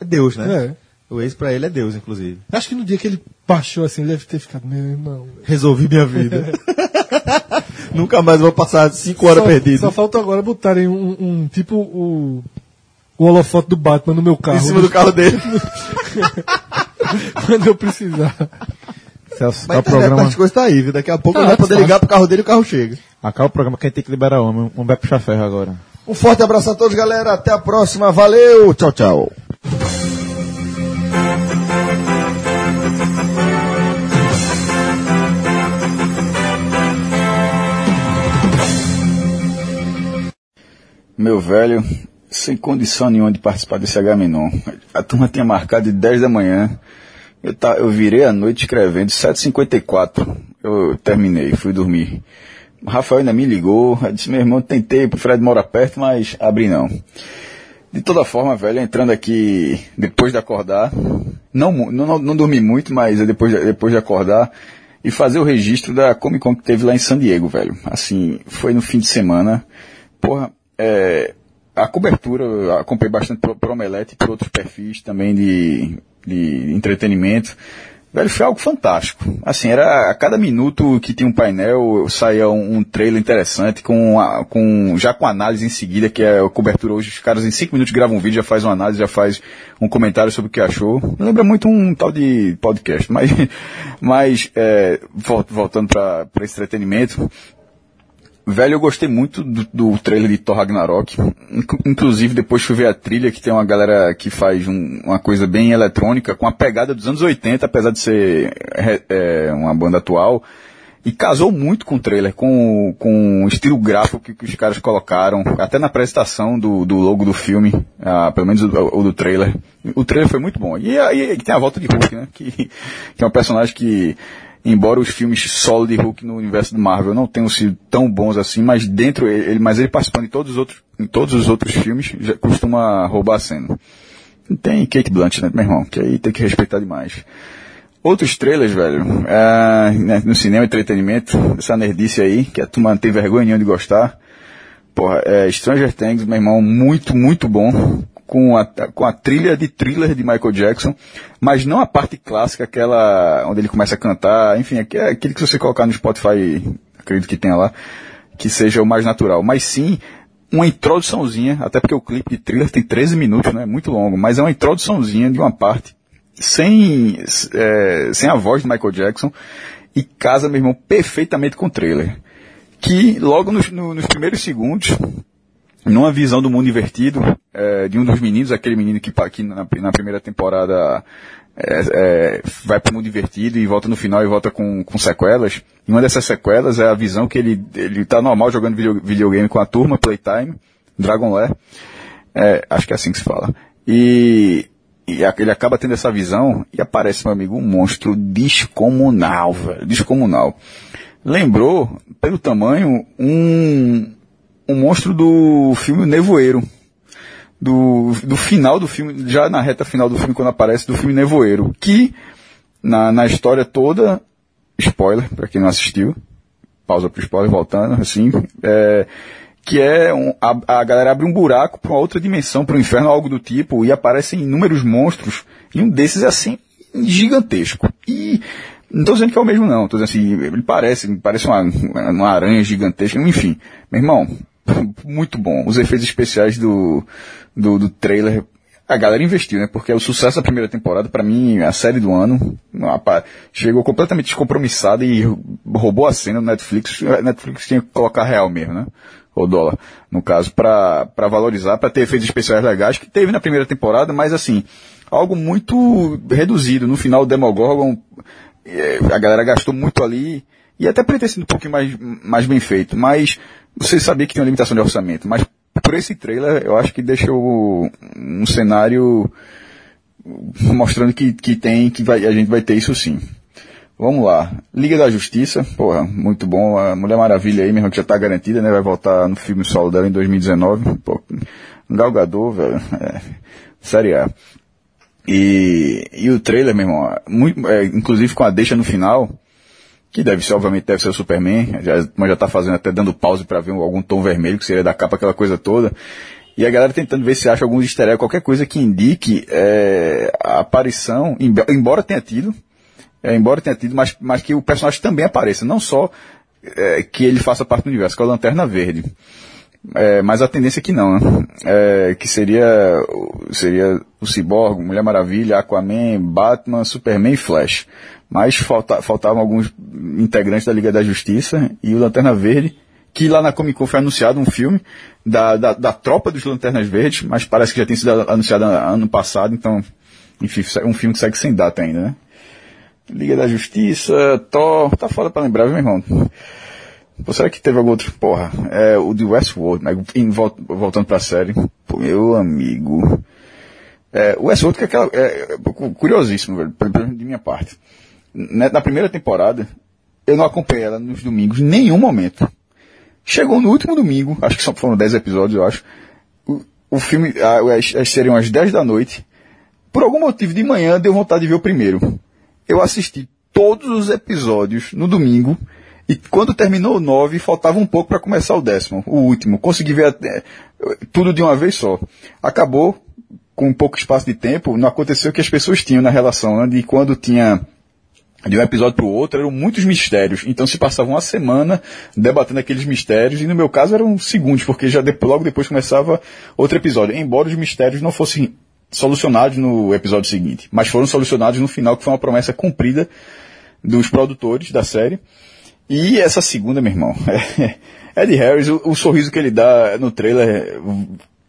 É Deus, né? É. O ex pra ele é Deus, inclusive. Acho que no dia que ele baixou assim, ele deve ter ficado, meu irmão. Resolvi minha vida. <laughs> Nunca mais vou passar cinco horas só, perdido. Só falta agora botarem um, um- tipo o. O holofote do Batman no meu carro. Em cima do carro dele. <laughs> Quando eu precisar. Celso, Mas acaba o programa, as coisas tá aí, viu? Daqui a pouco Ah, vai poder fácil. ligar pro carro dele e o carro chega. acaba o programa que a gente tem que liberar homem. Um vai puxar ferro agora. Um forte abraço a todos, galera. Até a próxima. Valeu. Tchau, tchau. Meu velho, sem condição nenhuma de participar desse H-Menon. A turma tinha marcado de 10 da manhã. Eu, tá, eu virei a noite escrevendo, 7h54. Eu terminei, fui dormir. O Rafael ainda me ligou, eu disse, meu irmão, tentei, o Fred mora perto, mas abri não. De toda forma, velho, entrando aqui depois de acordar, não, não, não, dormi muito, mas depois, de- depois de acordar, e fazer o registro da Comic Con que teve lá em San Diego, velho. Assim, foi no fim de semana. Porra, é, a cobertura, eu acompanhei bastante por, por Omelete e por outros perfis também de, de entretenimento. Velho, foi algo fantástico. Assim, era a cada minuto que tinha um painel, saía um, um trailer interessante, com, a- com já com análise em seguida, que é a cobertura hoje, os caras em cinco minutos gravam um vídeo, já faz uma análise, já faz um comentário sobre o que achou. Lembra muito um tal de podcast, <laughs> mas, mas é, vol- voltando para esse entretenimento, Velho, eu gostei muito do, do trailer de Thor Ragnarok. Inc- Inclusive, depois fui ver a trilha, que tem uma galera que faz um- uma coisa bem eletrônica, com a pegada dos anos 80, apesar de ser é, é, uma banda atual. E casou muito com o trailer, com, com o estilo gráfico que, que os caras colocaram, até na apresentação do, do logo do filme, ah, pelo menos o, o do trailer. O trailer foi muito bom. E aí tem a volta de Hulk, né? Que, que é um personagem que embora os filmes solo de Hulk no universo do Marvel não tenham sido tão bons assim, mas dentro ele, mas ele participando em todos os outros, em todos os outros filmes, já costuma roubar a cena. Tem Kate Blanchett, meu irmão, que aí tem que respeitar demais. Outros trailers, velho, é, né, no cinema entretenimento, essa nerdice aí, que a turma tem vergonha de gostar. Porra, é Stranger Things, meu irmão, muito, muito bom. Com a, com a trilha de thriller de Michael Jackson, mas não a parte clássica, aquela onde ele começa a cantar, enfim, aque- aquele que você colocar no Spotify, acredito que tenha lá, que seja o mais natural. Mas sim, uma introduçãozinha, até porque o clipe de thriller tem 13 minutos, né? Muito longo, mas é uma introduçãozinha de uma parte, sem, é, sem a voz de Michael Jackson, e casa, meu irmão, perfeitamente com o trailer que logo nos, no- nos primeiros segundos, numa visão do mundo invertido, é, de um dos meninos, aquele menino que, que na, na primeira temporada é, é, vai para o mundo invertido e volta no final e volta com, com sequelas. E uma dessas sequelas é a visão que ele, ele tá normal jogando video- videogame com a turma, Playtime, Dragon Lair. É, acho que é assim que se fala. E, e ele acaba tendo essa visão e aparece, meu amigo, um monstro descomunal, velho, descomunal. Lembrou, pelo tamanho, um, um monstro do filme Nevoeiro. Do, do final do filme, já na reta final do filme, quando aparece, do filme Nevoeiro. Que, na, na história toda, spoiler, para quem não assistiu, pausa pro spoiler, voltando, assim, é, que é um, a, a galera abre um buraco para outra dimensão, para o inferno, algo do tipo, e aparecem inúmeros monstros, e um desses é assim, gigantesco. E não estou dizendo que é o mesmo não, estou dizendo assim, ele parece, parece uma, uma aranha gigantesca, enfim. Meu irmão, <laughs> muito bom. Os efeitos especiais do, do, do trailer, a galera investiu, né? Porque o sucesso da primeira temporada, pra mim, a série do ano, chegou completamente descompromissada e roubou a cena no Netflix. A Netflix tinha que colocar real mesmo, né? Ou dólar, no caso, pra valorizar, pra ter efeitos especiais legais, que teve na primeira temporada, mas assim, algo muito reduzido. No final, o Demogorgon, eh, a galera gastou muito ali, e até poderia ter sido um pouquinho mais, mais bem feito, mas você sabia que tinha uma limitação de orçamento, mas por esse trailer eu acho que deixou um cenário mostrando que, que tem, que vai, a gente vai ter isso sim. Vamos lá. Liga da Justiça, porra, muito bom. A Mulher Maravilha aí mesmo, que já tá garantida, né? Vai voltar no filme solo dela em 2019. Pô, Galgador, velho. É, série A. E, e o trailer, meu irmão, muito, é, inclusive com a deixa no final, que deve ser, obviamente, deve ser o Superman, já, mas já tá fazendo até dando pause para ver algum tom vermelho, que seria da capa, aquela coisa toda. E a galera tentando ver se acha algum easter egg, qualquer coisa que indique é, a aparição, embora tenha tido, é, embora tenha tido, mas, mas que o personagem também apareça, não só é, que ele faça parte do universo, que é o Lanterna Verde. É, mas a tendência é que não, né? É, que seria, seria o Cyborg, Mulher Maravilha, Aquaman, Batman, Superman e Flash. Mas falta, faltavam alguns integrantes da Liga da Justiça e o Lanterna Verde, que lá na Comic Con foi anunciado um filme da, da, da tropa dos Lanternas Verdes, mas parece que já tem sido anunciado ano passado, então, enfim, um filme que segue sem data ainda, né? Liga da Justiça, Thor, tá foda pra lembrar, meu irmão. Pô, será que teve algum outro? Porra, é o de Westworld, né? voltando pra série. Pô, meu amigo. É, o Westworld que é aquela, é, curiosíssimo, velho, de minha parte. Né, na primeira temporada, eu não acompanhei ela nos domingos em nenhum momento. Chegou no último domingo, acho que só foram 10 episódios, eu acho. O, o filme, as, as seriam às 10 da noite. Por algum motivo de manhã deu vontade de ver o primeiro. Eu assisti todos os episódios no domingo e quando terminou o 9, faltava um pouco para começar o décimo, o último. Consegui ver até, tudo de uma vez só. Acabou com pouco espaço de tempo, não aconteceu o que as pessoas tinham na relação, né, de quando tinha de um episódio para o outro eram muitos mistérios. Então se passava uma semana debatendo aqueles mistérios, e no meu caso eram segundos, porque já de, logo depois começava outro episódio. Embora os mistérios não fossem solucionados no episódio seguinte, mas foram solucionados no final, que foi uma promessa cumprida dos produtores da série. E essa segunda, meu irmão, <laughs> é, Ed Harris, o, o, sorriso que ele dá no trailer,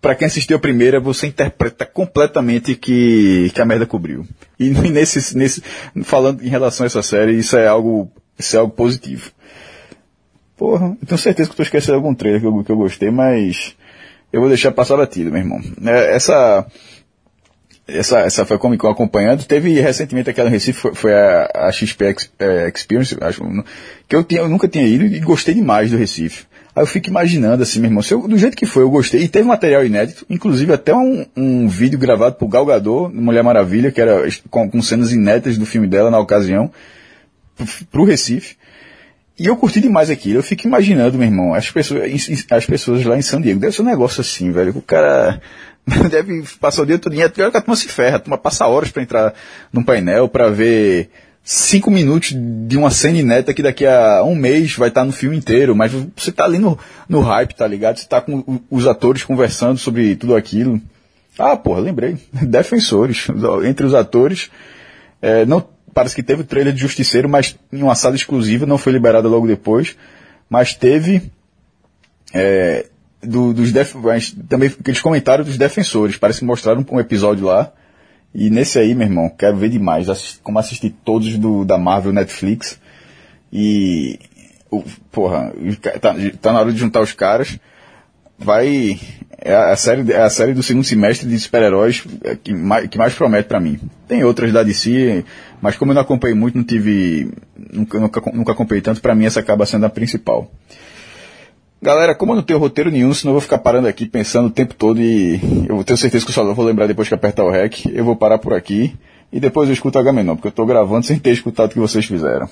para quem assistiu a primeira, você interpreta completamente que, que a merda cobriu. E <laughs> nesse, nesse, falando em relação a essa série, isso é algo, isso é algo positivo. Porra, eu tenho certeza que tô esquecendo algum trailer que eu, que eu gostei, mas eu vou deixar passar batido, meu irmão. É, essa, essa, essa foi a Comic Con acompanhando. Teve recentemente aquela em Recife, foi, foi a, a XP é, Experience, acho, que eu, tinha, eu nunca tinha ido e gostei demais do Recife. Aí eu fico imaginando assim, meu irmão, eu, do jeito que foi, eu gostei. E teve material inédito, inclusive até um, um vídeo gravado por Gal Gadot, Mulher Maravilha, que era com, com cenas inéditas do filme dela na ocasião, pro Recife. E eu curti demais aquilo. Eu fico imaginando, meu irmão, as pessoas, as pessoas lá em San Diego. Deve ser um negócio assim, velho. O cara <laughs> deve passar o dia todo dia, que a turma se ferra, a turma passa horas para entrar num painel para ver cinco minutos de uma cena inédita que daqui a um mês vai estar no filme inteiro, mas você tá ali no, no hype, tá ligado? Você tá com os atores conversando sobre tudo aquilo. Ah, porra, lembrei. <laughs> Defensores. Entre os atores, é, não, parece que teve o trailer de Justiceiro, mas em uma sala exclusiva, não foi liberada logo depois, mas teve é, do, dos def, também aqueles comentários dos defensores. Parece que mostraram um episódio lá. E nesse aí, meu irmão, quero ver demais. Assisti, como assisti todos do, da Marvel Netflix. E. O, porra, tá, tá na hora de juntar os caras. Vai. É a série, é a série do segundo semestre de super-heróis que mais, que mais promete para mim. Tem outras da DC, mas como eu não acompanhei muito, não tive. Nunca, nunca, nunca acompanhei tanto, para mim essa acaba sendo a principal. Galera, como eu não tenho roteiro nenhum, senão eu vou ficar parando aqui pensando o tempo todo e eu tenho certeza que eu só vou lembrar depois que apertar o REC. Eu vou parar por aqui e depois eu escuto a Gamenon, porque eu estou gravando sem ter escutado o que vocês fizeram.